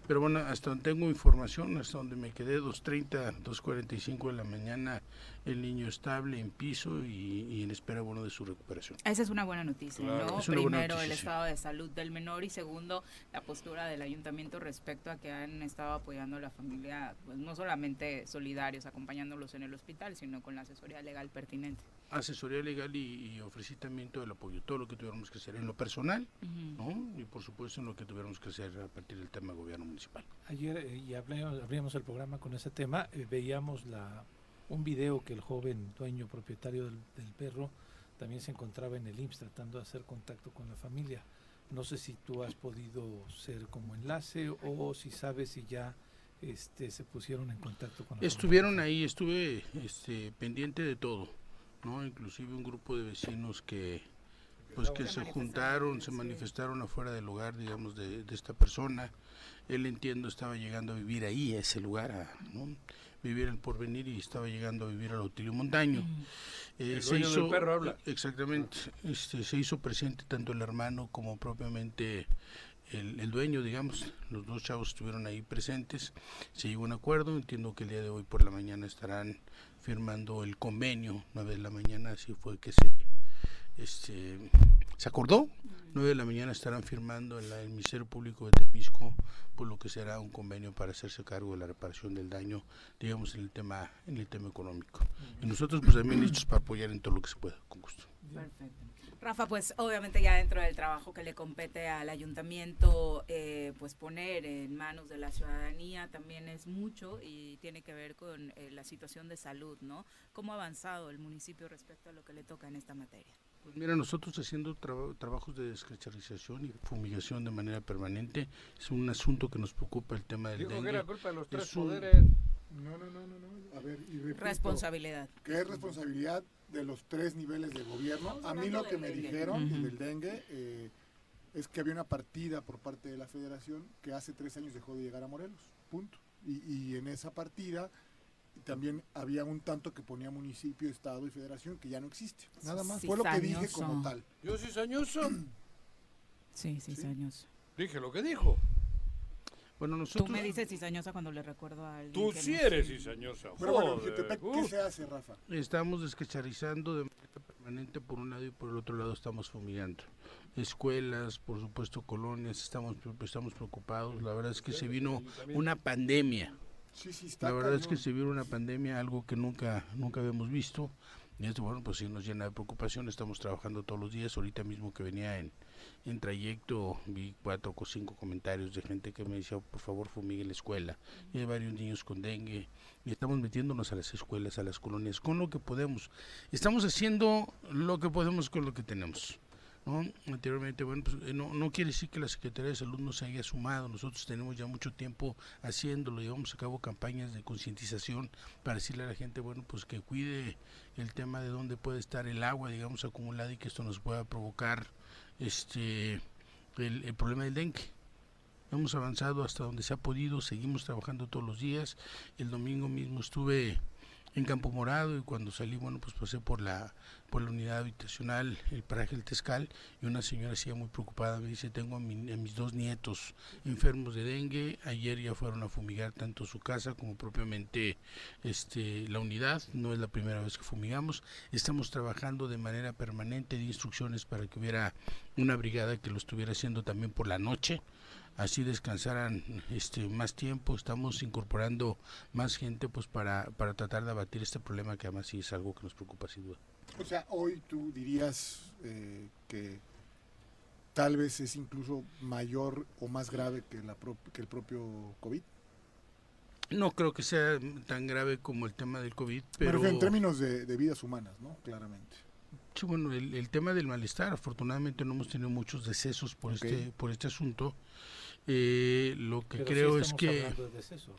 Speaker 11: Pero bueno, hasta donde tengo información, hasta donde me quedé, 2.30, 2.45 de la mañana, el niño estable en piso y, y en espera, bueno, de su recuperación.
Speaker 2: Esa es una buena noticia,
Speaker 11: Claro.
Speaker 2: ¿no? Primero, el
Speaker 11: sí.
Speaker 2: estado de salud del menor y segundo, la postura del ayuntamiento respecto a que han estado apoyando a la familia, pues no solamente solidarios, acompañándolos en el hospital, sino con la asesoría legal pertinente.
Speaker 11: Asesoría legal y, y ofrecí también todo el apoyo, todo lo que tuviéramos que hacer en lo personal. ¿no? Y por supuesto en lo que tuviéramos que hacer a partir del tema de gobierno municipal.
Speaker 4: Ayer, eh, y hablamos- abríamos el programa con ese tema, eh, veíamos la, un video que el joven dueño propietario del, del perro también se encontraba en el IMSS tratando de hacer contacto con la familia. No sé si tú has podido ser como enlace o si sabes si ya este, se pusieron en contacto con la
Speaker 11: Estuvieron ahí, estuve este, pendiente de todo, ¿no? Inclusive un grupo de vecinos que pues que se juntaron, se manifestaron afuera del hogar, digamos, de, de esta persona. Él entiendo estaba llegando a vivir ahí, a ese lugar, a, ¿no? vivir el porvenir y estaba llegando a vivir al Otilio Montaño. Eh,
Speaker 3: El
Speaker 11: se
Speaker 3: del perro habla.
Speaker 11: Exactamente, este, se hizo presente tanto el hermano como propiamente el, el dueño, digamos, los dos chavos estuvieron ahí presentes, se llegó a un acuerdo, entiendo que el día de hoy por la mañana estarán firmando el convenio, 9 de la mañana, así fue que se, este, se acordó, 9 de la mañana estarán firmando en la- el Ministerio Público de Tepisco, por lo que será un convenio para hacerse cargo de la reparación del daño, digamos, en el tema, en el tema económico. Y nosotros pues también listos para apoyar en todo lo que se pueda, con gusto.
Speaker 2: Perfecto. Rafa, pues obviamente ya dentro del trabajo que le compete al ayuntamiento, eh, pues poner en manos de la ciudadanía también es mucho y tiene que ver con eh, la situación de salud, ¿no? ¿Cómo ha avanzado el municipio respecto a lo que le toca en esta materia?
Speaker 11: Pues mira, nosotros haciendo traba- trabajos de descacharización y fumigación de manera permanente, es un asunto que nos preocupa el tema del
Speaker 3: que
Speaker 11: dengue.
Speaker 3: era culpa de los tres
Speaker 11: Es un-
Speaker 3: poderes.
Speaker 6: No, no, no, no, no. A ver, y repito,
Speaker 2: Responsabilidad.
Speaker 6: Que es responsabilidad de los tres niveles de gobierno. A mí lo que me
Speaker 2: dengue.
Speaker 6: dijeron
Speaker 2: Ujú.
Speaker 6: del dengue eh, es que había una partida por parte de la federación que hace tres años dejó de llegar a Morelos. Punto. Y, y en esa partida también había un tanto que ponía municipio, estado y federación que ya no existe. Nada más. Fue lo que dije como tal.
Speaker 3: ¿Yo cizañoso?
Speaker 2: Sí, cizañoso.
Speaker 3: Dije lo que dijo.
Speaker 11: Bueno,
Speaker 2: Tú me dices cizañosa cuando le recuerdo a alguien
Speaker 3: Tú
Speaker 2: que
Speaker 3: sí
Speaker 2: no
Speaker 3: eres
Speaker 2: sé.
Speaker 3: cizañosa.
Speaker 6: Pero bueno. Jutepec, ¿qué
Speaker 3: Uf.
Speaker 6: se hace, Rafa?
Speaker 11: Estamos descacharizando de manera permanente por un lado y por el otro lado estamos fumigando. Escuelas, por supuesto colonias, estamos, estamos preocupados. La verdad es que se vino una pandemia.
Speaker 6: Sí, sí, está
Speaker 11: La verdad es que se vino una pandemia, algo que nunca, nunca habíamos visto. Y esto, bueno, pues sí nos llena de preocupación. Estamos trabajando todos los días. Ahorita mismo que venía en, en trayecto, vi cuatro o cinco comentarios de gente que me decía, por favor, fumigue la escuela. Y hay varios niños con dengue. Y estamos metiéndonos a las escuelas, a las colonias, con lo que podemos. Estamos haciendo lo que podemos con lo que tenemos. ¿No? Anteriormente, bueno, pues eh, no, no quiere decir que la Secretaría de Salud no se haya sumado, nosotros tenemos ya mucho tiempo haciéndolo, llevamos a cabo campañas de concientización para decirle a la gente, bueno, pues que cuide el tema de dónde puede estar el agua, digamos, acumulada y que esto nos pueda provocar este el, el problema del dengue. Hemos avanzado hasta donde se ha podido, seguimos trabajando todos los días. El domingo mismo estuve en Campo Morado y cuando salí, bueno, pues pasé por la por la unidad habitacional, el paraje del Tescal, y una señora decía muy preocupada, me dice, tengo a, a mis dos nietos enfermos de dengue, ayer ya fueron a fumigar tanto su casa como propiamente este la unidad, no es la primera vez que fumigamos, estamos trabajando de manera permanente de instrucciones para que hubiera una brigada que lo estuviera haciendo también por la noche, así descansaran este más tiempo estamos incorporando más gente pues para, para tratar de abatir este problema que además sí es algo que nos preocupa sin duda
Speaker 6: O sea, hoy tú dirías eh, que tal vez es incluso mayor o más grave que, la pro- que el propio COVID.
Speaker 11: no creo que sea tan grave como el tema del COVID pero
Speaker 6: refiero en términos de, de vidas humanas, ¿no? Claramente.
Speaker 11: Sí, bueno, el, el tema del malestar, afortunadamente no hemos tenido muchos decesos por este por este asunto. Eh, lo que
Speaker 4: Pero sí
Speaker 11: creo es que
Speaker 4: de decesos,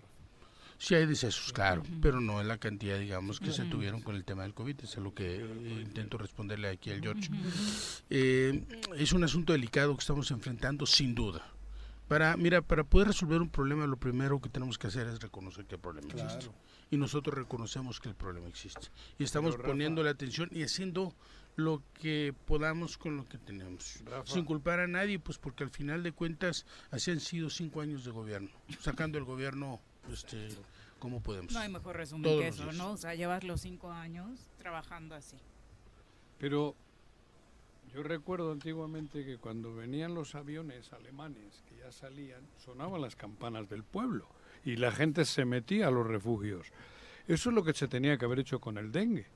Speaker 11: sí hay decesos, claro, pero no en la cantidad, digamos, que se tuvieron con el tema del COVID. Es a lo que eh, intento responderle aquí al George. Eh, es un asunto delicado que estamos enfrentando, sin duda. Para, mira, para poder resolver un problema, lo primero que tenemos que hacer es reconocer que el problema existe. Y nosotros reconocemos que el problema existe. Y estamos
Speaker 3: Pero, Rafa-
Speaker 11: poniendo la atención y haciendo lo que podamos con lo que tenemos.
Speaker 3: Rafa.
Speaker 11: Sin culpar a nadie, pues porque al final de cuentas así han sido cinco años de gobierno. Sacando el gobierno, este, como podemos.
Speaker 2: No hay mejor resumen
Speaker 11: Todos
Speaker 2: que eso. ¿no? O sea, llevas los cinco años trabajando así.
Speaker 3: Pero yo recuerdo antiguamente que cuando venían los aviones alemanes que ya salían, sonaban las campanas del pueblo y la gente se metía a los refugios. Eso es lo que se tenía que haber hecho con el dengue.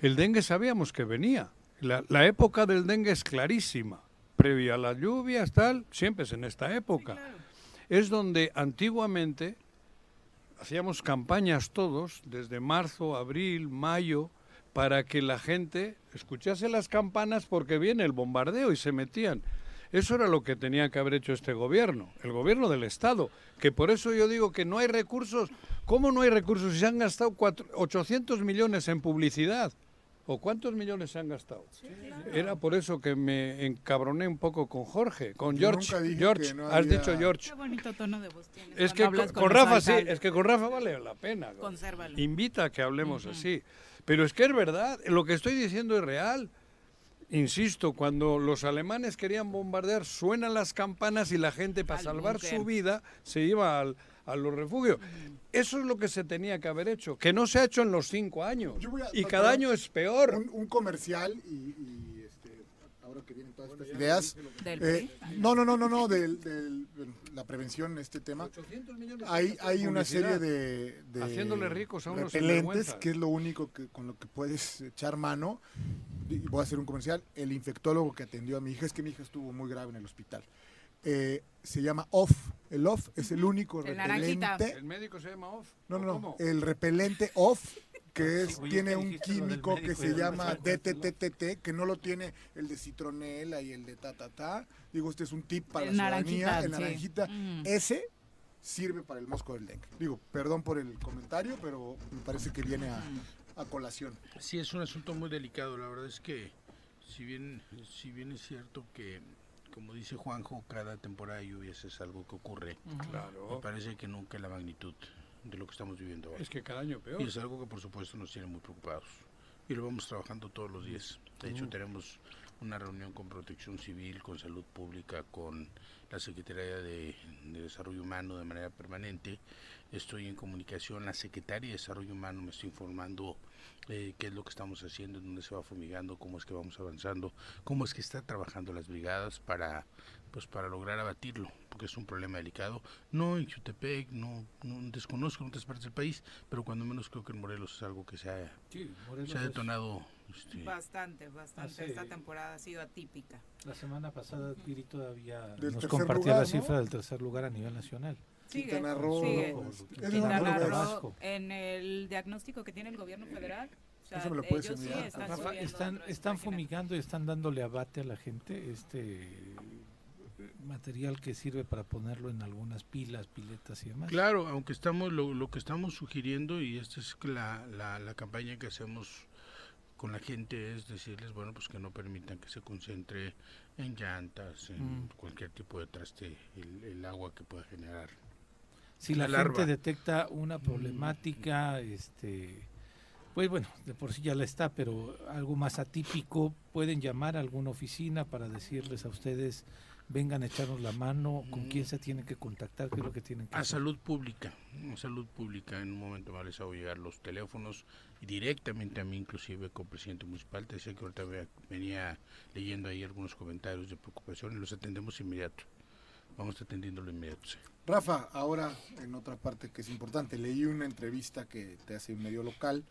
Speaker 3: El dengue sabíamos que venía. La, la época del dengue es clarísima. Previa a las lluvias, tal, siempre es en esta época. Es donde antiguamente hacíamos campañas todos, desde marzo, abril, mayo, para que la gente escuchase las campanas porque viene el bombardeo y se metían. Eso era lo que tenía que haber hecho este gobierno, el gobierno del Estado, que por eso yo digo que no hay recursos. ¿Cómo no hay recursos si se han gastado cuatro- 800 millones en publicidad? ¿O cuántos millones se han gastado? Era por eso que me encabroné un poco con Jorge, con
Speaker 6: Yo
Speaker 3: George.
Speaker 6: nunca dije
Speaker 3: George,
Speaker 6: que no
Speaker 3: has dicho George.
Speaker 2: Qué bonito tono de voz tienes.
Speaker 3: Es que con, Rafa sí, es que con Rafa vale la pena.
Speaker 2: Consérvalo.
Speaker 3: Invita a que hablemos así. Pero es que es verdad, lo que estoy diciendo es real. Insisto, cuando los alemanes querían bombardear, suenan las campanas y la gente para
Speaker 2: Al
Speaker 3: salvar su vida se iba al- a los refugios. Eso es lo que se tenía que haber hecho, que no se ha hecho en los cinco años.
Speaker 6: A-
Speaker 3: Y cada año es peor.
Speaker 6: Un, un comercial y, y, este, ahora que vienen todas estas ideas.
Speaker 2: Del
Speaker 6: eh, no, no, no, no, no, del, del- bueno, la prevención, este tema. Hay, hay una serie de, de
Speaker 3: Haciéndole ricos a unos
Speaker 6: repelentes, que es lo único que, con lo que puedes echar mano. Y voy a hacer un comercial. El infectólogo que atendió a mi hija, es que mi hija estuvo muy grave en el hospital. Eh, se llama OFF. El OFF es el único
Speaker 2: El naranjita.
Speaker 6: repelente.
Speaker 3: El médico se llama off.
Speaker 6: No,
Speaker 3: ¿o
Speaker 6: no, no. El repelente OFF, que *laughs* es,
Speaker 4: Oye,
Speaker 6: tiene
Speaker 4: ¿qué
Speaker 6: un químico que se llama? DTTTT, que no lo tiene el de citronela y el de ta, ta, ta. Digo, este es un tip para
Speaker 2: El
Speaker 6: la ciudadanía.
Speaker 2: naranjita,
Speaker 6: El naranjita. Ese sirve para el mosco del dengue. Digo, perdón por el comentario, pero me parece que viene a, a colación.
Speaker 11: Sí, es un asunto muy delicado. La verdad es que, si bien, si bien es cierto que, como dice Juanjo, cada temporada de lluvias es algo que ocurre.
Speaker 3: Claro.
Speaker 11: Me parece que nunca la magnitud de lo que estamos viviendo ahora.
Speaker 3: Es que cada año peor.
Speaker 11: Y es algo que, por supuesto, nos tiene muy preocupados. Y lo vamos trabajando todos los días. De hecho, tenemos una reunión con Protección Civil, con Salud Pública, con la Secretaría de, de Desarrollo Humano de manera permanente. Estoy en comunicación, la Secretaria de Desarrollo Humano me está informando eh, qué es lo que estamos haciendo, en dónde se va fumigando, cómo es que vamos avanzando, cómo es que están trabajando las brigadas para pues para lograr abatirlo, porque es un problema delicado. No en Jutepec, no, no desconozco en otras partes del país, pero cuando menos creo que en Morelos es algo que se ha,
Speaker 4: Sí, Morelos
Speaker 11: se ha
Speaker 4: es-
Speaker 11: detonado. este,
Speaker 2: Bastante, bastante.
Speaker 4: Hace-
Speaker 2: Esta temporada ha sido atípica.
Speaker 4: La semana pasada Viri todavía nos compartía
Speaker 6: lugar,
Speaker 4: la
Speaker 6: ¿no?
Speaker 4: cifra del tercer lugar a nivel nacional.
Speaker 2: Sigue,
Speaker 6: Quintana Roo,
Speaker 2: sigue.
Speaker 6: no,
Speaker 4: Quintana
Speaker 2: Quintana
Speaker 4: Roo,
Speaker 2: en el diagnóstico que tiene el gobierno federal. O sea,
Speaker 6: Eso me lo puedes
Speaker 2: ellos sí están
Speaker 4: Rafa, están, fumigando y están dándole abate a la gente este material que sirve para ponerlo en algunas pilas, piletas y demás.
Speaker 11: Claro, aunque estamos lo, lo que estamos sugiriendo y esta es la, la, la campaña que hacemos con la gente es decirles, bueno, pues que no permitan que se concentre en llantas, en
Speaker 4: Mm.
Speaker 11: cualquier tipo de traste, el, el agua que pueda generar.
Speaker 4: Si
Speaker 11: la
Speaker 4: gente detecta una problemática este Pues bueno, de por sí ya la está, pero algo más atípico, pueden llamar a alguna oficina para decirles a ustedes, vengan a echarnos la mano, con quién se tienen que contactar, qué es lo que tienen que
Speaker 11: A
Speaker 4: hacer.
Speaker 11: salud pública, a salud pública, en un momento más les hago llegar los teléfonos directamente a mí, inclusive como presidente municipal, te decía que ahorita ve- venía leyendo ahí algunos comentarios de preocupación y los atendemos inmediato. Vamos atendiéndolo inmediato. sí.
Speaker 6: Rafa, ahora en otra parte que es importante, leí una entrevista que te hace un medio local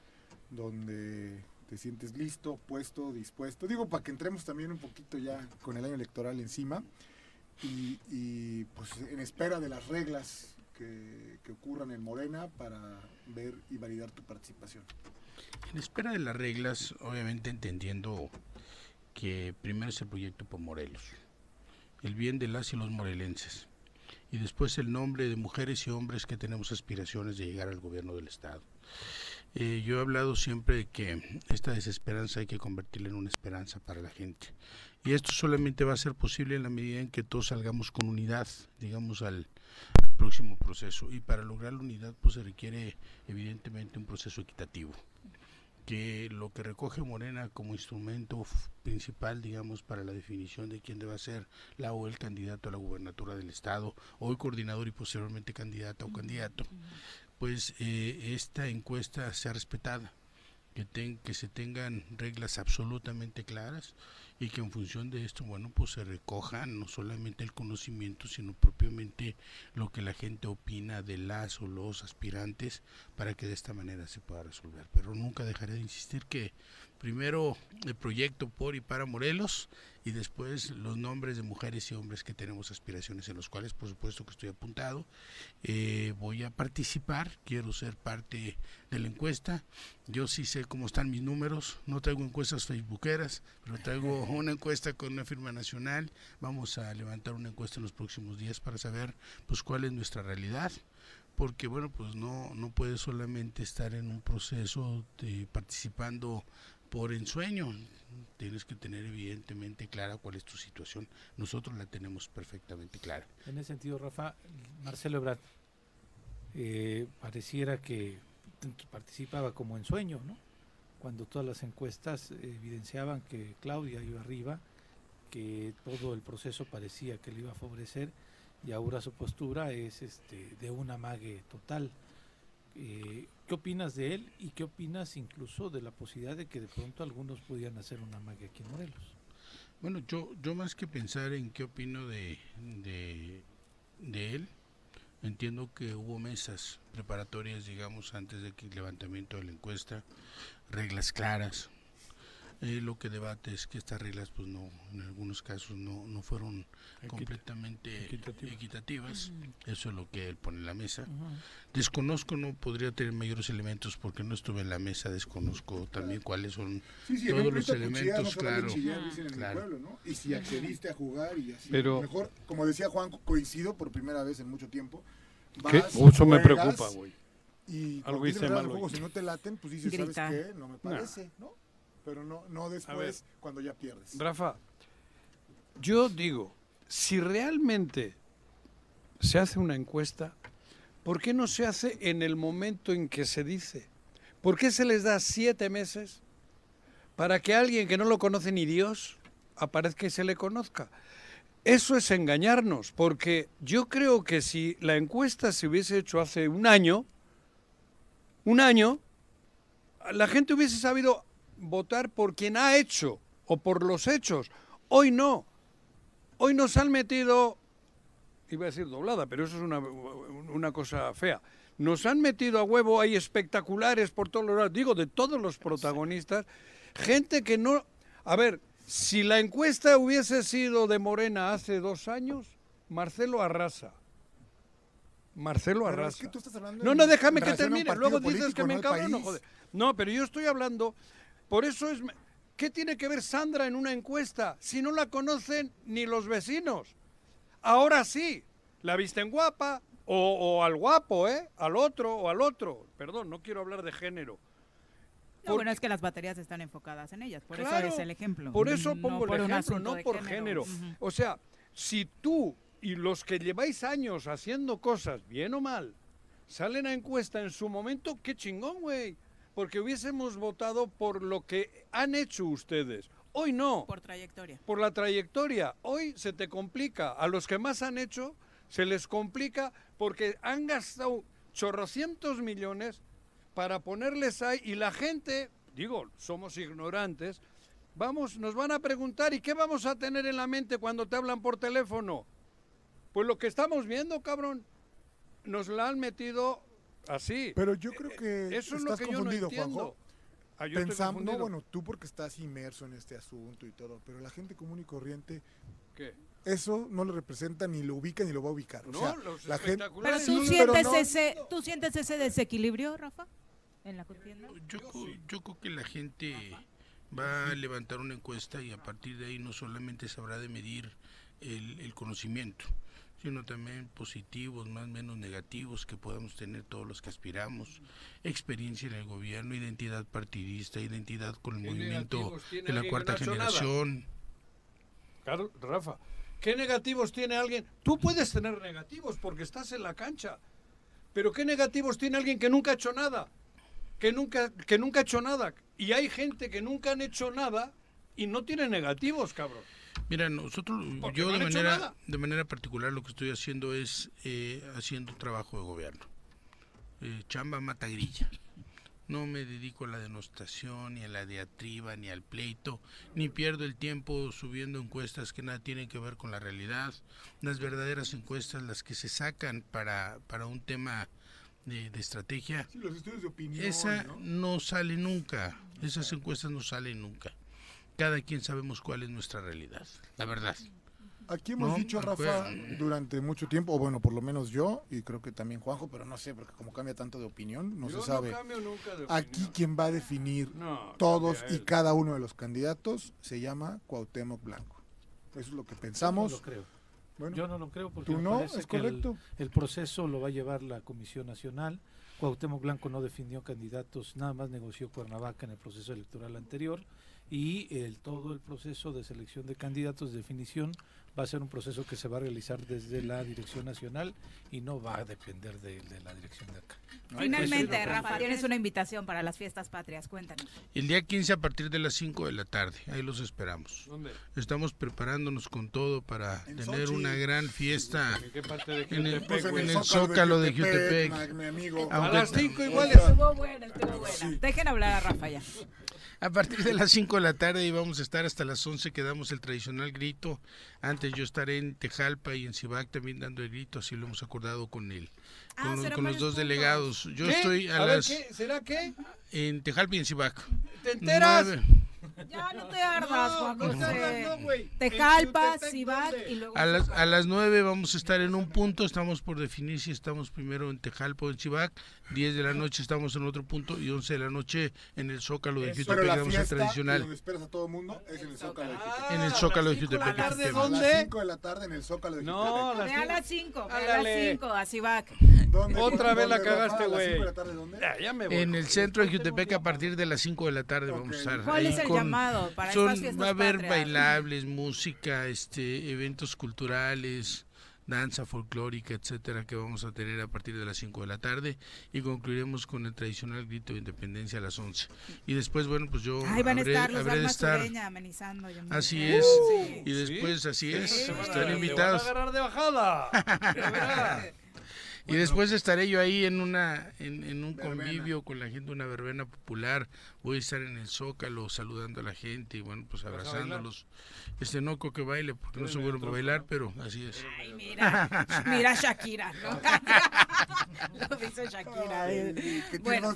Speaker 6: donde te sientes listo, puesto, dispuesto. Digo, para que entremos también un poquito ya con el año electoral encima y, y, pues en espera de las reglas que, que ocurran en Morena para ver y validar tu participación.
Speaker 11: En espera de las reglas, obviamente entendiendo que primero es el proyecto por Morelos, el bien de las y los morelenses, y después el nombre de mujeres y hombres que tenemos aspiraciones de llegar al gobierno del Estado. Eh, yo he hablado siempre de que esta desesperanza hay que convertirla en una esperanza para la gente. Y esto solamente va a ser posible en la medida en que todos salgamos con unidad, digamos, al, al próximo proceso. Y para lograr la unidad, pues se requiere evidentemente un proceso equitativo que lo que recoge Morena como instrumento principal, digamos, para la definición de quién debe ser la o el candidato a la gubernatura del Estado, hoy coordinador y posteriormente candidata o candidato, pues eh, esta encuesta sea respetada, que, ten- que se tengan reglas absolutamente claras y que en función de esto, bueno, pues se recoja no solamente el conocimiento, sino propiamente lo que la gente opina de las o los aspirantes para que de esta manera se pueda resolver. Pero nunca dejaré de insistir que primero el proyecto por y para Morelos y después los nombres de mujeres y hombres que tenemos aspiraciones en los cuales por supuesto que estoy apuntado. Eh, voy a participar, quiero ser parte de la encuesta. Yo sí sé cómo están mis números, no traigo encuestas facebookeras, pero traigo *laughs* una encuesta con una firma nacional. Vamos a levantar una encuesta en los próximos días para saber pues cuál es nuestra realidad porque bueno pues no no puedes solamente estar en un proceso de participando por ensueño tienes que tener evidentemente clara cuál es tu situación nosotros la tenemos perfectamente clara
Speaker 4: En ese sentido, Rafa, Marcelo Ebrard eh, pareciera que participaba como en sueño, ¿no? Cuando todas las encuestas evidenciaban que Claudia iba arriba, que todo el proceso parecía que le iba a favorecer y ahora su postura es este, de un amague total. Eh, ¿Qué opinas de él y qué opinas incluso de la posibilidad de que de pronto algunos pudieran hacer un amague aquí en Morelos?
Speaker 11: bueno yo yo más que pensar en qué opino de de, él entiendo que hubo mesas preparatorias digamos antes de levantamiento de la encuesta reglas claras Eh, lo que debate es que estas reglas pues no en algunos casos no, no fueron completamente
Speaker 3: equitativas.
Speaker 11: equitativas eso es lo que él pone en la mesa desconozco no podría tener mayores elementos porque no estuve en la mesa desconozco también cuáles son
Speaker 6: Sí, sí, en
Speaker 11: todos los elementos claro
Speaker 6: chillar, dicen en el
Speaker 11: claro.
Speaker 6: pueblo, ¿no? Y si accediste a jugar y así.
Speaker 3: Pero-
Speaker 6: Mejor, como decía Juan, coincido por primera vez en mucho tiempo.
Speaker 3: ¿Qué?
Speaker 6: vas,
Speaker 3: Eso me preocupa, güey.
Speaker 6: Y
Speaker 3: Algo hice mal
Speaker 6: juego, si no te laten, pues dices,
Speaker 2: Grita.
Speaker 6: ¿sabes qué? No me
Speaker 3: No.
Speaker 6: parece, ¿no? Pero no, no después, cuando ya pierdes.
Speaker 3: Rafa, yo digo, si realmente se hace una encuesta, ¿por qué no se hace en el momento en que se dice? ¿Por qué se les da siete meses para que alguien que no lo conoce ni Dios aparezca y se le conozca? Eso es engañarnos, porque yo creo que si la encuesta se hubiese hecho hace un año, un año, la gente hubiese sabido votar por quien ha hecho o por los hechos. Hoy no. Hoy nos han metido, iba a decir doblada, pero eso es una, una cosa fea. Nos han metido a huevo, hay espectaculares por todos los lados, digo, de todos los protagonistas, gente que no... A ver, si la encuesta hubiese sido de Morena hace dos años, Marcelo arrasa. Marcelo
Speaker 6: Pero es
Speaker 3: arrasa.
Speaker 6: que tú estás hablando
Speaker 3: No, no, déjame que termine. Luego dices
Speaker 6: político,
Speaker 3: que me encabrono, joder. No, pero yo estoy hablando. Por eso es. ¿Qué tiene que ver Sandra en una encuesta si no la conocen ni los vecinos? Ahora sí, la visten guapa o, o al guapo, ¿eh? Al otro o al otro. Perdón, no quiero hablar de género.
Speaker 2: No, bueno, es que las baterías están enfocadas en ellas, por
Speaker 3: Claro,
Speaker 2: eso es el ejemplo.
Speaker 3: Por eso pongo el ejemplo, no por género. O sea, si tú y los que lleváis años haciendo cosas, bien o mal, salen a encuesta en su momento, qué chingón, güey. Porque hubiésemos votado por lo que han hecho ustedes. Hoy no.
Speaker 2: Por trayectoria.
Speaker 3: Por la trayectoria. Hoy se te complica. A los que más han hecho, se les complica porque han gastado chorrocientos millones para ponerles ahí y la gente, digo, somos ignorantes, vamos, nos van a preguntar, ¿y qué vamos a tener en la mente cuando te hablan por teléfono? Pues lo que estamos viendo, cabrón. Nos la han metido así.
Speaker 6: Pero yo creo que
Speaker 3: Eso es lo
Speaker 6: estás
Speaker 3: que yo no
Speaker 6: confundido,
Speaker 3: entiendo.
Speaker 6: Juanjo.
Speaker 3: Ah, yo estoy
Speaker 6: Pensamos, no,
Speaker 3: confundido.
Speaker 6: bueno, tú porque estás inmerso en este asunto y todo, pero la gente común y corriente,
Speaker 3: ¿Qué?
Speaker 6: eso no le representa ni lo ubica ni lo va a ubicar. O sea,
Speaker 3: los
Speaker 6: la gente,
Speaker 2: Pero
Speaker 6: Sí,
Speaker 2: tú
Speaker 6: pero
Speaker 2: sientes
Speaker 6: no-
Speaker 2: ese, tú sientes ese desequilibrio, Rafa, en la contienda.
Speaker 11: Yo, yo creo que la gente va a levantar una encuesta y a partir de ahí no solamente se habrá de medir el, el conocimiento, sino también positivos, más o menos negativos que podamos tener todos los que aspiramos, experiencia en el gobierno, identidad partidista, identidad con el
Speaker 3: ¿Qué
Speaker 11: movimiento de la cuarta generación.
Speaker 3: Claro, Rafa, ¿qué negativos tiene alguien? Tú puedes tener negativos porque estás en la cancha, pero ¿qué negativos tiene alguien que nunca ha hecho nada? Que nunca, que nunca ha hecho nada. Y hay gente que nunca han hecho nada y no tiene negativos, cabrón.
Speaker 11: Mira, nosotros,
Speaker 3: Porque
Speaker 11: yo
Speaker 3: no
Speaker 11: de manera, de manera particular lo que estoy haciendo es eh, haciendo trabajo de gobierno. Eh, chamba mata grilla. No me dedico a la denostación, ni a la diatriba, ni al pleito, ni pierdo el tiempo subiendo encuestas que nada tienen que ver con la realidad. Las verdaderas encuestas, las que se sacan para, para un tema de, de estrategia,
Speaker 6: Sí, los estudios de opinión,
Speaker 11: esa
Speaker 6: ¿no?
Speaker 11: no sale nunca. Esas encuestas no salen nunca. Cada quien sabemos cuál es nuestra realidad, la verdad.
Speaker 6: Aquí hemos
Speaker 11: No,
Speaker 6: dicho,
Speaker 11: pues,
Speaker 6: Rafa, durante mucho tiempo, o bueno, por lo menos yo, y creo que también Juanjo, pero no sé, porque como cambia tanto de opinión, no
Speaker 3: Yo
Speaker 6: se sabe.
Speaker 3: cambio nunca de
Speaker 6: Aquí
Speaker 3: opinión.
Speaker 6: quien va a definir
Speaker 3: No,
Speaker 6: todos y cada uno de los candidatos se llama Cuauhtémoc Blanco. Eso es lo que pensamos.
Speaker 4: Yo no lo creo.
Speaker 6: Bueno,
Speaker 4: Yo no lo creo porque
Speaker 6: ¿tú no? ¿Es
Speaker 4: que el-
Speaker 6: correcto?
Speaker 4: El, proceso lo va a llevar la Comisión Nacional. Cuauhtémoc Blanco no definió candidatos, nada más negoció Cuernavaca en el proceso electoral anterior y el todo el proceso de selección de candidatos, de definición, va a ser un proceso que se va a realizar desde la Dirección Nacional y no va a depender de, de la dirección de acá.
Speaker 2: Finalmente, Rafa, tienes una invitación para las fiestas patrias. Cuéntanos.
Speaker 11: El día 15 a partir de las 5 de la tarde, ahí los esperamos.
Speaker 3: ¿Dónde?
Speaker 11: Estamos preparándonos con todo para
Speaker 6: En
Speaker 11: tener
Speaker 6: Sochi.
Speaker 11: una gran fiesta
Speaker 3: ¿En qué parte de
Speaker 11: en el,
Speaker 6: Pues en
Speaker 11: el Zócalo de
Speaker 6: Jutepec.
Speaker 3: A las 5 igual
Speaker 2: Estuvo buena, estuvo buena. Dejen hablar a Rafa ya.
Speaker 11: A partir de las 5 de la tarde y vamos a estar hasta las 11 que damos el tradicional grito. Antes yo estaré en Tejalpa y en Cibac también dando el grito, así lo hemos acordado con él.
Speaker 2: Ah,
Speaker 11: Con, los- con dos
Speaker 2: puntos.
Speaker 11: delegados. Yo
Speaker 3: ¿Qué?
Speaker 11: estoy a, las
Speaker 3: ¿qué? ¿Será qué?
Speaker 11: en Tejalpa y en Cibac.
Speaker 3: ¿Te enteras?
Speaker 11: Nueve-
Speaker 2: Ya no te ardas, Juan
Speaker 3: no te
Speaker 2: José.
Speaker 3: no, güey.
Speaker 2: Tejalpa,
Speaker 3: ¿En Jutepec
Speaker 2: Cibac
Speaker 3: dónde?
Speaker 2: y luego...
Speaker 11: A las, a las 9 vamos a estar en un punto, estamos por definir si estamos primero en Tejalpa o en Cibac, 10 de la noche estamos en otro punto y 11 de la noche en el Zócalo de
Speaker 6: Pero
Speaker 11: Jutepec,
Speaker 6: la fiesta,
Speaker 11: tradicional.
Speaker 6: donde esperas a todo el mundo, es en el Zócalo de Jutepec.
Speaker 11: En el
Speaker 3: Ah,
Speaker 11: Zócalo de
Speaker 3: a las cinco de la
Speaker 11: Jutepec.
Speaker 6: A las
Speaker 3: ¿Dónde?
Speaker 6: 5 de la tarde en el Zócalo de
Speaker 3: No,
Speaker 6: Jutepec.
Speaker 3: a las
Speaker 2: Ve a
Speaker 3: cinco.
Speaker 2: las 5, ve a las 5, a.
Speaker 6: ¿Dónde?
Speaker 3: Otra vez la cagaste,
Speaker 6: ¿A las
Speaker 3: güey.
Speaker 6: cinco de la tarde dónde?
Speaker 3: Ya, ya me voy.
Speaker 11: En el centro de Jutepec a partir de las 5 de la tarde vamos a estar.
Speaker 2: ¿Cuál
Speaker 11: ahí
Speaker 2: es el
Speaker 11: con-
Speaker 2: llamado para
Speaker 11: son-
Speaker 2: estas fiestas
Speaker 11: Va a haber
Speaker 2: patrias?
Speaker 11: bailables, música, este, eventos culturales, danza folclórica, etcétera, que vamos a tener a partir de las 5 de la tarde y concluiremos con el tradicional grito de independencia a las 11. Y después, bueno, pues yo
Speaker 2: Ahí van a estar los
Speaker 11: habré de estar.
Speaker 2: amenizando. yo
Speaker 11: Así es.
Speaker 2: Sí.
Speaker 11: Y después, así es,
Speaker 3: Sí,
Speaker 11: están invitados.
Speaker 3: van a agarrar de bajada. *laughs*
Speaker 11: Y después estaré yo ahí en una en, en un
Speaker 6: Verbena.
Speaker 11: convivio con la gente, una verbena popular. Voy a estar en el Zócalo saludando a la gente y bueno, pues
Speaker 3: a
Speaker 11: abrazándolos. Este no creo que baile porque no bueno para
Speaker 3: otro,
Speaker 11: bailar, pero así es.
Speaker 2: Ay, mira, *laughs* mira Shakira, ¿no? *laughs* Lo dice Shakira.
Speaker 6: Ay, que tiene
Speaker 2: Bueno,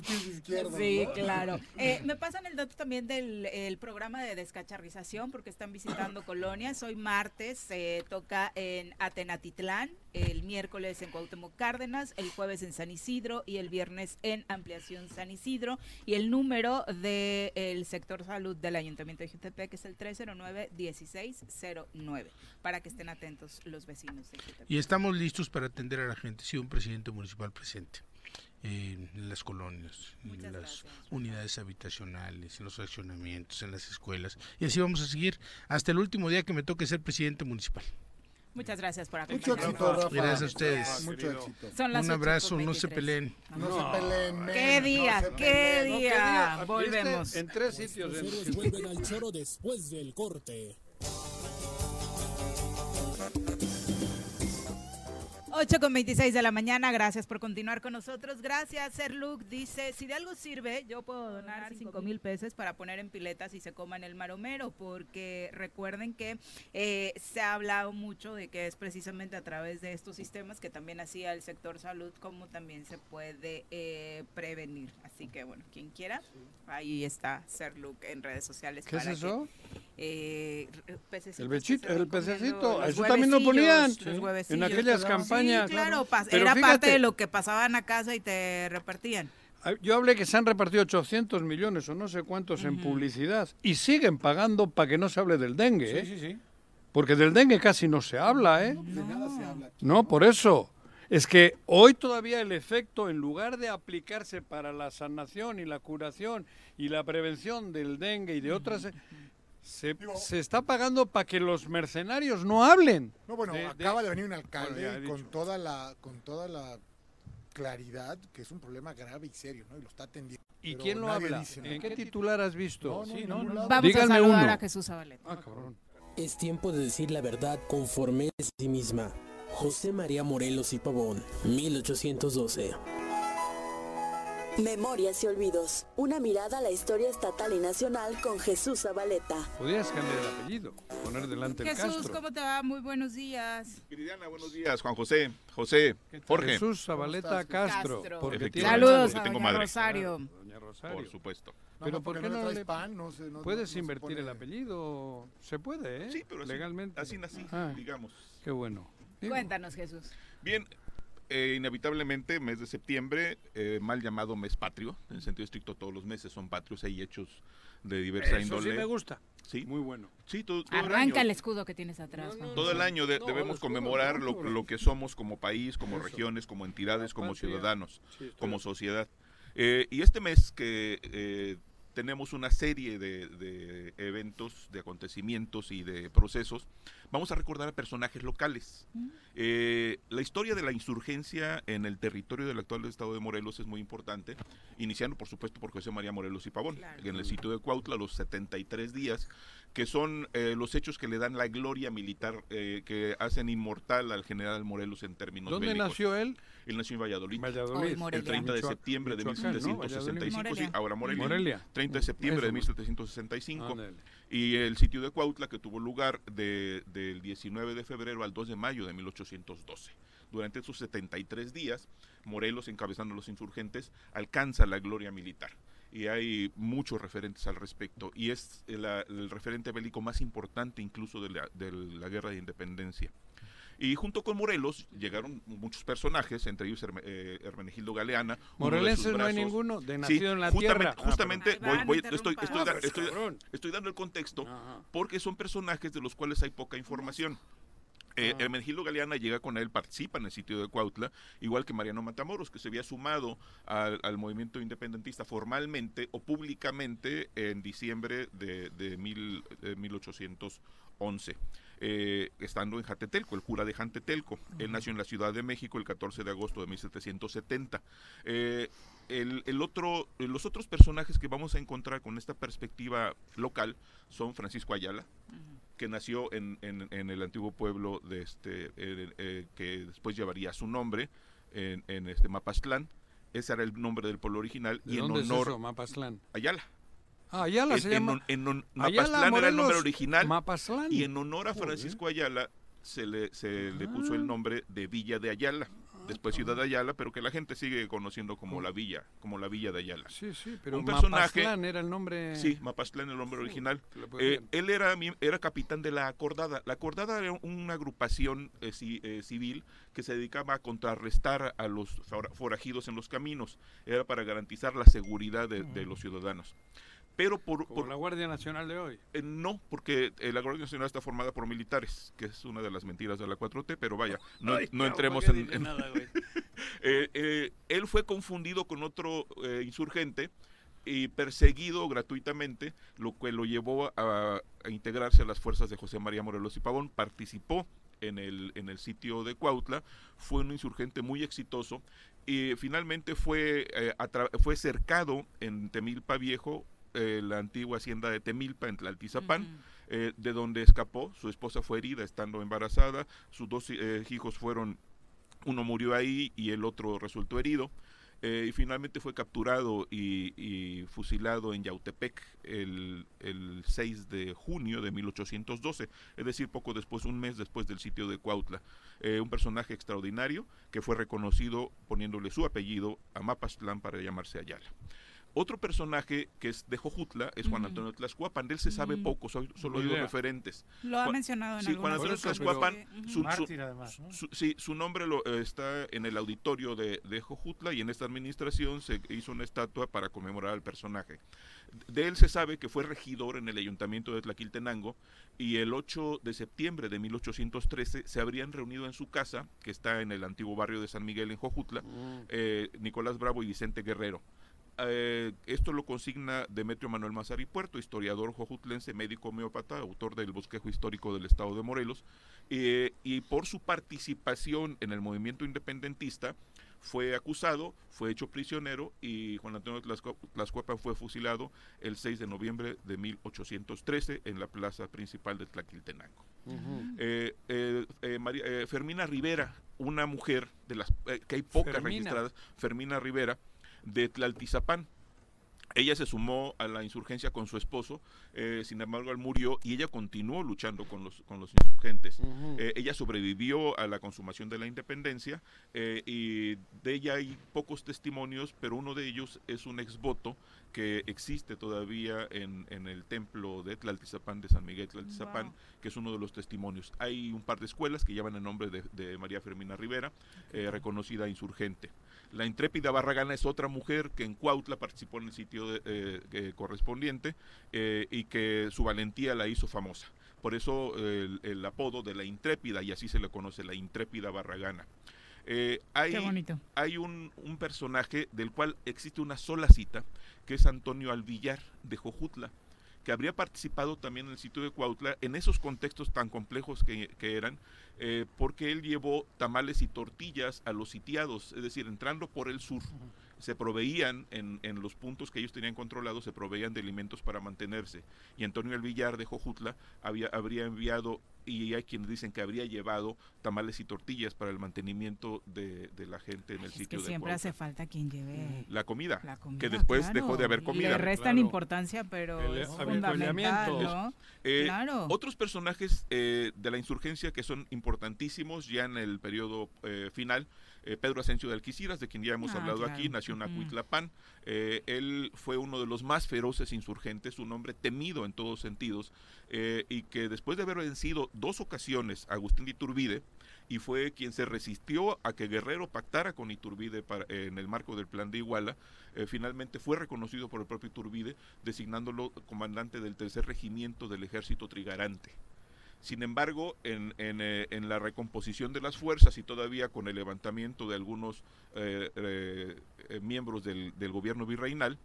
Speaker 2: Sí,
Speaker 6: ¿no?
Speaker 2: claro. Eh, me pasan el dato también del el programa de descacharrización porque están visitando colonias. Hoy martes se toca en Atenatitlán, el miércoles en Cuauhtémoc Cárdenas, el jueves en San Isidro y el viernes en Ampliación San Isidro. Y el número del sector salud del Ayuntamiento de Jutepec es el 309-1609 para que estén atentos los vecinos de Jutepec.
Speaker 11: Y estamos listos para atender a la gente. Sí, un presidente municipal presente en las colonias,
Speaker 2: Muchas
Speaker 11: en las
Speaker 2: gracias.
Speaker 11: unidades habitacionales, en los accionamientos, en las escuelas. Y así vamos a seguir hasta el último día que me toque ser presidente municipal.
Speaker 2: Muchas gracias por
Speaker 6: Mucho
Speaker 2: acompañarnos.
Speaker 6: éxito, Rafa.
Speaker 11: Gracias a ustedes.
Speaker 6: Mucho éxito.
Speaker 2: Son las
Speaker 11: Un
Speaker 2: 8
Speaker 11: abrazo, no se
Speaker 2: 23.
Speaker 11: peleen.
Speaker 6: No, se peleen. men,
Speaker 2: ¿Qué
Speaker 6: no
Speaker 2: día?
Speaker 6: se
Speaker 2: ¿Qué
Speaker 6: peleen.
Speaker 2: día? Volvemos.
Speaker 3: En tres sitios.
Speaker 12: Se vuelven al choro después del corte.
Speaker 2: 8 con 26 de la mañana, gracias por continuar con nosotros. Gracias, Serluc. Dice, si de algo sirve, yo puedo donar 5 mil pesos para poner en piletas y se coman el maromero, porque recuerden que eh, se ha hablado mucho de que es precisamente a través de estos sistemas que también hacía el sector salud, como también se puede eh, prevenir. Así que, bueno, quien quiera, ahí está Serluc en redes sociales.
Speaker 3: ¿Qué es
Speaker 2: para que,
Speaker 3: eso?
Speaker 2: eh, pececitos
Speaker 3: El
Speaker 2: que
Speaker 3: bechito,
Speaker 2: se
Speaker 3: el
Speaker 2: comiendo,
Speaker 3: pececito, eso también lo ponían en aquellas
Speaker 2: que Sí, claro,
Speaker 3: Pero
Speaker 2: era parte de lo que pasaban a casa y te repartían.
Speaker 3: Yo hablé que se han repartido 800 millones o no sé cuántos en publicidad y siguen pagando para que no se hable del dengue, ¿eh?
Speaker 4: Sí, sí, sí.
Speaker 3: Porque del dengue casi no se habla, ¿eh?
Speaker 6: De nada se habla.
Speaker 3: No, por eso. Es que hoy todavía el efecto, en lugar de aplicarse para la sanación y la curación y la prevención del dengue y de otras, se, se está pagando para que los mercenarios no hablen.
Speaker 6: No, bueno,
Speaker 3: De- de-
Speaker 6: acaba de venir un alcalde
Speaker 3: Bueno,
Speaker 6: con
Speaker 3: dicho.
Speaker 6: toda la con toda la claridad que es un problema grave y serio, ¿no? Y lo está atendiendo.
Speaker 3: ¿Y quién lo habla?
Speaker 6: dice nada.
Speaker 3: ¿En qué titular has visto?
Speaker 6: No, no,
Speaker 3: Sí, no, no.
Speaker 2: Vamos
Speaker 3: Díganme
Speaker 2: a saludar
Speaker 3: uno.
Speaker 2: a Jesús Zabaleta.
Speaker 3: Ah, cabrón.
Speaker 12: Es tiempo de decir la verdad conforme a sí misma. José María Morelos y Pavón, 1812.
Speaker 9: Memorias y olvidos. Una mirada a la historia estatal y nacional con Jesús Zabaleta.
Speaker 3: Podrías cambiar el apellido, poner delante el
Speaker 2: Jesús. ¿cómo te va? Muy buenos días.
Speaker 13: Viridiana, buenos días. Juan José, José, Jorge.
Speaker 3: Jesús Zabaleta Castro.
Speaker 2: Castro.
Speaker 3: Porque tiene-
Speaker 13: Efectivamente,
Speaker 2: Saludos
Speaker 13: porque
Speaker 2: a doña
Speaker 13: madre.
Speaker 2: Rosario.
Speaker 3: Doña Rosario.
Speaker 13: Por supuesto.
Speaker 3: Pero ¿por qué no
Speaker 6: traes
Speaker 3: le
Speaker 6: pan, no se- no-
Speaker 3: puedes
Speaker 6: no
Speaker 3: invertir
Speaker 6: pone-
Speaker 3: el apellido? Se puede, ¿eh?
Speaker 13: Sí, pero así,
Speaker 3: legalmente.
Speaker 13: así nací,
Speaker 3: Ah,
Speaker 13: digamos.
Speaker 3: Qué bueno. Digo,
Speaker 2: Cuéntanos, Jesús.
Speaker 13: Bien, eh, inevitablemente, mes de septiembre, eh, mal llamado mes patrio, en el sentido estricto todos los meses son patrios, hay hechos de diversa
Speaker 3: Eso
Speaker 13: índole.
Speaker 3: sí me gusta.
Speaker 13: Sí,
Speaker 3: Muy bueno.
Speaker 13: sí, todo, todo el
Speaker 2: Arranca
Speaker 13: año.
Speaker 2: el escudo que tienes atrás.
Speaker 13: Todo el año de-
Speaker 3: No,
Speaker 13: debemos
Speaker 3: escudo,
Speaker 13: conmemorar lo, que somos como país, como
Speaker 3: Eso.
Speaker 13: regiones, como entidades,
Speaker 3: La
Speaker 13: como
Speaker 3: patria.
Speaker 13: ciudadanos,
Speaker 3: Sí,
Speaker 13: como sociedad. Eh, y este mes que eh, tenemos una serie de, de eventos, de acontecimientos y de procesos, vamos a recordar a personajes locales. Eh, la historia de la insurgencia en el territorio del actual estado de Morelos es muy importante, iniciando por supuesto por José María Morelos y Pavón,
Speaker 2: Claro.
Speaker 13: en el sitio de Cuautla, los 73 días, que son eh, los hechos que le dan la gloria militar, eh, que hacen inmortal al general Morelos en términos
Speaker 3: ¿Dónde
Speaker 13: bélicos.
Speaker 3: nació él?
Speaker 13: Él nació en Valladolid.
Speaker 3: Valladolid.
Speaker 13: El 30 de septiembre de
Speaker 3: Michoacán, ¿no?
Speaker 13: 1765, sí,
Speaker 2: Morelia.
Speaker 13: ahora Morelia.
Speaker 3: Morelia.
Speaker 13: 30 de septiembre de
Speaker 3: Eso,
Speaker 13: 1765.
Speaker 3: Ándale.
Speaker 13: Y el sitio de Cuautla, que tuvo lugar de- del 19 de febrero al 2 de mayo de 1812. Durante esos 73 días, Morelos, encabezando a los insurgentes, alcanza la gloria militar. Y hay muchos referentes al respecto. Y es el, el referente bélico más importante incluso de la, de la guerra de independencia. Y junto con Morelos llegaron muchos personajes, entre ellos Herme- eh, Hermenegildo Galeana.
Speaker 3: Morelenses no hay ninguno, de
Speaker 13: Sí,
Speaker 3: nacido en la
Speaker 13: justamente,
Speaker 3: tierra. Ah,
Speaker 13: Justamente,
Speaker 2: Ahí
Speaker 13: voy- voy- estoy, estoy,
Speaker 3: Ah,
Speaker 13: da- estoy- dando el contexto
Speaker 3: Ajá.
Speaker 13: porque son personajes de los cuales hay poca información. Eh,
Speaker 3: Ah.
Speaker 13: Hermenegildo Galeana llega con él, participa en el sitio de Cuautla, igual que Mariano Matamoros, que se había sumado al, al movimiento independentista formalmente o públicamente en diciembre de, de mil- de 1811. Eh, estando en Jatetelco, el cura de Jatetelco. Él nació en la Ciudad de México el 14 de agosto de 1770. Eh, el, el otro, los otros personajes que vamos a encontrar con esta perspectiva local son Francisco Ayala, que nació en, en- en el antiguo pueblo de este eh, eh, que después llevaría su nombre en, en este Mapastlán. Ese era el nombre del pueblo original
Speaker 3: ¿De
Speaker 13: y en
Speaker 3: es
Speaker 13: honor
Speaker 3: eso, Mapastlán?
Speaker 13: Ayala.
Speaker 3: Ah, Ayala
Speaker 13: En-
Speaker 3: se
Speaker 13: en
Speaker 3: llama.
Speaker 13: en
Speaker 3: Ayala,
Speaker 13: Mapastlán era el nombre original
Speaker 3: Mapastlán.
Speaker 13: y en honor a. Francisco Ayala se le, se le puso
Speaker 3: Ah.
Speaker 13: el nombre de Villa de Ayala. Después Ciudad de Ayala, pero que la gente sigue conociendo como la villa, como la Villa de Ayala.
Speaker 3: Sí, sí, pero
Speaker 13: un personaje
Speaker 3: Mapastlán era el nombre.
Speaker 13: Sí, Mapastlán el nombre original. Eh, él era, era capitán de la Acordada. La Acordada era una agrupación eh, ci- eh, civil que se dedicaba a contrarrestar a los fora- forajidos en los caminos. Era para garantizar la seguridad de, de los ciudadanos. Pero por,
Speaker 3: Como
Speaker 13: por-
Speaker 3: la Guardia Nacional de hoy.
Speaker 13: eh, no, porque eh, la Guardia Nacional está formada por militares, que es una de las mentiras de la 4T, pero vaya, no,
Speaker 3: Ay,
Speaker 13: no entremos
Speaker 3: ¿para qué
Speaker 13: en... en-
Speaker 3: nada? *laughs*
Speaker 13: Eh, él fue confundido con otro insurgente y perseguido gratuitamente, lo que lo llevó a, a integrarse a las fuerzas de José María Morelos y Pavón. Participó en el, en el sitio de Cuautla, fue un insurgente muy exitoso y finalmente fue, fue cercado en Temilpa Viejo, eh, la antigua hacienda de Temilpa en Tlaltizapán, eh, de donde escapó. Su esposa fue herida estando embarazada, sus dos eh, hijos fueron, uno murió ahí y el otro resultó herido. Eh, y finalmente fue capturado y, y fusilado en Yautepec el, el 6 de junio de 1812, es decir, poco después, un mes después del sitio de Cuautla. Eh, un personaje extraordinario que fue reconocido poniéndole su apellido a Mapastlán para llamarse Ayala. Otro personaje que es de Jojutla es Juan. Antonio Tlaxcuapan. De él se sabe
Speaker 2: Mm.
Speaker 13: poco, soy- solo
Speaker 3: idea.
Speaker 13: referentes.
Speaker 2: Lo ha
Speaker 13: Juan-
Speaker 2: mencionado en
Speaker 13: sí, Juan Antonio
Speaker 2: pero-
Speaker 13: su- su-
Speaker 4: Mártir, además, ¿no?
Speaker 13: su- sí, su nombre lo, eh, está en el auditorio de, de Jojutla y en esta administración se hizo una estatua para conmemorar al personaje. De él se sabe que fue regidor en el ayuntamiento de Tlaquiltenango y el 8 de septiembre de 1813 se habrían reunido en su casa, que está en el antiguo barrio de San Miguel en Jojutla, eh, Nicolás Bravo y Vicente Guerrero. Eh, esto lo consigna Demetrio Manuel Mazari Puerto, historiador jojutlense, médico homeópata, autor del bosquejo histórico del estado de Morelos, eh, y por su participación en el movimiento independentista fue acusado, fue hecho prisionero y Juan Antonio Tlaxcuapan fue fusilado el 6 de noviembre de 1813 en la plaza principal de Tlaquiltenango. Eh, eh, eh, María- eh, Fermina Rivera, una mujer de las que hay pocas
Speaker 3: Fermina.
Speaker 13: registradas, Fermina Rivera, de Tlaltizapán. Ella se sumó a la insurgencia con su esposo, eh, sin embargo él murió y ella continuó luchando con los, con los insurgentes. Eh, ella sobrevivió a la consumación de la independencia eh, y de ella hay pocos testimonios, pero uno de ellos es un exvoto que existe todavía en, en el templo de Tlaltizapán, de San Miguel Tlaltizapán,
Speaker 2: Wow.
Speaker 13: que es uno de los testimonios. Hay un par de escuelas que llevan el nombre de, de María Fermina Rivera, reconocida insurgente. La intrépida Barragana es otra mujer que en Cuautla participó en el sitio de- eh, eh, correspondiente eh, y que su valentía la hizo famosa. Por eso el, el apodo de la intrépida, y así se le conoce, la intrépida Barragana. Hay,
Speaker 2: Qué bonito.
Speaker 13: hay un, un personaje del cual existe una sola cita, que es Antonio Alvillar de Jojutla, que habría participado también en el sitio de Cuautla en esos contextos tan complejos que, eran, eh, porque él llevó tamales y tortillas a los sitiados, es decir, entrando por el sur. Se proveían en, en los puntos que ellos tenían controlados, se proveían de alimentos para mantenerse. Y Antonio El Villar de Jojutla había, habría enviado, y hay quienes dicen que habría llevado tamales y tortillas para el mantenimiento de, de la gente en el
Speaker 2: Es
Speaker 13: sitio
Speaker 2: que
Speaker 13: de
Speaker 2: siempre hace falta quien lleve
Speaker 13: La comida,
Speaker 2: la comida.
Speaker 13: que después
Speaker 2: claro.
Speaker 13: dejó de haber comida.
Speaker 2: Le restan
Speaker 3: Claro.
Speaker 2: importancia, pero
Speaker 3: El
Speaker 2: es fundamental, ¿no?
Speaker 13: Eh,
Speaker 2: Claro.
Speaker 13: Otros personajes eh, de la insurgencia que son importantísimos ya en el periodo eh, final. Eh, Pedro Asensio de Alquiciras, de quien ya hemos
Speaker 2: Ah,
Speaker 13: hablado
Speaker 2: claro.
Speaker 13: aquí, nació en. Acuitlapán. Eh, él fue uno de los más feroces insurgentes, un hombre temido en todos sentidos, eh, y que después de haber vencido dos ocasiones a Agustín de Iturbide, y fue quien se resistió a que Guerrero pactara con Iturbide para- en el marco del plan de Iguala, finalmente fue reconocido por el propio Iturbide, designándolo comandante del tercer regimiento del ejército trigarante. Sin embargo, en, en, eh, en la recomposición de las fuerzas y todavía con el levantamiento de algunos eh, eh, miembros del, del gobierno virreinal,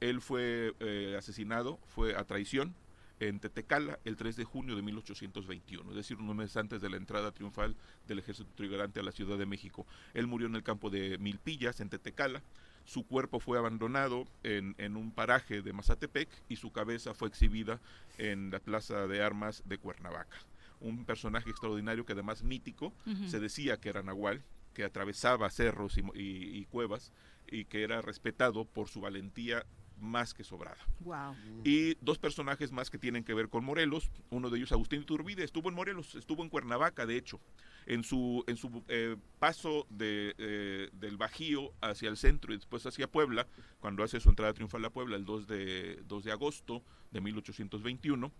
Speaker 13: él fue eh, asesinado, fue a traición en Tetecala el 3 de junio de 1821, es decir, unos meses antes de la entrada triunfal del ejército trigarante a la Ciudad de México. Él murió en el campo de Milpillas, en Tetecala. Su cuerpo fue abandonado en, en un paraje de Mazatepec y su cabeza fue exhibida en la Plaza de Armas de Cuernavaca. Un personaje extraordinario que además mítico, se decía que era Nahual, que atravesaba cerros y, mo- y- y cuevas y que era respetado por su valentía más que sobrada.
Speaker 2: Wow.
Speaker 13: Y dos personajes más que tienen que ver con Morelos. Uno de ellos, Agustín Iturbide, estuvo en Morelos, estuvo en Cuernavaca, de hecho. En su, en su eh, paso de, eh, del Bajío hacia el centro y después hacia Puebla, cuando hace su entrada triunfal a Puebla el 2 de, 2 de agosto de 1821,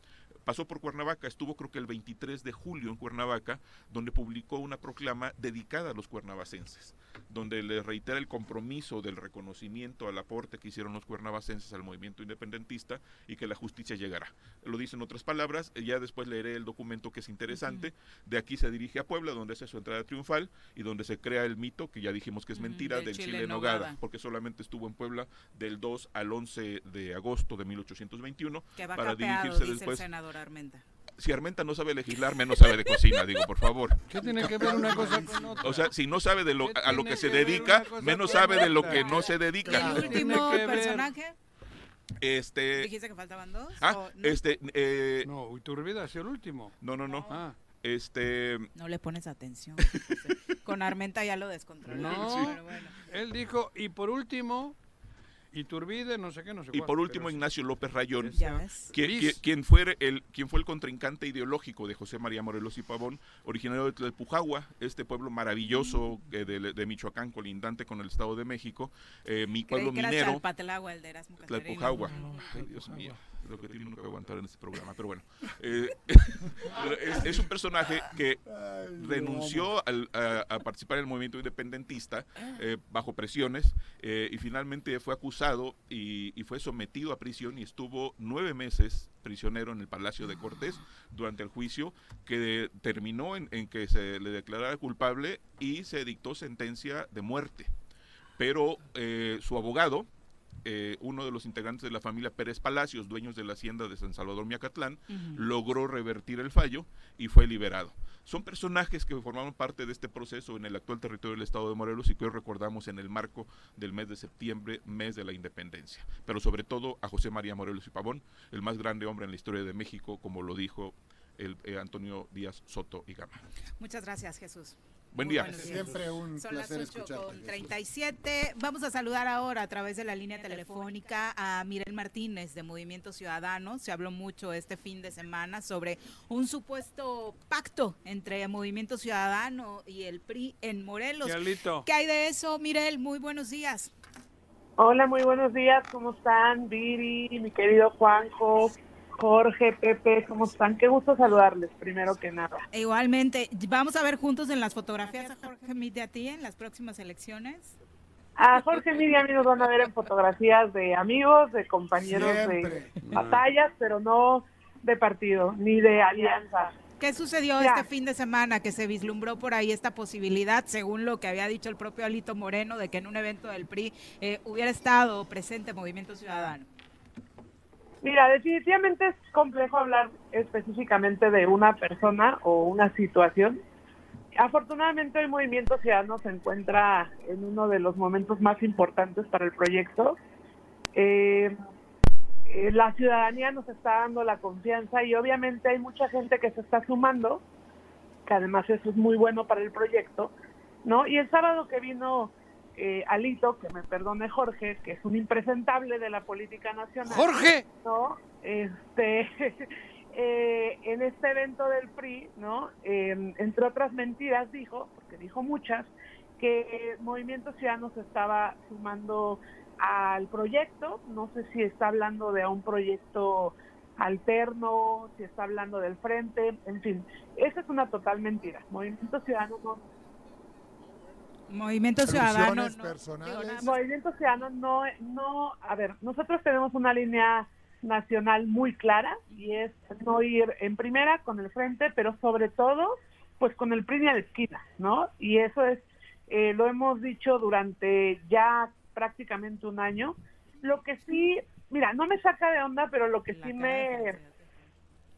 Speaker 13: pasó por Cuernavaca, estuvo creo que el 23 de julio en Cuernavaca, donde publicó una proclama dedicada a los cuernavacenses, donde le reitera el compromiso del reconocimiento al aporte que hicieron los cuernavacenses al movimiento independentista y que la justicia llegará. Lo dice en otras palabras, eh, ya después leeré el documento que es interesante, de aquí se dirige a Puebla, donde hace su entrada triunfal y donde se crea el mito, que ya dijimos que es mentira,
Speaker 2: del
Speaker 13: del
Speaker 2: chile en nogada.
Speaker 13: nogada, porque solamente estuvo en Puebla del 2 al 11 de agosto de 1821
Speaker 2: Que va
Speaker 13: para
Speaker 2: capeado,
Speaker 13: dirigirse después
Speaker 2: Armenta.
Speaker 13: si Armenta no sabe legislar, menos sabe de cocina, digo, por favor.
Speaker 3: ¿Qué tiene que ver una cosa con otra?
Speaker 13: O sea, si no sabe de lo, a lo que se dedica, menos sabe de lo que no se
Speaker 2: ¿Y el
Speaker 13: dedica.
Speaker 2: último
Speaker 3: que ver.
Speaker 2: personaje?
Speaker 13: Este,
Speaker 2: ¿Dijiste que faltaban dos?
Speaker 13: ah,
Speaker 2: ¿O no?
Speaker 13: este, eh,
Speaker 3: No, Iturbide ha sido el último.
Speaker 13: no, no, no.
Speaker 3: Ah,
Speaker 13: Este,
Speaker 2: No le pones atención. José. *laughs* Con Armenta ya lo descontroló.
Speaker 3: no.
Speaker 2: Pero bueno.
Speaker 3: Él dijo, y por último, Iturbide, no sé qué, no sé
Speaker 13: y
Speaker 3: cuál,
Speaker 13: por último,
Speaker 3: sí.
Speaker 13: Ignacio López Rayón. Quien, fue el, quien fue el contrincante ideológico de José María Morelos y Pavón, originario de Tlalpujagua, este pueblo maravilloso eh, de, de Michoacán, colindante con el Estado de México, eh, mi
Speaker 2: Creí
Speaker 13: pueblo minero,
Speaker 2: Chalpatelagua, el de Erasmo Casterino.
Speaker 13: Tlalpujagua. Ay, Dios mío, lo que tiene uno que aguantar en este programa, pero bueno. Eh, *laughs* es, es un personaje que renunció al- a, a participar en el movimiento independentista eh, bajo presiones eh, y finalmente fue acusado y, y fue sometido a prisión y estuvo nueve meses prisionero en el Palacio de Cortés durante el juicio que terminó en, en que se le declarara culpable y se dictó sentencia de muerte. Pero su abogado, eh, uno de los integrantes de la familia Pérez Palacios, dueños de la hacienda de San Salvador Miacatlán, logró revertir el fallo y fue liberado. Son personajes que formaron parte de este proceso en el actual territorio del estado de Morelos y que hoy recordamos en el marco del mes de septiembre, mes de la independencia. Pero sobre todo a José María Morelos y Pavón, el más grande hombre en la historia de México, como lo dijo el, eh, Antonio Díaz Soto y Gama.
Speaker 2: Muchas gracias, Jesús.
Speaker 13: Buen día.
Speaker 6: Siempre un
Speaker 2: Son las
Speaker 6: placer
Speaker 2: 8
Speaker 6: escucharte.
Speaker 2: con
Speaker 6: Jesús.
Speaker 2: 37. Vamos a saludar ahora a través de la línea telefónica a Mirel Martínez de Movimiento Ciudadano. Se habló mucho este fin de semana sobre un supuesto pacto entre Movimiento Ciudadano y el PRI en Morelos. ¿Qué hay de eso, Mirel? Muy buenos días.
Speaker 14: Hola, muy buenos días. ¿Cómo están? Viri, mi querido Juanjo, Jorge, Pepe, ¿cómo están? Qué gusto saludarles, primero que nada.
Speaker 2: Igualmente, vamos a ver juntos en las fotografías a Jorge Mite a ti en las próximas elecciones.
Speaker 14: A Jorge y a mí nos van a ver en fotografías de amigos, de compañeros
Speaker 6: Siempre.
Speaker 14: de batallas, pero no de partido, ni de alianza.
Speaker 2: ¿Qué sucedió
Speaker 14: Ya.
Speaker 2: este fin de semana que se vislumbró por ahí esta posibilidad, según lo que había dicho el propio Alito Moreno, de que en un evento del PRI eh, hubiera estado presente Movimiento Ciudadano?
Speaker 14: Mira, definitivamente es complejo hablar específicamente de una persona o una situación. Afortunadamente el Movimiento Ciudadano se encuentra en uno de los momentos más importantes para el proyecto. Eh, eh, la ciudadanía nos está dando la confianza y obviamente hay mucha gente que se está sumando, que además eso es muy bueno para el proyecto, ¿no? Y el sábado que vino eh, Alito, que me perdone Jorge, que es un impresentable de la política nacional.
Speaker 3: ¡Jorge!
Speaker 14: ¿no? Este, *laughs* eh, en este evento del PRI, ¿no? Eh, entre otras mentiras dijo, porque dijo muchas, que Movimiento Ciudadano se estaba sumando al proyecto, no sé si está hablando de un proyecto alterno, si está hablando del frente, en fin, esa es una total mentira. Movimiento Ciudadano no,
Speaker 2: Movimiento Ciudadano. No-
Speaker 14: Movimiento Ciudadano no, no, a ver, nosotros tenemos una línea nacional muy clara y es no ir en primera con el frente, pero sobre todo, pues con el PRI a la esquina, ¿no? Y eso es, eh, lo hemos dicho durante ya prácticamente un año. Lo que sí, mira, no me saca de onda, pero lo que
Speaker 2: La
Speaker 14: sí me,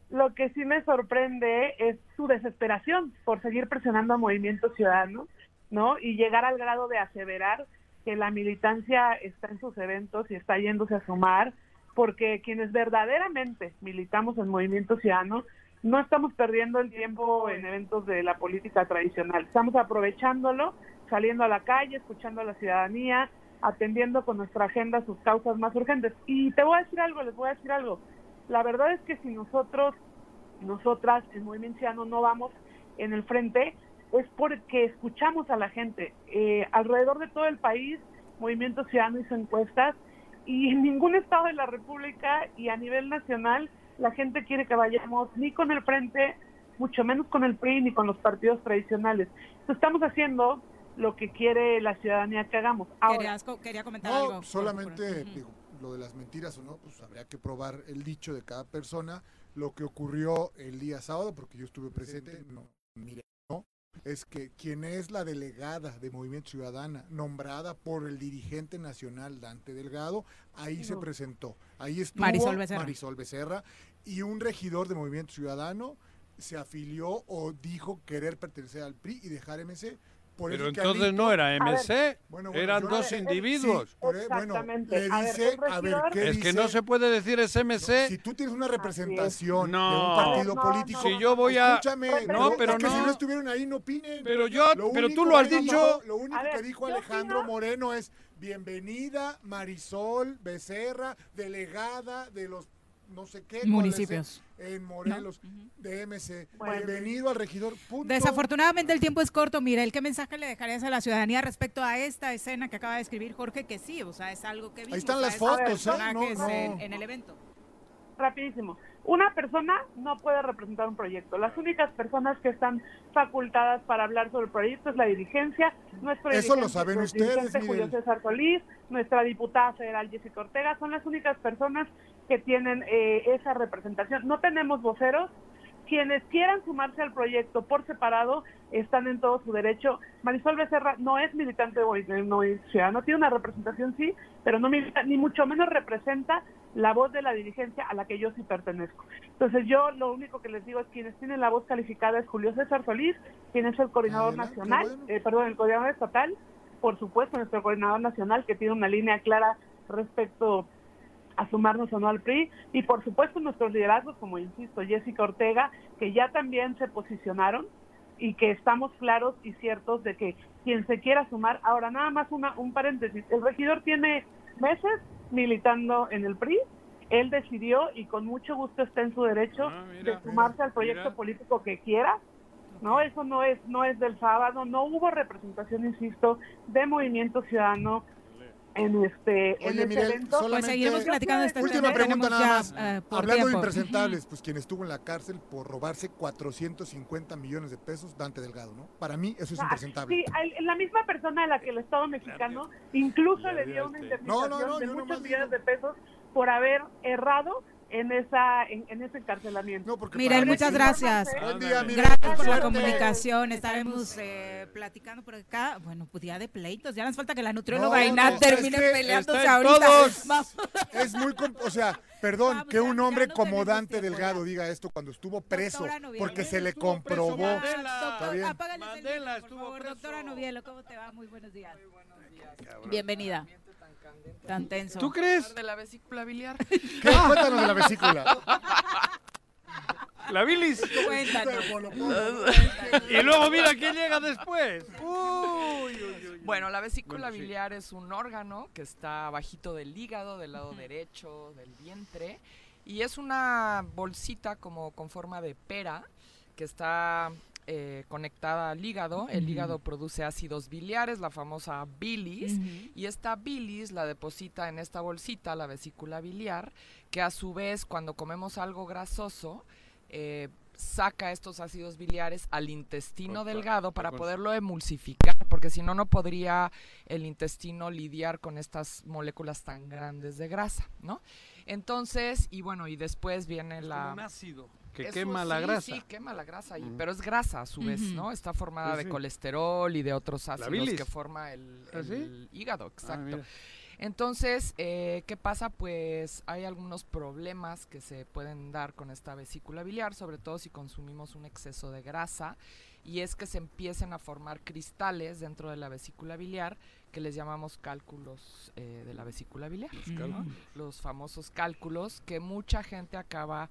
Speaker 14: lo que sí me sorprende es su desesperación por seguir presionando a Movimiento Ciudadano, ¿no? Y llegar al grado de aseverar que la militancia está en sus eventos y está yéndose a sumar, porque quienes verdaderamente militamos en Movimiento Ciudadano no estamos perdiendo el tiempo en eventos de la política tradicional, estamos aprovechándolo, saliendo a la calle, escuchando a la ciudadanía, atendiendo con nuestra agenda sus causas más urgentes. Y te voy a decir algo, les voy a decir algo. La verdad es que si nosotros, nosotras en Movimiento Ciudadano no vamos en el frente, es porque escuchamos a la gente. Eh, alrededor de todo el país, Movimiento Ciudadano hizo encuestas y en ningún estado de la República y a nivel nacional la gente quiere que vayamos ni con el frente, mucho menos con el PRI ni con los partidos tradicionales. Entonces, estamos haciendo lo que quiere la ciudadanía que hagamos. Ahora,
Speaker 2: quería comentar
Speaker 6: No,
Speaker 2: algo.
Speaker 6: Solamente digo, lo de las mentiras o no, pues habría que probar el dicho de cada persona, lo que ocurrió el día sábado, porque yo estuve presente, no, mire, no, es que quien es la delegada de Movimiento Ciudadana, nombrada por el dirigente nacional Dante Delgado, ahí se presentó. Ahí estuvo
Speaker 2: Marisol Becerra.
Speaker 6: Marisol Becerra, y un regidor de Movimiento Ciudadano se afilió o dijo querer pertenecer al PRI y dejar MC. Por
Speaker 3: Pero entonces no era
Speaker 6: A ver,
Speaker 3: MC,
Speaker 6: bueno, bueno,
Speaker 3: eran
Speaker 6: yo-
Speaker 3: dos
Speaker 6: eh, eh,
Speaker 3: individuos.
Speaker 6: sí, por- eh, bueno,
Speaker 14: Exactamente. A ver,
Speaker 6: dice, a ver,
Speaker 14: regidor-
Speaker 6: ¿qué
Speaker 3: Es que no se puede decir SMC.
Speaker 6: Si tú tienes una representación de
Speaker 3: No.
Speaker 6: un partido
Speaker 3: No,
Speaker 6: político,
Speaker 3: Si yo voy a-
Speaker 6: escúchame,
Speaker 3: No, pero
Speaker 6: es que si
Speaker 3: no.
Speaker 6: estuvieron ahí no opinen.
Speaker 3: Pero yo-
Speaker 6: Lo
Speaker 3: pero tú lo has dicho.
Speaker 6: dijo- Lo único
Speaker 14: A ver,
Speaker 6: que dijo Alejandro
Speaker 14: opino-
Speaker 6: Moreno es bienvenida Marisol Becerra, delegada de los no sé qué
Speaker 2: Municipios.
Speaker 6: En Morelos de MC.
Speaker 2: Bueno.
Speaker 6: Bienvenido al regidor. Punto.
Speaker 2: Desafortunadamente el tiempo es corto. Mira, ¿el qué mensaje le dejarías a la ciudadanía respecto a esta escena que acaba de escribir Jorge? Que sí, o sea, es algo que vimos.
Speaker 6: están
Speaker 2: o sea,
Speaker 6: las fotos, ¿eh? No, no.
Speaker 2: En, en el evento.
Speaker 14: rapidísimo. Una persona no puede representar un proyecto. Las únicas personas que están facultadas para hablar sobre el proyecto es la dirigencia, nuestro
Speaker 6: Eso lo saben ustedes,
Speaker 14: Julio. César Solís, nuestra diputada federal Jessica Ortega, son las únicas personas que tienen eh, esa representación. No tenemos voceros. Quienes quieran sumarse al proyecto por separado están en todo su derecho. Marisol Becerra no es militante de Movimiento Ciudadano, tiene una representación sí, pero no milita, ni mucho menos representa la voz de la dirigencia a la que yo sí pertenezco. Entonces yo lo único que les digo es quienes tienen la voz calificada es Julio César Solís, quien es el coordinador
Speaker 6: Adelante,
Speaker 14: nacional,
Speaker 6: bueno.
Speaker 14: eh, perdón, el coordinador estatal, por supuesto nuestro coordinador nacional que tiene una línea clara respecto a sumarnos o no al PRI y por supuesto nuestros liderazgos como insisto Jessica Ortega que ya también se posicionaron y que estamos claros y ciertos de que quien se quiera sumar ahora nada más una, un paréntesis el regidor tiene meses militando en el PRI él decidió y con mucho gusto está en su derecho de sumarse al proyecto
Speaker 3: mira.
Speaker 14: político que quiera no eso no es no es del sábado no hubo representación insisto de Movimiento Ciudadano en este en
Speaker 6: Oye,
Speaker 14: este
Speaker 6: Miguel,
Speaker 14: evento
Speaker 6: solamente-
Speaker 2: seguiremos platicando de este
Speaker 6: Última pregunta nada más.
Speaker 2: eh,
Speaker 6: Hablando de impresentables, pues quien estuvo en la cárcel por robarse 450 millones de pesos, Dante Delgado, ¿no? Para mí eso es
Speaker 14: Ah,
Speaker 6: impresentable.
Speaker 14: Sí, el- la misma persona a la que el Estado mexicano incluso le dio una indemnización
Speaker 6: No, no, no,
Speaker 14: de muchos millones de pesos por haber errado en esa en, en ese encarcelamiento.
Speaker 2: Miguel, muchas gracias.
Speaker 6: Buen día, Miguel.
Speaker 2: Gracias por la comunicación. Estaremos eh, platicando por acá. Bueno, pues día de pleitos. Ya nos falta que la nutrióloga
Speaker 6: No, no,
Speaker 2: termine peleándose ahorita.
Speaker 6: todos. *laughs*
Speaker 2: Vamos.
Speaker 6: Es muy, o sea, perdón, que un hombre como Dante Delgado diga esto cuando estuvo preso,
Speaker 2: Novielo.
Speaker 6: porque se le
Speaker 2: Estuvo preso
Speaker 6: comprobó.
Speaker 2: Mandela. Apágales el micro, por favor. Doctora Novielo, ¿cómo te va? Muy buenos días. Bienvenida. Tan tenso.
Speaker 3: ¿Tú crees?
Speaker 15: De la vesícula biliar. *laughs*
Speaker 6: ¿Qué? *laughs* Cuéntanos de la vesícula.
Speaker 3: La bilis.
Speaker 2: Cuéntanos. *laughs*
Speaker 3: Y luego mira quién llega después.
Speaker 15: Bueno, la vesícula
Speaker 3: Bueno, sí.
Speaker 15: biliar es un órgano que está bajito del hígado, del lado derecho, del vientre, y es una bolsita como con forma de pera que está eh, conectada al hígado. El hígado produce ácidos biliares, la famosa bilis, y esta bilis la deposita en esta bolsita, la vesícula biliar, que a su vez cuando comemos algo grasoso, eh, saca estos ácidos biliares al intestino delgado para poderlo emulsificar, porque si no, no podría el intestino lidiar con estas moléculas tan grandes de grasa, ¿no? Entonces, y bueno, y después viene la...
Speaker 3: como un ácido que
Speaker 15: Eso
Speaker 3: quema la
Speaker 15: sí,
Speaker 3: grasa.
Speaker 15: Sí, quema la grasa, y-
Speaker 3: Ujú.
Speaker 15: pero es grasa a su vez. ¿no? Está formada
Speaker 3: Sí,
Speaker 15: de
Speaker 3: sí.
Speaker 15: colesterol y de otros ácidos que forma el,
Speaker 3: ¿Ah,
Speaker 15: el hígado,
Speaker 3: Ah,
Speaker 15: exacto. Entonces, eh, ¿qué pasa? Pues hay algunos problemas que se pueden dar con esta vesícula biliar, sobre todo si consumimos un exceso de grasa, y es que se empiecen a formar cristales dentro de la vesícula biliar que les llamamos cálculos eh, de la vesícula biliar,
Speaker 3: Los
Speaker 15: los famosos cálculos que mucha gente acaba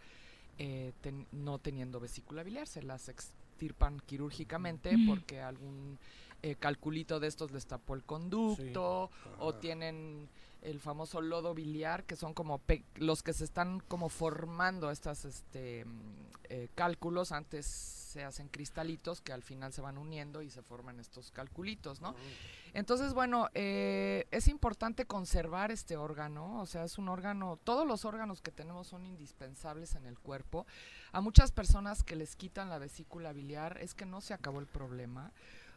Speaker 15: eh, ten- no teniendo vesícula biliar, se las extirpan quirúrgicamente
Speaker 16: Mm.
Speaker 15: porque algún eh, calculito de estos les tapó el conducto o tienen el famoso lodo biliar que son como pe- los que se están como formando estas este mm, eh, cálculos antes se hacen cristalitos que al final se van uniendo y se forman estos calculitos, ¿no? Entonces, bueno, eh, es importante conservar este órgano, o sea, es un órgano, todos los órganos que tenemos son indispensables en el cuerpo. A muchas personas que les quitan la vesícula biliar es que no se acabó el problema,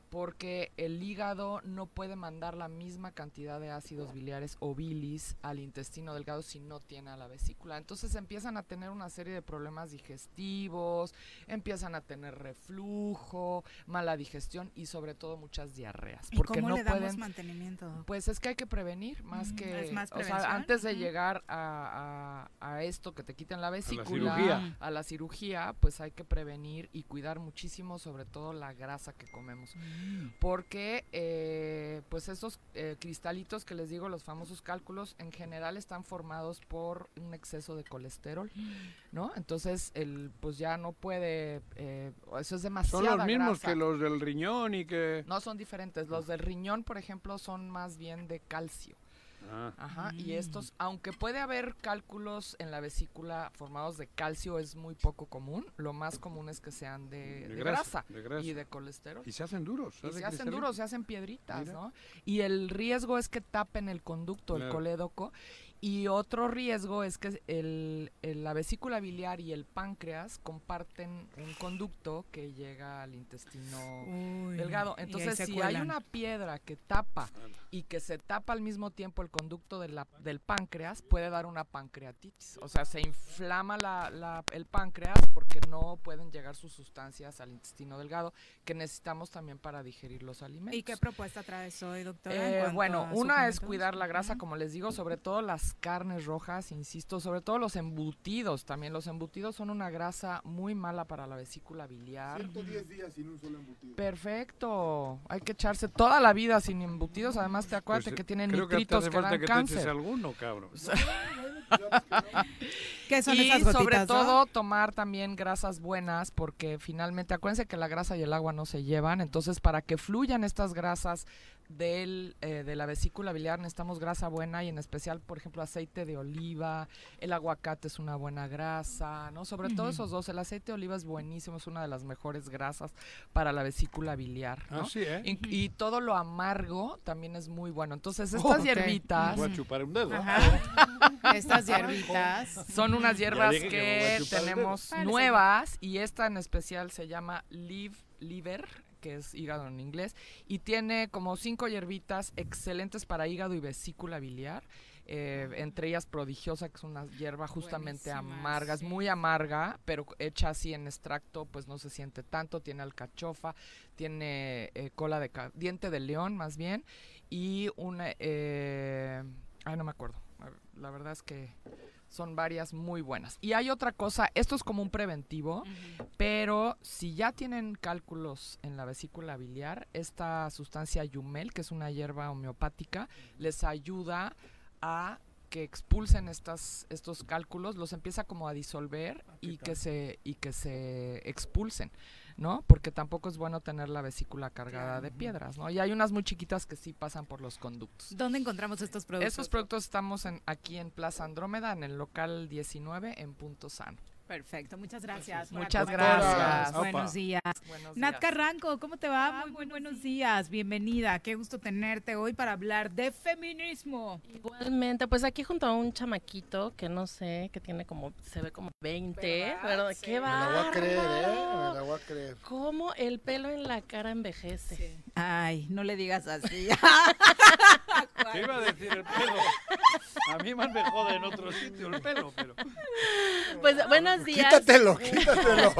Speaker 15: porque el hígado no puede mandar la misma cantidad de ácidos biliares o bilis al intestino delgado si no tiene a la vesícula. Entonces empiezan a tener una serie de problemas digestivos, empiezan a tener reflujo, mala digestión y sobre todo muchas diarreas.
Speaker 2: ¿Y
Speaker 15: Porque
Speaker 2: cómo
Speaker 15: no
Speaker 2: le damos
Speaker 15: pueden,
Speaker 2: mantenimiento?
Speaker 15: pues es que hay que prevenir más
Speaker 2: Mm,
Speaker 15: que,
Speaker 2: ¿es más
Speaker 15: o sea,
Speaker 2: prevención?
Speaker 15: antes de llegar a, a- a esto que te quiten la vesícula,
Speaker 3: cirugía.
Speaker 15: a la cirugía, pues hay que prevenir y cuidar muchísimo, sobre todo la grasa que comemos, porque eh, pues esos eh, cristalitos que les digo, los famosos cálculos, en general están formados por un exceso de colesterol, ¿no? Entonces, el, pues ya no puede, eh, eso es demasiado.
Speaker 3: Son los mismos que los del riñón y que...
Speaker 15: No son diferentes. Los del riñón, por ejemplo, son más bien de calcio.
Speaker 3: Ah.
Speaker 15: Ajá, y estos, aunque puede haber cálculos en la vesícula formados de calcio, es muy poco común. Lo más común es que sean de,
Speaker 3: De
Speaker 15: de
Speaker 3: grasa,
Speaker 15: grasa,
Speaker 3: de grasa.
Speaker 15: y de colesterol.
Speaker 3: Y se hacen duros.
Speaker 15: Y se hacen duros, se hacen piedritas,
Speaker 3: Mira.
Speaker 15: ¿no? Y el riesgo es que tapen el conducto, el colédoco. Y otro riesgo es que el, el- la vesícula biliar y el páncreas comparten un conducto que llega al intestino
Speaker 2: Uy,
Speaker 15: delgado. Entonces, si hay una piedra que tapa y que se tapa al mismo tiempo el conducto de la- del páncreas, puede dar una pancreatitis. O sea, se inflama la- la- el páncreas porque no pueden llegar sus sustancias al intestino delgado que necesitamos también para digerir los alimentos.
Speaker 2: ¿Y qué propuesta traes hoy, doctora?
Speaker 15: Eh, bueno, una es cuidar la grasa, como les digo, sobre todo las carnes rojas, insisto, sobre todo los embutidos también. Los embutidos son una grasa muy mala para la vesícula biliar.
Speaker 6: 110 días sin un solo embutido.
Speaker 15: Perfecto. Hay que echarse toda la vida sin embutidos. Además, te acuérdate
Speaker 3: Pues,
Speaker 15: que tienen
Speaker 3: creo que te
Speaker 15: nitritos
Speaker 3: hace
Speaker 15: que,
Speaker 3: falta
Speaker 15: dan
Speaker 3: que te eches
Speaker 15: cáncer.
Speaker 3: alguno, cabrón. *laughs*
Speaker 2: ¿Qué son
Speaker 15: y
Speaker 2: esas
Speaker 15: sobre
Speaker 2: no?
Speaker 15: todo tomar también grasas buenas porque finalmente acuérdense que la grasa y el agua no se llevan entonces para que fluyan estas grasas del, eh, de la vesícula biliar necesitamos grasa buena y en especial por ejemplo aceite de oliva el aguacate es una buena grasa no sobre todo esos dos el aceite de oliva es buenísimo es una de las mejores grasas para la vesícula biliar
Speaker 3: Ah,
Speaker 15: ¿no?
Speaker 3: sí, ¿eh?
Speaker 15: y, y todo lo amargo también es muy bueno entonces
Speaker 3: Oh,
Speaker 15: estas
Speaker 3: ok.
Speaker 15: hierbitas
Speaker 3: Voy a chupar un dedo. *laughs*
Speaker 2: Estas hierbitas.
Speaker 15: son unas hierbas
Speaker 3: que
Speaker 15: que tenemos nuevas y esta en especial se llama liv, liver que es hígado en inglés y tiene como cinco hierbitas excelentes para hígado y vesícula biliar eh, entre ellas prodigiosa que es una hierba justamente amarga es muy amarga pero hecha así en extracto pues no se siente tanto tiene alcachofa tiene eh, cola de ca- diente de león más bien y una eh, ay no me acuerdo la verdad es que son varias muy buenas. Y hay otra cosa, esto es como un preventivo, pero si ya tienen cálculos en la vesícula biliar, esta sustancia Yumel, que es una hierba homeopática, les ayuda a que expulsen estas, estos cálculos, los empieza como a disolver y que se y que se expulsen, ¿no? Porque tampoco es bueno tener la vesícula cargada de piedras, ¿no? Y hay unas muy chiquitas que sí pasan por los conductos.
Speaker 2: ¿Dónde encontramos estos productos?
Speaker 15: Estos productos estamos en, aquí en Plaza Andrómeda, en el local 19, en Punto Sano.
Speaker 2: Perfecto, muchas gracias.
Speaker 15: Muchas gracias.
Speaker 2: Buenos días.
Speaker 15: Buenos
Speaker 2: Nat
Speaker 15: días.
Speaker 2: Carranco, ¿cómo te va? Muy, muy buenos días. Bienvenida. Qué gusto tenerte hoy para hablar de feminismo.
Speaker 16: Igualmente, pues aquí junto a un chamaquito que no sé, que tiene como, se ve como 20,
Speaker 2: ¿Verdad?
Speaker 16: ¿verdad?
Speaker 2: Sí.
Speaker 16: ¿Qué
Speaker 2: Me
Speaker 16: va?
Speaker 6: la voy a creer, ¿eh? Me la voy a creer.
Speaker 16: ¿Cómo el pelo en la cara envejece?
Speaker 2: Ay, no le digas así. *laughs*
Speaker 3: ¿Qué iba a decir el pelo? A mí más me jode en otro sitio el pelo, pero...
Speaker 16: Pues buenos días.
Speaker 6: Quítatelo, *laughs* quítatelo.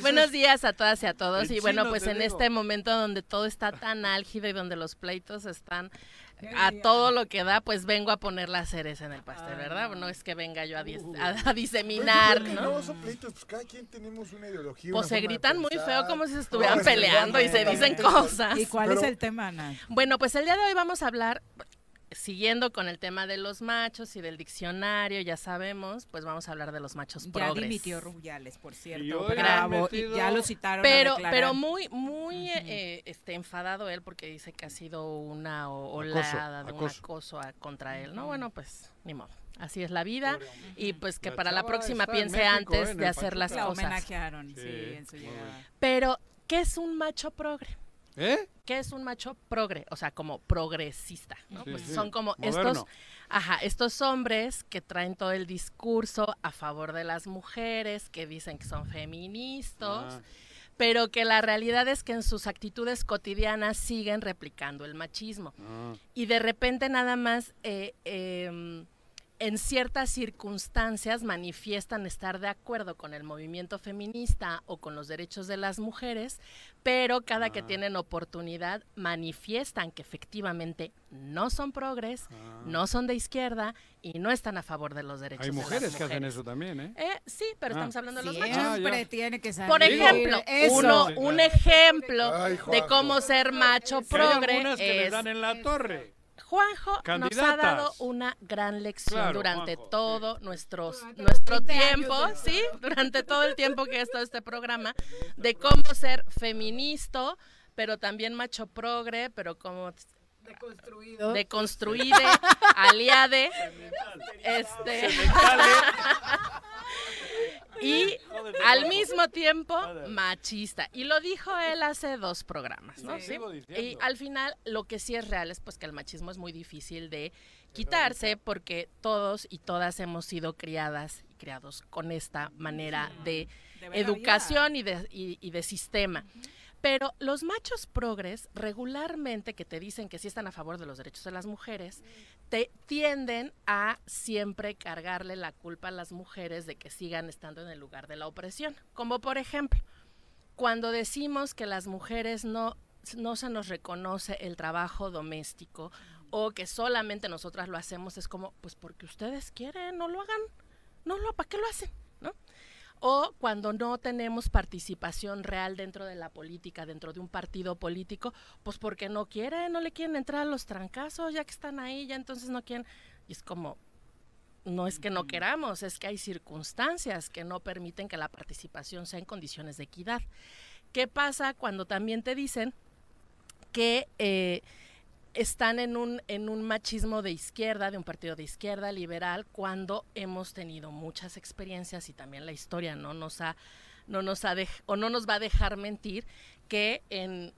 Speaker 16: buenos días a todas y a todos.
Speaker 3: el
Speaker 16: Y bueno, pues en
Speaker 3: digo.
Speaker 16: este momento donde todo está tan álgido y donde los pleitos están a todo lo que da, pues vengo a poner la cereza en el pastel, ¿verdad? No es que venga yo a, dis- a- a diseminar,
Speaker 6: que
Speaker 16: ¿no?
Speaker 6: No, son pleitos, pues cada quien tenemos una ideología.
Speaker 16: Pues
Speaker 6: una
Speaker 16: se gritan muy feo como si se estuvieran
Speaker 6: No, es que
Speaker 16: peleando y se dicen cosas.
Speaker 2: ¿Y cuál es el tema, Nat?
Speaker 16: Bueno, pues el día de hoy vamos a hablar, siguiendo con el tema de los machos y del diccionario, ya sabemos, pues vamos a hablar de los machos
Speaker 2: Ya
Speaker 16: progres.
Speaker 2: dimitió Rubiales, por cierto. Bravo. Y ya lo citaron. a
Speaker 16: Pero, pero muy, muy eh, este, enfadado él porque dice que ha sido una o- oleada de un
Speaker 3: acoso.
Speaker 16: acoso a- contra él, ¿no? Bueno, pues ni modo. Así es la vida y pues que
Speaker 3: La
Speaker 16: para la próxima piense
Speaker 3: México,
Speaker 16: antes de hacer las
Speaker 2: La
Speaker 16: cosas.
Speaker 2: homenajearon, sí,
Speaker 3: Sí,
Speaker 2: en su llegada.
Speaker 16: Pero, ¿qué es un macho progre?
Speaker 3: ¿Eh?
Speaker 16: ¿Qué es un macho progre? O sea, como progresista, ¿no?
Speaker 3: Sí,
Speaker 16: pues
Speaker 3: sí,
Speaker 16: son como
Speaker 3: moderno.
Speaker 16: estos, ajá, estos hombres que traen todo el discurso a favor de las mujeres, que dicen que son feministas,
Speaker 3: Ah.
Speaker 16: pero que la realidad es que en sus actitudes cotidianas siguen replicando el machismo.
Speaker 3: Ah.
Speaker 16: Y de repente nada más eh, em, en ciertas circunstancias manifiestan estar de acuerdo con el movimiento feminista o con los derechos de las mujeres, pero cada
Speaker 3: Ah.
Speaker 16: que tienen oportunidad manifiestan que efectivamente no son progres, no son de izquierda y no están a favor de los derechos
Speaker 3: Hay
Speaker 16: de las
Speaker 3: mujeres que hacen
Speaker 16: mujeres.
Speaker 3: eso también, ¿eh?
Speaker 16: Eh, sí, pero
Speaker 3: Ah.
Speaker 16: estamos hablando de los
Speaker 2: Siempre
Speaker 16: machos.
Speaker 3: Ah, ya.
Speaker 2: tiene que salir.
Speaker 16: Por ejemplo,
Speaker 2: eso.
Speaker 16: uno, un ejemplo
Speaker 6: Ay,
Speaker 16: de cómo ser macho
Speaker 3: Hay
Speaker 16: progre
Speaker 3: algunas que
Speaker 16: es
Speaker 3: dan en la torre.
Speaker 16: Juanjo nos ha dado una gran lección
Speaker 3: Claro,
Speaker 16: durante
Speaker 3: Juanjo,
Speaker 16: todo nuestros, nuestro
Speaker 2: 20 años
Speaker 16: tiempo, ¿sí? Durante todo el tiempo que ha estado este programa, de cómo ser feminista, pero también macho progre, pero como
Speaker 2: Deconstruido.
Speaker 16: deconstruide, *laughs* aliade, este, y al mismo tiempo machista. Y lo dijo él hace dos programas, ¿no?
Speaker 3: Sí.
Speaker 16: Y al final lo que sí es real es pues que el machismo es muy difícil de quitarse porque todos y todas hemos sido criadas y criados con esta manera de educación y de, y- y de sistema. Pero los machos progres regularmente que te dicen que sí están a favor de los derechos de las mujeres, te tienden a siempre cargarle la culpa a las mujeres de que sigan estando en el lugar de la opresión. Como por ejemplo, cuando decimos que las mujeres no, no se nos reconoce el trabajo doméstico o que solamente nosotras lo hacemos, es como, pues porque ustedes quieren, no lo hagan, no lo, ¿para qué lo hacen? O cuando no tenemos participación real dentro de la política, dentro de un partido político, pues porque no quieren, no le quieren entrar a los trancazos, ya que están ahí, ya entonces no quieren. Y es como, no es que no queramos, es que hay circunstancias que no permiten que la participación sea en condiciones de equidad. ¿Qué pasa cuando también te dicen que eh, están en un, en un machismo de izquierda, de un partido de izquierda liberal, cuando hemos tenido muchas experiencias y también la historia no nos ha, no nos ha o no nos va a dejar mentir que en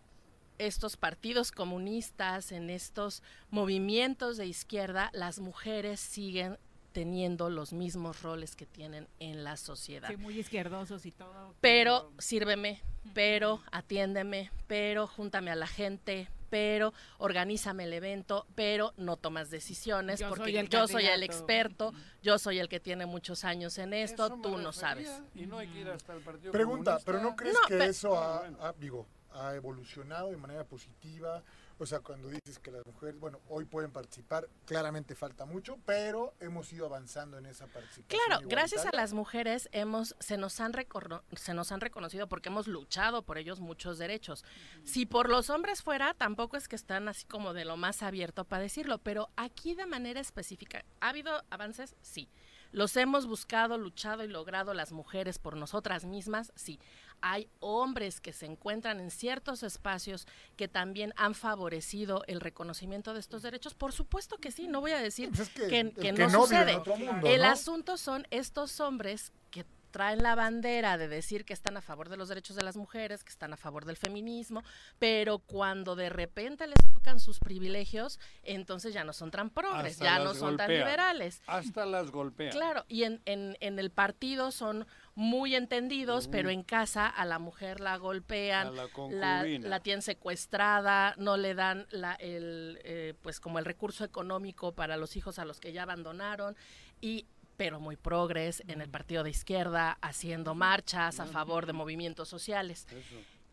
Speaker 16: estos partidos comunistas, en estos movimientos de izquierda, las mujeres siguen teniendo los mismos roles que tienen en la sociedad
Speaker 2: Sí, muy izquierdosos y todo.
Speaker 16: pero sírveme, pero atiéndeme, pero júntame a la gente, pero organízame el evento, pero no tomas decisiones
Speaker 2: Yo
Speaker 16: porque
Speaker 2: soy el
Speaker 16: yo soy el experto, yo soy el que tiene muchos años en esto,
Speaker 3: Eso
Speaker 16: tú no sabes.
Speaker 3: Y no hay que ir hasta el Partido
Speaker 6: Pregunta,
Speaker 3: Comunista.
Speaker 6: pero ¿no crees
Speaker 16: No,
Speaker 6: que
Speaker 16: pe-
Speaker 6: eso ha, ha- digo, ha evolucionado de manera positiva? O sea, cuando dices que las mujeres, bueno, hoy pueden participar, claramente falta mucho, pero hemos ido avanzando en esa participación.
Speaker 16: Claro, gracias a las mujeres hemos se nos han recono- se nos han reconocido porque hemos luchado por ellos muchos derechos. Si por los hombres fuera, tampoco es que están así como de lo más abierto para decirlo, pero aquí de manera específica, ¿ha habido avances? Sí. ¿Los hemos buscado, luchado y logrado las mujeres por nosotras mismas? Sí. Hay hombres que se encuentran en ciertos espacios que también han favorecido el reconocimiento de estos derechos. Por supuesto que sí, no voy a decir
Speaker 6: Pues es que
Speaker 16: que,
Speaker 6: el
Speaker 16: que
Speaker 6: que
Speaker 16: no, sucede.
Speaker 6: mundo,
Speaker 16: el
Speaker 6: ¿no?
Speaker 16: asunto son estos hombres que traen la bandera de decir que están a favor de los derechos de las mujeres, que están a favor del feminismo, pero cuando de repente les tocan sus privilegios, entonces ya no son tan progres,
Speaker 3: Hasta
Speaker 16: ya no son tan liberales.
Speaker 3: Hasta las golpean.
Speaker 16: Claro, y en, en, en el partido son muy entendidos, pero en casa a la mujer la golpean,
Speaker 3: la
Speaker 16: la, tienen secuestrada, no le dan la, el, eh, pues como el recurso económico para los hijos a los que ya abandonaron y pero muy progres en el partido de izquierda haciendo marchas a favor de movimientos sociales.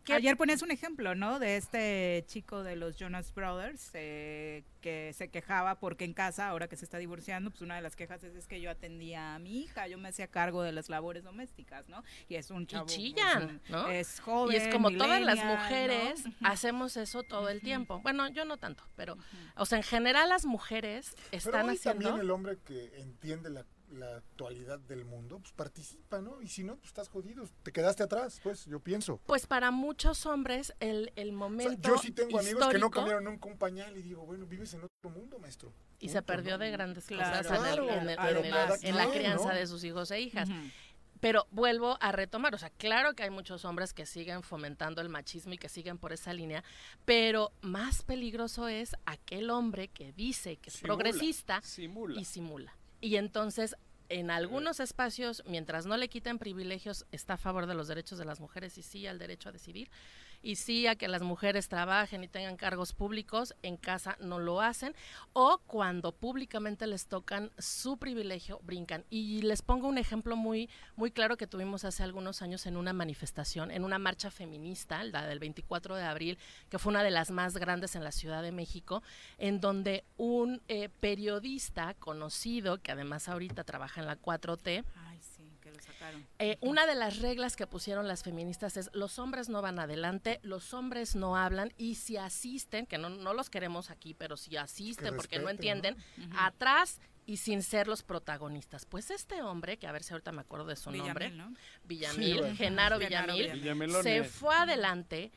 Speaker 16: ¿Qué-
Speaker 2: Ayer ponías un ejemplo, ¿no? De este chico de los Jonas Brothers eh, que se quejaba porque en casa, ahora que se está divorciando, pues una de las quejas es, es que yo atendía a mi hija, yo me hacía cargo de las labores domésticas, ¿no? Y es un
Speaker 16: y
Speaker 2: chavo. pues,
Speaker 16: chillan,
Speaker 2: un-
Speaker 16: ¿no?
Speaker 2: Es joven.
Speaker 16: y es como todas las mujeres hacemos eso todo el tiempo. Bueno, yo no tanto, pero, o sea, en general las mujeres
Speaker 6: Pero
Speaker 16: están
Speaker 6: hoy
Speaker 16: haciendo...
Speaker 6: también el hombre que entiende la, la actualidad del mundo, pues participa, ¿no? Y si no, pues estás jodido, te quedaste atrás, pues yo pienso.
Speaker 16: Pues para muchos hombres el, el
Speaker 6: O sea,
Speaker 16: momento
Speaker 6: yo sí tengo amigos que no cambiaron nunca un pañal y digo, bueno, vives en otro mundo, maestro.
Speaker 16: y se perdió de grandes
Speaker 2: Claro.
Speaker 16: cosas en, el-
Speaker 6: Claro,
Speaker 16: en el-
Speaker 6: pero
Speaker 16: en
Speaker 6: cada
Speaker 16: la, en la
Speaker 6: quien,
Speaker 16: crianza
Speaker 6: ¿no?
Speaker 16: de sus hijos e hijas. Pero vuelvo a retomar, o sea, claro que hay muchos hombres que siguen fomentando el machismo y que siguen por esa línea, pero más peligroso es aquel hombre que dice que es
Speaker 3: Simula,
Speaker 16: progresista
Speaker 3: simula.
Speaker 16: y simula. Y entonces en algunos espacios, mientras no le quiten privilegios, está a favor de los derechos de las mujeres y sí al derecho a decidir y sí a que las mujeres trabajen y tengan cargos públicos, en casa no lo hacen, o cuando públicamente les tocan su privilegio, brincan. Y les pongo un ejemplo muy, muy claro que tuvimos hace algunos años en una manifestación, en una marcha feminista, la del 24 de abril, que fue una de las más grandes en la Ciudad de México, en donde un eh, periodista conocido, que además ahorita trabaja en la 4T,
Speaker 2: Ay, sí, que lo sacaron.
Speaker 16: eh, una de las reglas que pusieron las feministas es los hombres no van adelante, los hombres no hablan y si asisten, que no, no los queremos aquí, pero si asisten porque no entienden, atrás y sin ser los protagonistas. Pues este hombre, que a ver si ahorita me acuerdo de su
Speaker 2: Villamil,
Speaker 16: nombre,
Speaker 2: ¿no?
Speaker 16: Villamil,
Speaker 2: Sí, bueno.
Speaker 16: Genaro Villamil, se fue adelante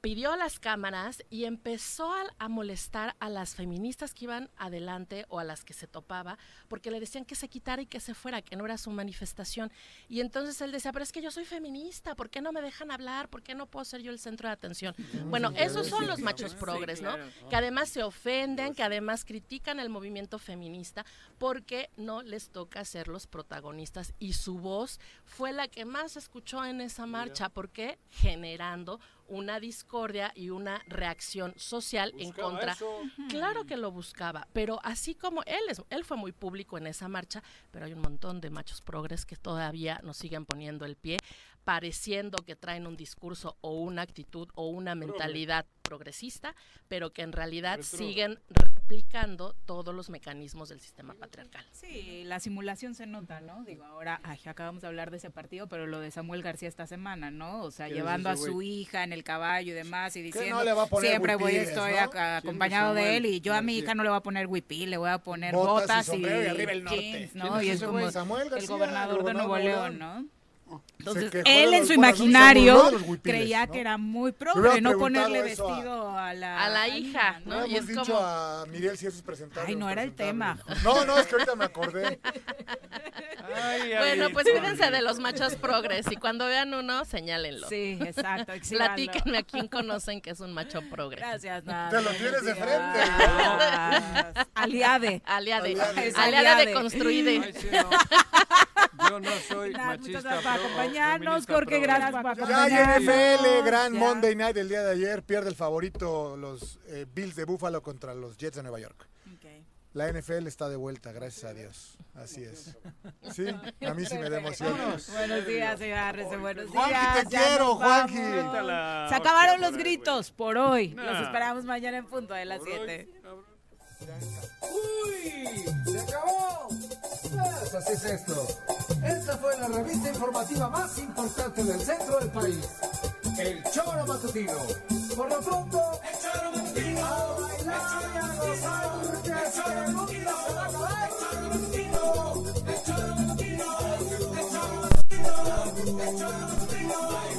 Speaker 16: pidió las cámaras y empezó a, a molestar a las feministas que iban adelante o a las que se topaba, porque le decían que se quitara y que se fuera, que no era su manifestación. Y entonces él decía, pero es que yo soy feminista, ¿por qué no me dejan hablar? ¿Por qué no puedo ser yo el centro de atención? Bueno, esos son los machos progres, ¿no? Que además se ofenden, que además critican el movimiento feminista, porque no les toca ser los protagonistas. Y su voz fue la que más se escuchó en esa marcha, porque generando una discordia y una reacción social en contra.
Speaker 3: eso.
Speaker 16: Claro que lo buscaba, pero así como él es, él fue muy público en esa marcha, pero hay un montón de machos progres que todavía nos siguen poniendo el pie, pareciendo que traen un discurso o una actitud o una mentalidad progresista, pero que en realidad
Speaker 2: Retro.
Speaker 16: siguen replicando todos los mecanismos del sistema patriarcal.
Speaker 2: Sí, la simulación se nota, ¿no? Digo, ahora ay, acabamos de hablar de ese partido, pero lo de Samuel García esta semana, ¿no? O sea,
Speaker 17: ¿Quién es
Speaker 2: llevando a su hija en el caballo y demás y diciendo siempre voy estoy acompañado de él y yo a mi hija no le voy a poner huipil, le voy a poner
Speaker 17: Botas y
Speaker 2: botas,
Speaker 17: y arriba el norte.
Speaker 2: jeans,
Speaker 17: ¿Quién
Speaker 2: ¿no?
Speaker 17: es
Speaker 2: Y es como?
Speaker 17: Samuel
Speaker 2: el
Speaker 17: García,
Speaker 2: gobernador de
Speaker 17: gobernador
Speaker 2: Nuevo
Speaker 17: de
Speaker 2: León,
Speaker 17: León.
Speaker 2: ¿no? Entonces, él en su imaginario creía
Speaker 17: ¿no?
Speaker 2: que era muy progre, no ponerle
Speaker 17: eso a-
Speaker 2: vestido a la,
Speaker 16: A la hija, ¿no? Y es
Speaker 6: hemos dicho
Speaker 16: como...
Speaker 6: a Miguel si es presentable.
Speaker 2: Ay, no era el tema.
Speaker 6: No, no, es que ahorita me acordé.
Speaker 16: Bueno, pues cuídense de los machos progres y cuando vean uno, señálenlo.
Speaker 2: Sí, exacto.
Speaker 16: Platíquenme a quién conocen que es un macho progre.
Speaker 2: Gracias, Nat.
Speaker 6: Te lo tienes de frente.
Speaker 2: Aliade.
Speaker 16: Aliade.
Speaker 2: Es
Speaker 16: Aliade de
Speaker 2: aliade.
Speaker 16: construide. *laughs*
Speaker 3: Yo no soy
Speaker 2: Nat, muchas
Speaker 3: machista.
Speaker 2: gracias por acompañarnos, Jorge, gracias por
Speaker 6: Ya
Speaker 2: acompañarnos.
Speaker 6: hay NFL, gran
Speaker 2: Ya.
Speaker 6: Monday Night el día de ayer. Pierde el favorito los eh, Bills de Buffalo contra los Jets de Nueva York. La NFL está de vuelta, gracias a Dios. Así es. Sí, a mí sí me da emoción.
Speaker 2: Buenos días, señor buenos
Speaker 6: Juanji,
Speaker 2: días.
Speaker 6: te
Speaker 2: ya
Speaker 6: quiero, Juanji.
Speaker 2: Se acabaron los gritos por hoy.
Speaker 3: Nah.
Speaker 2: Los esperamos mañana en punto de las 7.
Speaker 1: ¡Uy! ¡Se acabó! Pues así es esto. Esta fue la revista informativa más importante del centro del país. El Choro Matutino. Por lo pronto, el Choro Matutino. A bailar y a gozar porque el Choro Matutino se va a acabar. El
Speaker 6: Choro Matutino. El Choro Matutino. El Choro Matutino. El Choro Matutino.